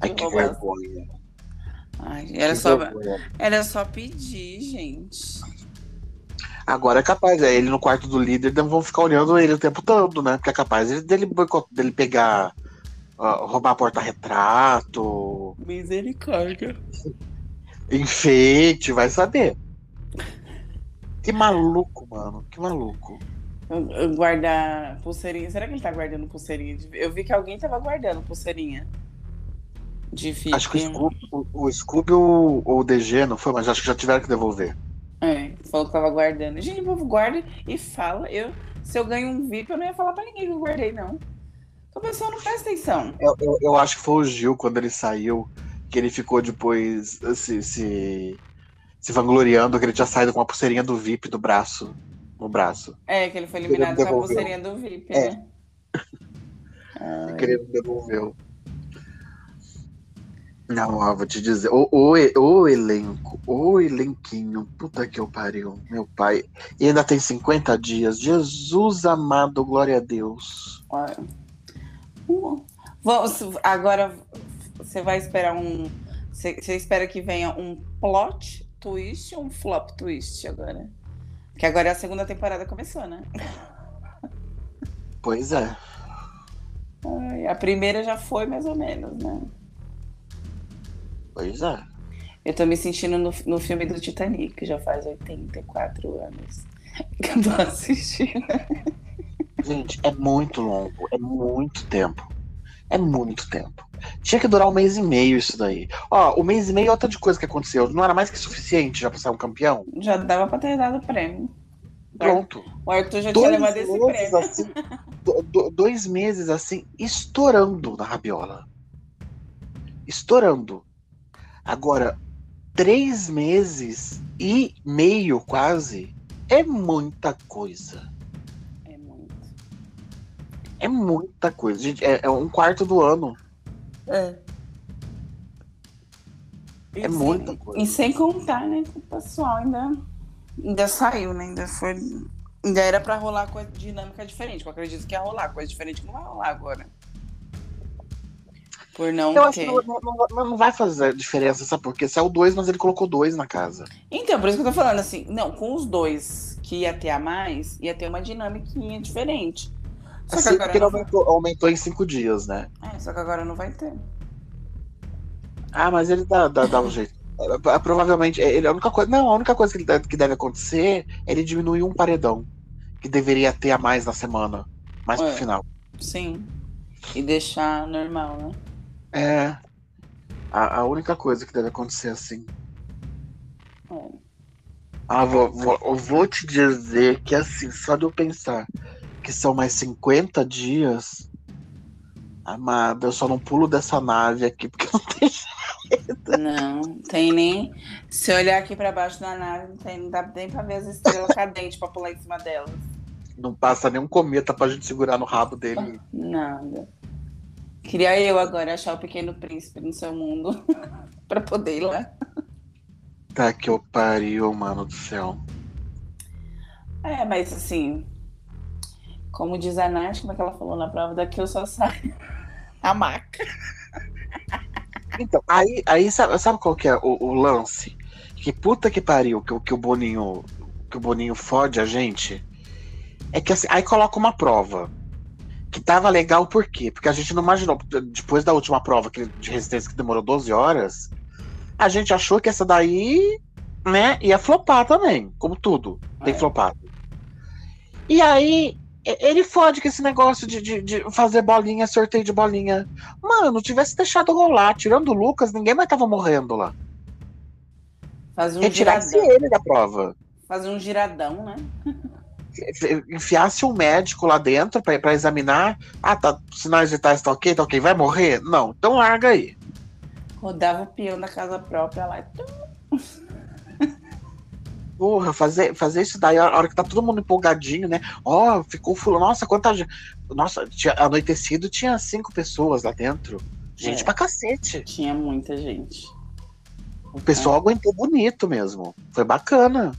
Ai, (laughs) que vergonha. Ai, era, que só, vergonha. era só pedir, gente. Agora é capaz, é, ele no quarto do líder, não vão ficar olhando ele o tempo todo, né? Porque é capaz dele, dele, pegar, ó, roubar porta-retrato, Misericórdia. enfeite, vai saber. Que maluco, mano, que maluco. Guardar pulseirinha. Será que ele tá guardando pulseirinha? Eu vi que alguém tava guardando pulseirinha. De VIP. Acho que o Scooby, o, o Scooby ou ou o DG não foi, mas acho que já tiveram que devolver. É, falou que tava guardando. Gente, o povo guarda e fala. Eu, se eu ganho um VIP, eu não ia falar pra ninguém que eu guardei, não. Então, pessoal, não presta atenção. Eu, eu, eu acho que foi o Gil quando ele saiu, que ele ficou depois se, se, se vangloriando que ele tinha saído com uma pulseirinha do VIP do braço. No braço. É, que ele foi eliminado com a pulseirinha do VIP, É. né? Ai. Que ele não devolveu. Não, ó, vou te dizer. O, o, o elenco, o elenquinho, puta que eu pariu, meu pai. E ainda tem 50 dias. Jesus amado, glória a Deus. Uh, Vamos, agora você vai esperar um. Você espera que venha um plot twist ou um flop twist agora? Que agora é a segunda temporada começou, né? Pois é. Ai, a primeira já foi mais ou menos, né? Pois é. Eu tô me sentindo no, no filme do Titanic, que já faz 84 anos que eu tô assistindo. Gente, é muito longo, é muito tempo. É muito tempo. Tinha que durar um mês e meio isso daí. Ó, o mês e meio é outra de coisa que aconteceu. Não era mais que suficiente já pra ser um campeão? Já dava pra ter dado o prêmio. Pronto. O Arthur já tinha Dois levado esse prêmio. assim, do- dois meses assim, estourando na rabiola. Estourando. Agora, três meses e meio quase é muita coisa. É muito. É muita coisa. Gente, é, é um quarto do ano. É. É muita coisa. E sem contar, né, que o pessoal ainda, ainda saiu, né? Ainda foi. Ainda era pra rolar coisa dinâmica diferente. Eu acredito que ia rolar, coisa diferente não vai rolar agora. Por não Eu acho ter. que não, não- não- vai fazer diferença, sabe? Porque é o dois, mas ele colocou dois na casa. Então, por isso que eu tô falando assim, não, com os dois que ia ter a mais, ia ter uma dinâmica diferente. Só que agora porque ele vai. aumentou, aumentou em cinco dias, né? É, só que agora não vai ter. Ah, mas ele dá, dá, dá um jeito. É, é, Provavelmente, é, ele, a única coisa. Não, a única coisa que, deve, que deve acontecer é ele diminuir um paredão. Que deveria ter a mais na semana. Mais pro É. final. Sim. E deixar normal, né? É. A, a única coisa que deve acontecer assim. É. Ah, vou, vou, eu vou te dizer que assim, só de eu pensar que são mais 50 dias. Amada, eu só não pulo dessa nave aqui porque não tem. Não, tem nem. Se olhar aqui pra baixo da nave, não, tem, não dá nem pra ver as estrelas cadentes pra pular em cima delas. Não passa nenhum cometa pra gente segurar no rabo dele. Nada. Queria eu agora achar o pequeno príncipe no seu mundo (laughs) pra poder ir lá. Tá que eu pariu, mano do céu. É, mas assim, como diz a Nath, como é que ela falou na prova, daqui eu só saio a maca. Então, aí, aí sabe, sabe qual que é o, o lance? Que puta que pariu que, que o Boninho que o Boninho fode a gente. É que assim, aí coloca uma prova. Que tava legal por quê? Porque a gente não imaginou, depois da última prova que, de resistência que demorou 12 horas, a gente achou que essa daí, né, ia flopar também, como tudo tem é. flopado. E aí, ele fode com esse negócio de, de, de, fazer bolinha, sorteio de bolinha. Mano, tivesse deixado rolar, tirando o Lucas, ninguém mais tava morrendo lá. Fazer um Retirasse giradão. ele da prova. Fazer um giradão, né? Enfiasse um médico lá dentro para examinar. Ah, tá, sinais vitais tá ok, tá ok, vai morrer? Não, então larga aí. Rodava o peão da casa própria lá. Porra, fazer, fazer isso daí, a hora que tá todo mundo empolgadinho, né? Ó, oh, ficou fulano. Nossa, quanta gente. Nossa, tinha, anoitecido tinha cinco pessoas lá dentro. Gente é, pra cacete. Tinha muita gente. O pessoal é. aguentou bonito mesmo. Foi bacana.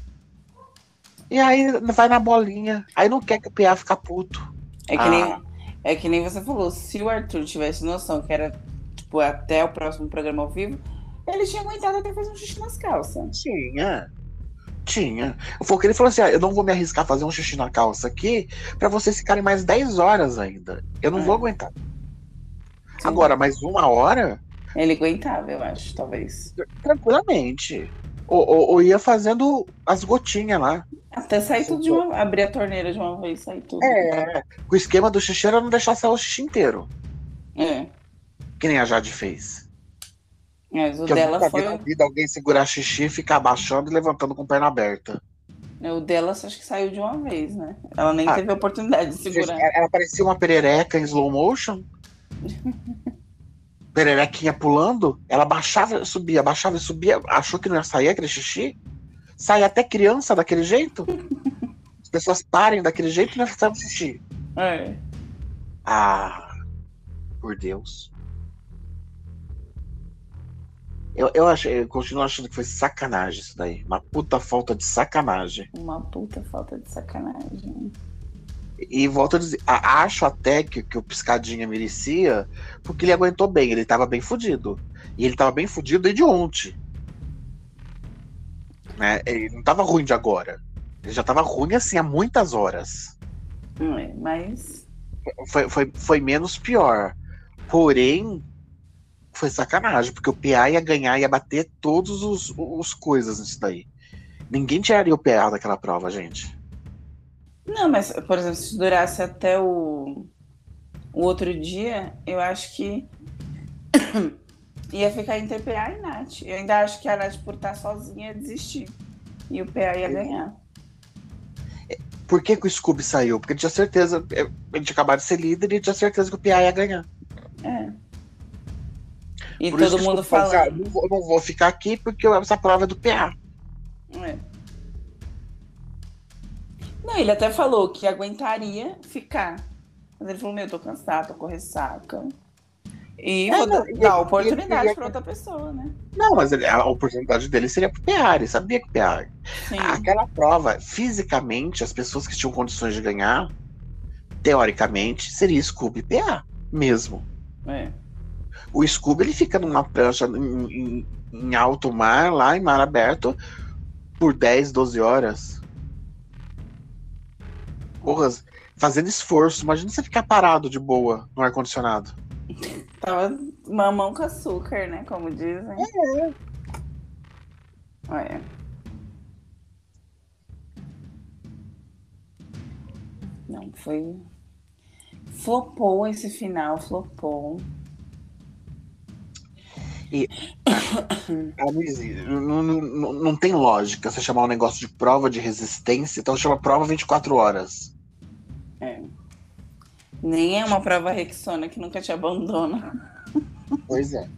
E aí vai na bolinha. Aí não quer que o PA fica puto. É que, ah. nem, é que nem você falou, se o Arthur tivesse noção que era tipo até o próximo programa ao vivo, ele tinha aguentado até fazer um xixi nas calças. Tinha. Tinha. Foi o que ele falou assim: ah, eu não vou me arriscar a fazer um xixi na calça aqui para vocês ficarem mais 10 horas ainda. Eu não é. vou aguentar. Sim. Agora, mais uma hora. Ele aguentava, eu acho, talvez. Tranquilamente. Ou, ou, ou ia fazendo as gotinhas lá. Até sair tudo de uma. abrir a torneira de uma vez, sair tudo. É. O esquema do xixi era não deixar sair o xixi inteiro. É. Que nem a Jade fez. Mas o dela eu foi. vida alguém segurar xixi, ficar abaixando e levantando com perna aberta. O dela acho que saiu de uma vez, né? Ela nem ah, teve a oportunidade de segurar. Ela parecia uma perereca em slow motion. (laughs) Pererequinha pulando, ela baixava, subia, baixava e subia, achou que não ia sair aquele xixi. Sai até criança daquele jeito. As pessoas parem daquele jeito e não sabem xixi. É. Ah, por Deus. Eu, eu, acho, eu continuo achando que foi sacanagem isso daí. Uma puta falta de sacanagem. Uma puta falta de sacanagem. E volto a dizer, acho até que, que o Piscadinha merecia, porque ele aguentou bem, ele tava bem fudido. E ele tava bem fudido desde ontem. Né? Ele não tava ruim de agora. Ele já tava ruim assim há muitas horas. É, mas. Foi, foi, foi menos pior. Porém, foi sacanagem, porque o PA ia ganhar, ia bater todos os, os coisas nisso daí. Ninguém tiraria o PA daquela prova, gente. Não, mas, por exemplo, se durasse até o, o outro dia, eu acho que (coughs) ia ficar entre PA e Nath. Eu ainda acho que a Nath, por estar sozinha, ia desistir. E o PA ia ganhar. É, por que, que o Scooby saiu? Porque ele tinha certeza, ele tinha acabado de ser líder e tinha certeza que o PA ia ganhar. É. E Por todo mundo fala. Ah, não, vou, não vou ficar aqui porque essa prova é do PA. É. Não, ele até falou que aguentaria ficar. Mas ele falou: Meu, tô cansado, tô com ressaca. E é, vou não, dar oportunidade para outra pessoa, né? Não, mas ele, a oportunidade dele seria pro PA, ele sabia que o PA. Sim. Aquela prova, fisicamente, as pessoas que tinham condições de ganhar, teoricamente, seria Scooby PA mesmo. É. O Scooby ele fica numa prancha em, em, alto mar, lá em mar aberto, por 10, 12 horas. Porra, fazendo esforço. Imagina você ficar parado de boa no ar-condicionado. Tava mamão com açúcar, né? Como dizem. É. Olha. Não, foi. Flopou esse final, flopou. E, (coughs) não, não, não tem lógica você chamar um negócio de prova de resistência, então chama prova 24 horas. É. Nem é uma prova Rexona que nunca te abandona. (laughs) Pois é.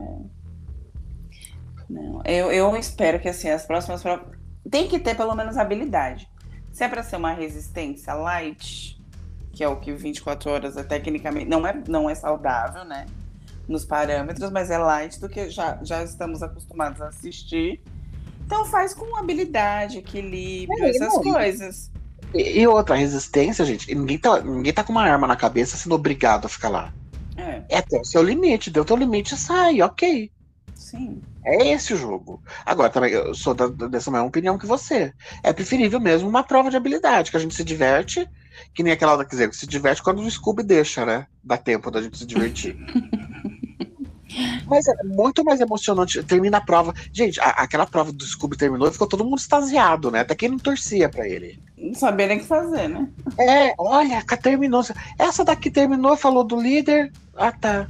é. Não, eu, eu espero que assim, as próximas provas. Tem que ter pelo menos habilidade. Se é para ser uma resistência light, que é o que 24 horas é tecnicamente não é, não é saudável, né? Nos parâmetros, mas é light do que já, já estamos acostumados a assistir. Então faz com habilidade, equilíbrio, é, essas não, coisas. E, e, outra, resistência, gente, ninguém tá, ninguém tá com uma arma na cabeça sendo obrigado a ficar lá. É. É até o seu limite, deu teu limite sai, ok. Sim. É esse o jogo. Agora, também, eu sou da, dessa mesma opinião que você. É preferível mesmo uma prova de habilidade, que a gente se diverte, que nem aquela, quer dizer, se diverte quando o Scooby deixa, né? Dá tempo da gente se divertir. (laughs) Mas é muito mais emocionante. Termina a prova. Gente, a, aquela prova do Scooby terminou e ficou todo mundo extasiado, né? Até quem não torcia pra ele. Não sabia nem o que fazer, né? É, olha, terminou. Essa daqui terminou, falou do líder. Ah, tá.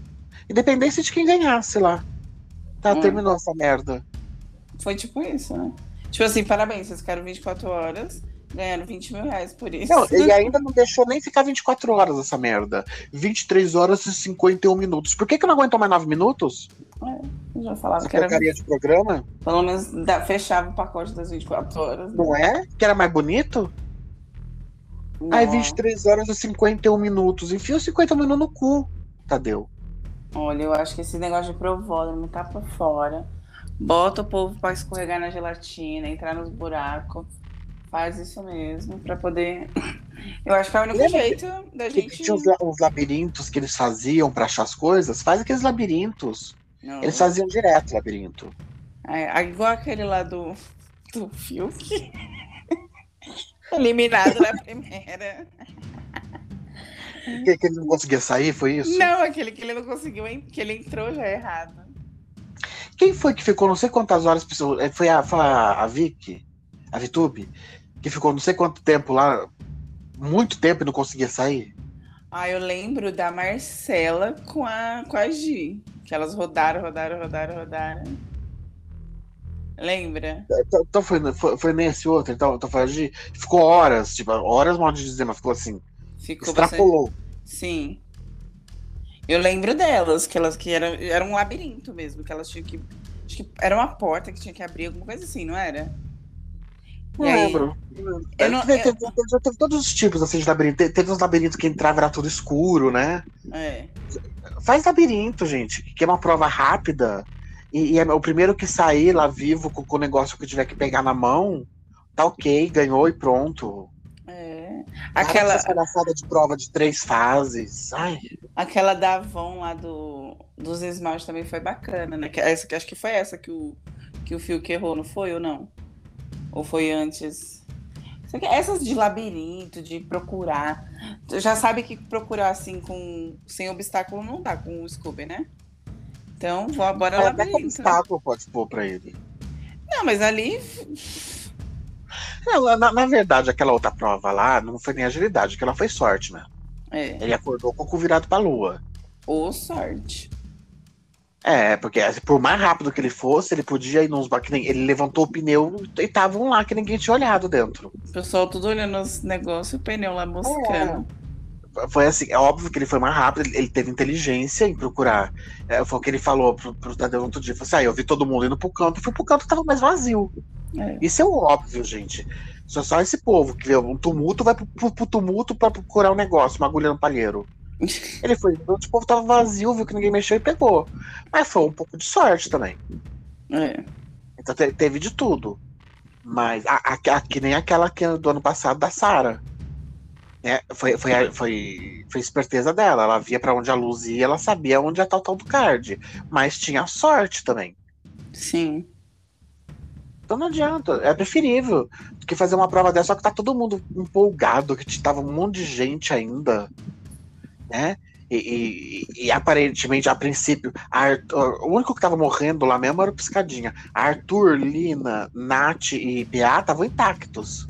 Independência de quem ganhasse lá. Tá, hum. terminou essa merda. Foi tipo isso, né? Tipo assim, parabéns, vocês ficaram 24 horas ganhando 20 mil reais por isso. Não, ele (laughs) ainda não deixou nem ficar 24 horas essa merda. 23 horas e 51 minutos. Por que, que não aguentou mais 9 minutos? É, já falava Essa que era. de programa? Pelo menos da, fechava o pacote das 24 horas. Né? Não é? Que era mais bonito? Não. Aí 23 horas e 51 minutos. Enfia os 50 minutos no cu, Tadeu. Olha, eu acho que esse negócio de provódromo tá por fora. Bota o povo pra escorregar na gelatina, entrar nos buracos. Faz isso mesmo, para poder. (coughs) Eu acho que é o único Lembra jeito da gente. Tinha os, os, labirintos que eles faziam para achar as coisas. Faz aqueles labirintos. Não. Eles faziam direto labirinto. É, igual aquele lá do, do Fiuk. (laughs) Eliminado na primeira. Que, que ele não conseguia sair, foi isso? Não, aquele que ele não conseguiu, que ele entrou já errado. Quem foi que ficou não sei quantas horas? É, foi a, foi a, a Vicky? A Vitube? Que ficou não sei quanto tempo lá, muito tempo e não conseguia sair? Ah, eu lembro da Marcela com a, com a Gi. Que elas rodaram, rodaram, rodaram, rodaram. Lembra? Então, então foi, foi, foi, nesse outro, então, então foi a Gi. Ficou horas, tipo, horas mal de dizer, mas ficou assim. Ficou extrapolou. Bastante... Sim. Eu lembro delas, que elas que era, era um labirinto mesmo, que elas tinham que. Acho que era uma porta que tinha que abrir, alguma coisa assim, não era? Não lembro. Eu não, teve, eu... teve, teve, todos os tipos assim, de labirinto. Teve, teve uns labirintos que entrava era tudo escuro, né? É. Faz labirinto, gente, que é uma prova rápida. E, e é o primeiro que sair lá vivo com, com, o negócio que tiver que pegar na mão, tá ok, ganhou e pronto. É. Aquela palhaçada de prova de três fases. Ai. Aquela da Avon lá do, dos esmaltes também foi bacana, né? Essa, acho que foi essa que o, que o Fio que errou, não foi ou não? Ou foi antes? Essas de labirinto, de procurar. Tu já sabe que procurar assim com sem obstáculo não dá com o Scooby, né? Então, bora é, labirinto. Né? obstáculo pode pôr pra ele. Não, mas ali. Não, na, na, verdade, aquela outra prova lá não foi nem agilidade, aquela foi sorte, né? É. Ele acordou com o cu virado pra lua. Ou sorte. É, porque por mais rápido que ele fosse, ele podia ir nos barcos. Ele levantou o pneu e estavam lá que ninguém tinha olhado dentro. O pessoal tudo olhando os negócios e o pneu lá buscando. É. Foi assim, é óbvio que ele foi mais rápido, ele teve inteligência em procurar. É, foi o que ele falou pro, pro Tadeu outro dia. Falou assim, ah, eu vi todo mundo indo pro canto, fui pro canto que tava mais vazio. É. Isso é óbvio, gente. Só, só esse povo que vê um tumulto vai pro, pro, pro tumulto pra procurar um negócio, uma agulha no palheiro. Ele foi, o povo tava vazio, viu que ninguém mexeu e pegou. Mas foi um pouco de sorte também. É. Então te, teve de tudo. Mas a, a, a, que nem aquela que do ano passado da Sara. É, foi, foi, foi, foi esperteza dela. Ela via para onde a luz ia, ela sabia onde ia estar o tal do card. Mas tinha sorte também. Sim. Então não adianta. É preferível do que fazer uma prova dessa, só que tá todo mundo empolgado, que tava um monte de gente ainda né? E, e, e, aparentemente, a princípio, Arthur, o único que tava morrendo lá mesmo era o Piscadinha. Arthur, Lina, Nath e Pia estavam intactos.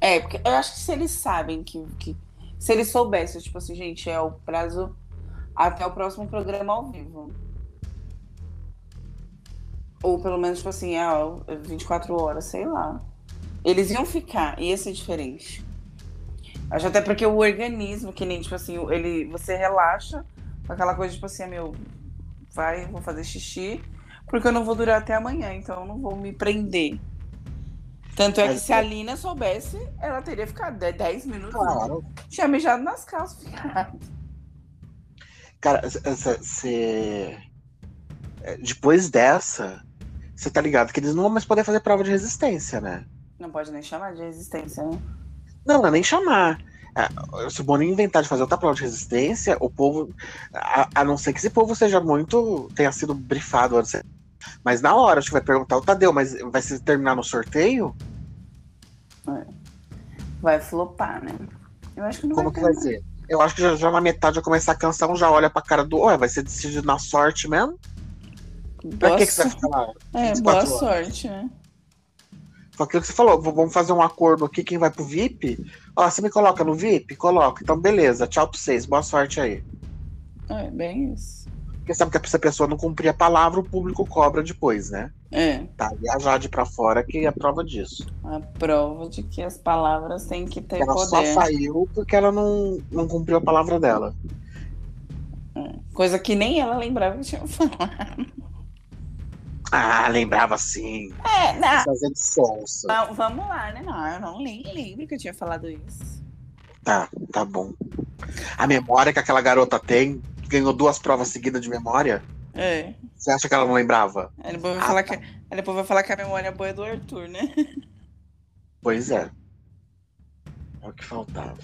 É, porque eu acho que se eles sabem que, que. Se eles soubessem, tipo assim, gente, é o prazo até o próximo programa ao vivo. Ou pelo menos, tipo assim, é 24 horas, sei lá. Eles iam ficar, ia ser diferente. Acho até porque o organismo, que nem, tipo assim, ele, você relaxa com aquela coisa, tipo assim, ah, meu, vai, vou fazer xixi, porque eu não vou durar até amanhã, então eu não vou me prender. Tanto é que se a Lina soubesse, ela teria ficado 10 minutos. Claro. Tinha mijado nas calças, ficado. Cara, você. É, depois dessa, Você tá ligado que eles não vão mais poder fazer prova de resistência, né? Não pode nem chamar de resistência, né? Não, não é nem chamar. É, se o Boninho inventar de fazer outra prova de resistência, o povo. A, a, não ser que esse povo seja muito. tenha sido brifado antes. Mas na hora, acho que vai perguntar o Tadeu, mas vai se terminar no sorteio? É. Vai flopar, né? Eu acho que não Como vai que vai ser? Eu acho que já, já na metade vai começar a canção, já olha pra cara do. Ué, vai ser decidido na sorte mesmo? Pra Boa que, que você vai lá? É, 24 boa horas? sorte, né? Foi aquilo que você falou, vamos fazer um acordo aqui, quem vai pro VIP? Ó, você me coloca no VIP? Coloca. Então, beleza, tchau pra vocês, boa sorte aí. É, bem isso. Porque sabe que se a pessoa não cumprir a palavra, o público cobra depois, né? É, Tá, e a Jade pra fora que é a prova disso. a prova de que as palavras têm que ter Ela só poder. saiu porque ela não, não cumpriu a palavra dela. Coisa que nem ela lembrava que tinha (laughs) falado. Ah, lembrava sim. É, não. Fazendo sonsa. Va- Vamos lá, né? Não, eu não nem lembro que eu tinha falado isso. Tá, tá bom. A memória que aquela garota tem, que ganhou duas provas seguidas de memória, É. você acha que ela não lembrava? Aí depois vai Ah, falar tá. que, aí depois vai falar que a memória boa é do Arthur, né? Pois é. É o que faltava.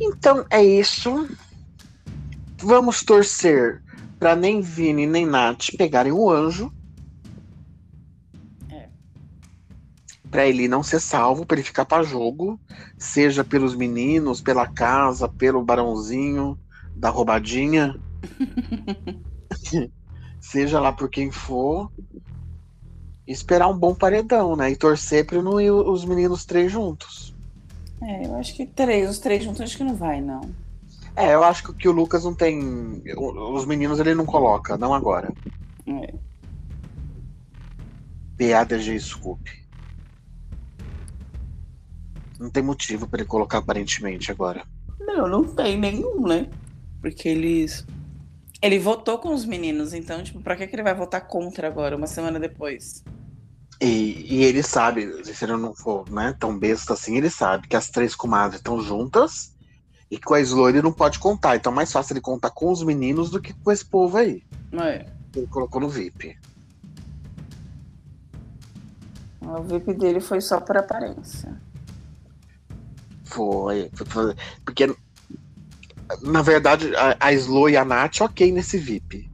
Então é isso. Vamos torcer pra nem Vini nem Nath pegarem o anjo. É. Pra ele não ser salvo, pra ele ficar pra jogo. Seja pelos meninos, pela casa, pelo barãozinho da roubadinha. (laughs) seja lá por quem for. Esperar um bom paredão, né? E torcer pra não ir os meninos três juntos. É, eu acho que três, os três juntos, acho que não vai, não. É, eu acho que, o Lucas não tem. Os meninos ele não coloca, não agora. É. PADG Scoop. Não tem motivo pra ele colocar aparentemente agora. Não, não tem nenhum, né? Porque eles. Ele votou com os meninos, então, tipo, pra que, que ele vai votar contra agora, uma semana depois? E, e ele sabe, se ele não for né, tão besta assim, ele sabe que as três comadres estão juntas e com a Slo ele não pode contar. Então é mais fácil ele contar com os meninos do que com esse povo aí. É. Ele colocou no VIP. O VIP dele foi só por aparência. Foi. Porque, na verdade, a, a Slo e a Nath, ok nesse VIP.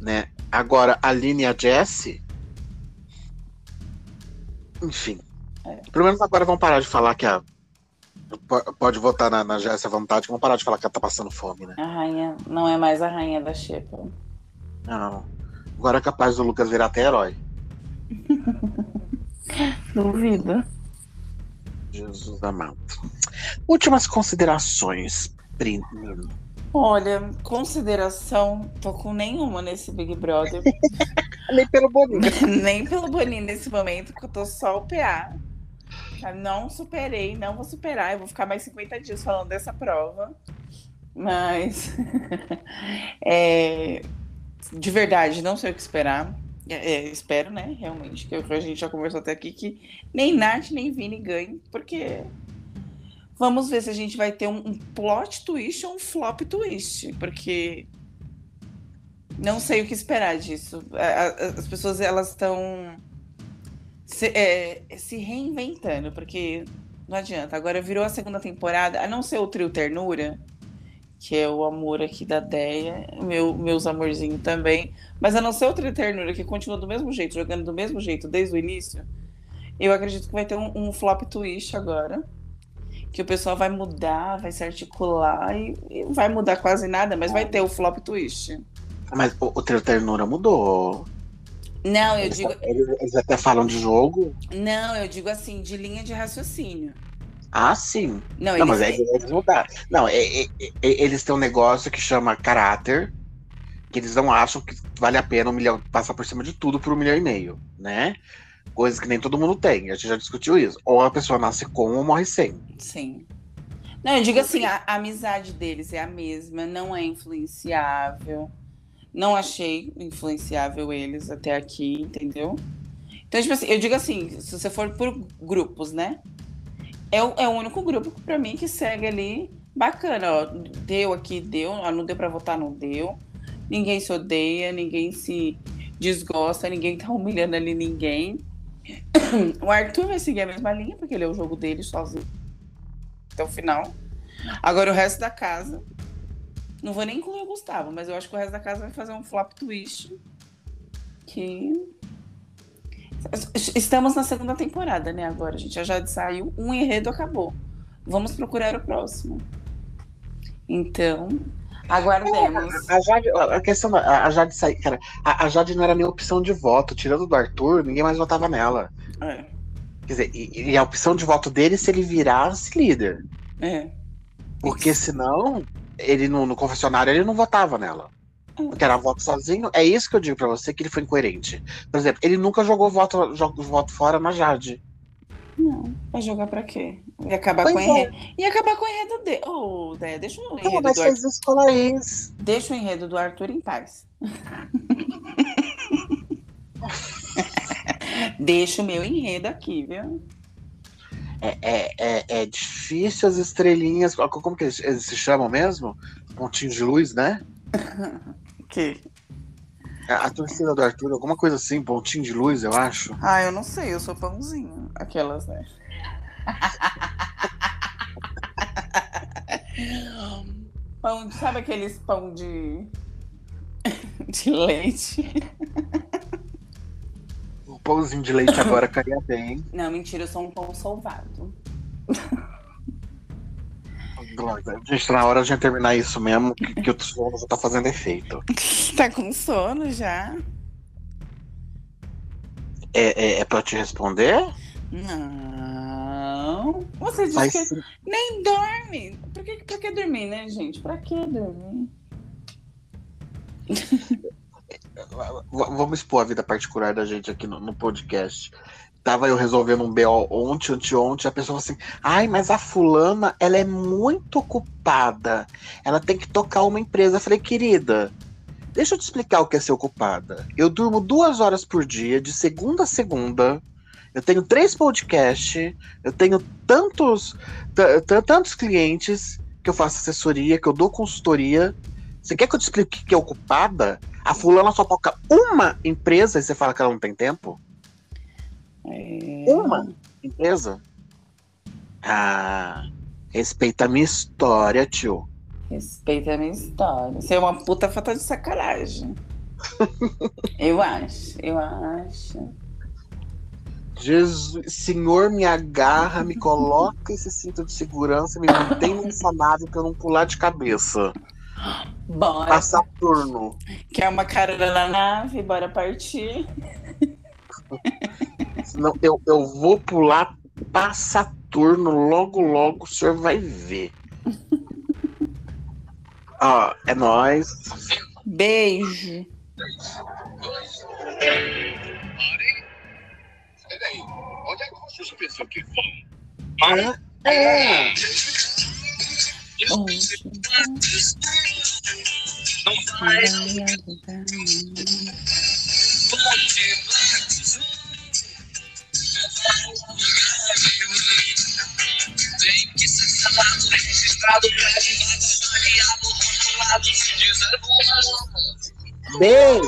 Né? Agora, a Aline e a Jessie. Enfim. É. Pelo menos agora vão parar de falar que a. po- Pode votar na, na Jessie à vontade, vão parar de falar que ela tá passando fome, né? A rainha não é mais a rainha da Xepa. Não. Agora é capaz do Lucas virar até herói. (laughs) Duvido. Jesus amado. Últimas considerações, Pri. Olha, consideração, tô com nenhuma nesse Big Brother. (laughs) Nem pelo Boninho. (laughs) Nem pelo Boninho nesse momento, que eu tô só o PA. Tá? Não superei, não vou superar. Eu vou ficar mais 50 dias falando dessa prova. Mas. (laughs) é, de verdade, não sei o que esperar. É, é, espero, né? Realmente, que a gente já conversou até aqui que nem Nath nem Vini ganhem, porque. Vamos ver se a gente vai ter um, um plot twist ou um flop twist, porque não sei o que esperar disso. As pessoas elas estão se, é, se reinventando, porque não adianta. Agora virou a segunda temporada, a não ser o trio Ternura, que é o amor aqui da Deia, meu, meus amorzinhos também, mas a não ser o trio Ternura, que continua do mesmo jeito, jogando do mesmo jeito desde o início, eu acredito que vai ter um, um flop twist agora. Que o pessoal vai mudar, vai se articular e, e vai mudar quase nada, mas vai ter o flop twist. Mas o, o Trio Ternura mudou. Não, eu Eles, digo, eles- eles até falam de jogo. Não, eu digo assim, de linha de raciocínio. Ah, sim. Não, Não, mas aí eles mudaram. Não, é- é- é- eles têm um negócio que chama caráter, que eles não acham que vale a pena um milhão, passar por cima de tudo por um milhão e meio, né? Coisas que nem todo mundo tem. A gente já discutiu isso. Ou a pessoa nasce com ou morre sem. Sim. Não, eu digo assim, a, a amizade deles é a mesma, não é influenciável. Não achei influenciável eles até aqui, entendeu? Então, tipo assim, eu digo assim, se você for por grupos, né? É o, é o único grupo pra mim que segue ali bacana, ó. Deu aqui, deu, ó, não deu pra votar, não deu. Ninguém se odeia, ninguém se desgosta, ninguém tá humilhando ali ninguém. (coughs) O Arthur vai seguir a mesma linha, porque ele é o jogo dele sozinho até o final. Agora o resto da casa. Não vou nem incluir o Gustavo, mas eu acho que o resto da casa vai fazer um flop twist. Que. Estamos na segunda temporada, né? Agora, a gente já, já saiu, um enredo acabou. Vamos procurar o próximo. Então, aguardemos. É, a, Jade, a questão da a Jade sair, cara, a, a, Jade não era nem opção de voto. Tirando do Arthur, ninguém mais votava nela. É. Quer dizer, e, e, a opção de voto dele se ele virasse líder. É. Porque senão, ele no, no confessionário ele não votava nela. É. Porque era voto sozinho. É isso que eu digo pra você, que ele foi incoerente. Por exemplo, ele nunca jogou voto, jogou voto fora na Jade. Não, vai jogar pra quê? E acabar pois com o é. enredo. E acabar com o enredo dele. Ô, oh, Déia, deixa o enredo não, mas do Arthur. Escola isso. Deixa o enredo do Arthur em paz. (laughs) deixa o meu enredo aqui, viu? É, é, é, é, difícil as estrelinhas. Como que eles, eles se chamam mesmo? Pontinhos de luz, né? (laughs) que? A, a torcida do Arthur, alguma coisa assim, pontinho de luz, eu acho. Ah, eu não sei, eu sou pãozinho. Aquelas, né? (laughs) pão, sabe aqueles pão de, (laughs) de leite? Pãozinho de leite agora (laughs) caia bem. Não, mentira, eu sou um pão solvado. Gente, tá na hora de terminar isso mesmo, que, que o sono já tá fazendo efeito. (laughs) tá com sono já? É, é, é pra te responder? Não. Você disse Mas... que nem dorme. Por que, por que dormir, né, gente? Pra que dormir? Vamos expor a vida particular da gente aqui no, no podcast tava eu resolvendo um BO ontem, anteontem, a pessoa assim: ai, mas a fulana, ela é muito ocupada. Ela tem que tocar uma empresa. Eu falei, querida, deixa eu te explicar o que é ser ocupada. Eu durmo duas horas por dia, de segunda a segunda. Eu tenho três podcasts, eu tenho tantos, tantos clientes que eu faço assessoria, que eu dou consultoria. Você quer que eu te explique o que é ocupada? A fulana só toca uma empresa e você fala que ela não tem tempo? É... Uma empresa? Ah, respeita a minha história, tio. Respeita a minha história. Você é uma puta falta de sacanagem. (laughs) eu acho, eu acho. Jesus, Senhor, me agarra, me coloca esse cinto de segurança, me mantém nessa nave pra eu não pular de cabeça. Bora. Saturno. Quer uma carona na nave? Bora partir. (laughs) Senão eu, eu vou pular pra Saturno, logo, logo o senhor vai ver. (laughs) Ó, é nóis. Beijo. Onde é que vocês pensam que vão? Ah, é. Não vai. Tem que ser selado, registrado, prévio, avaliado, rotulado, se dizer Bem,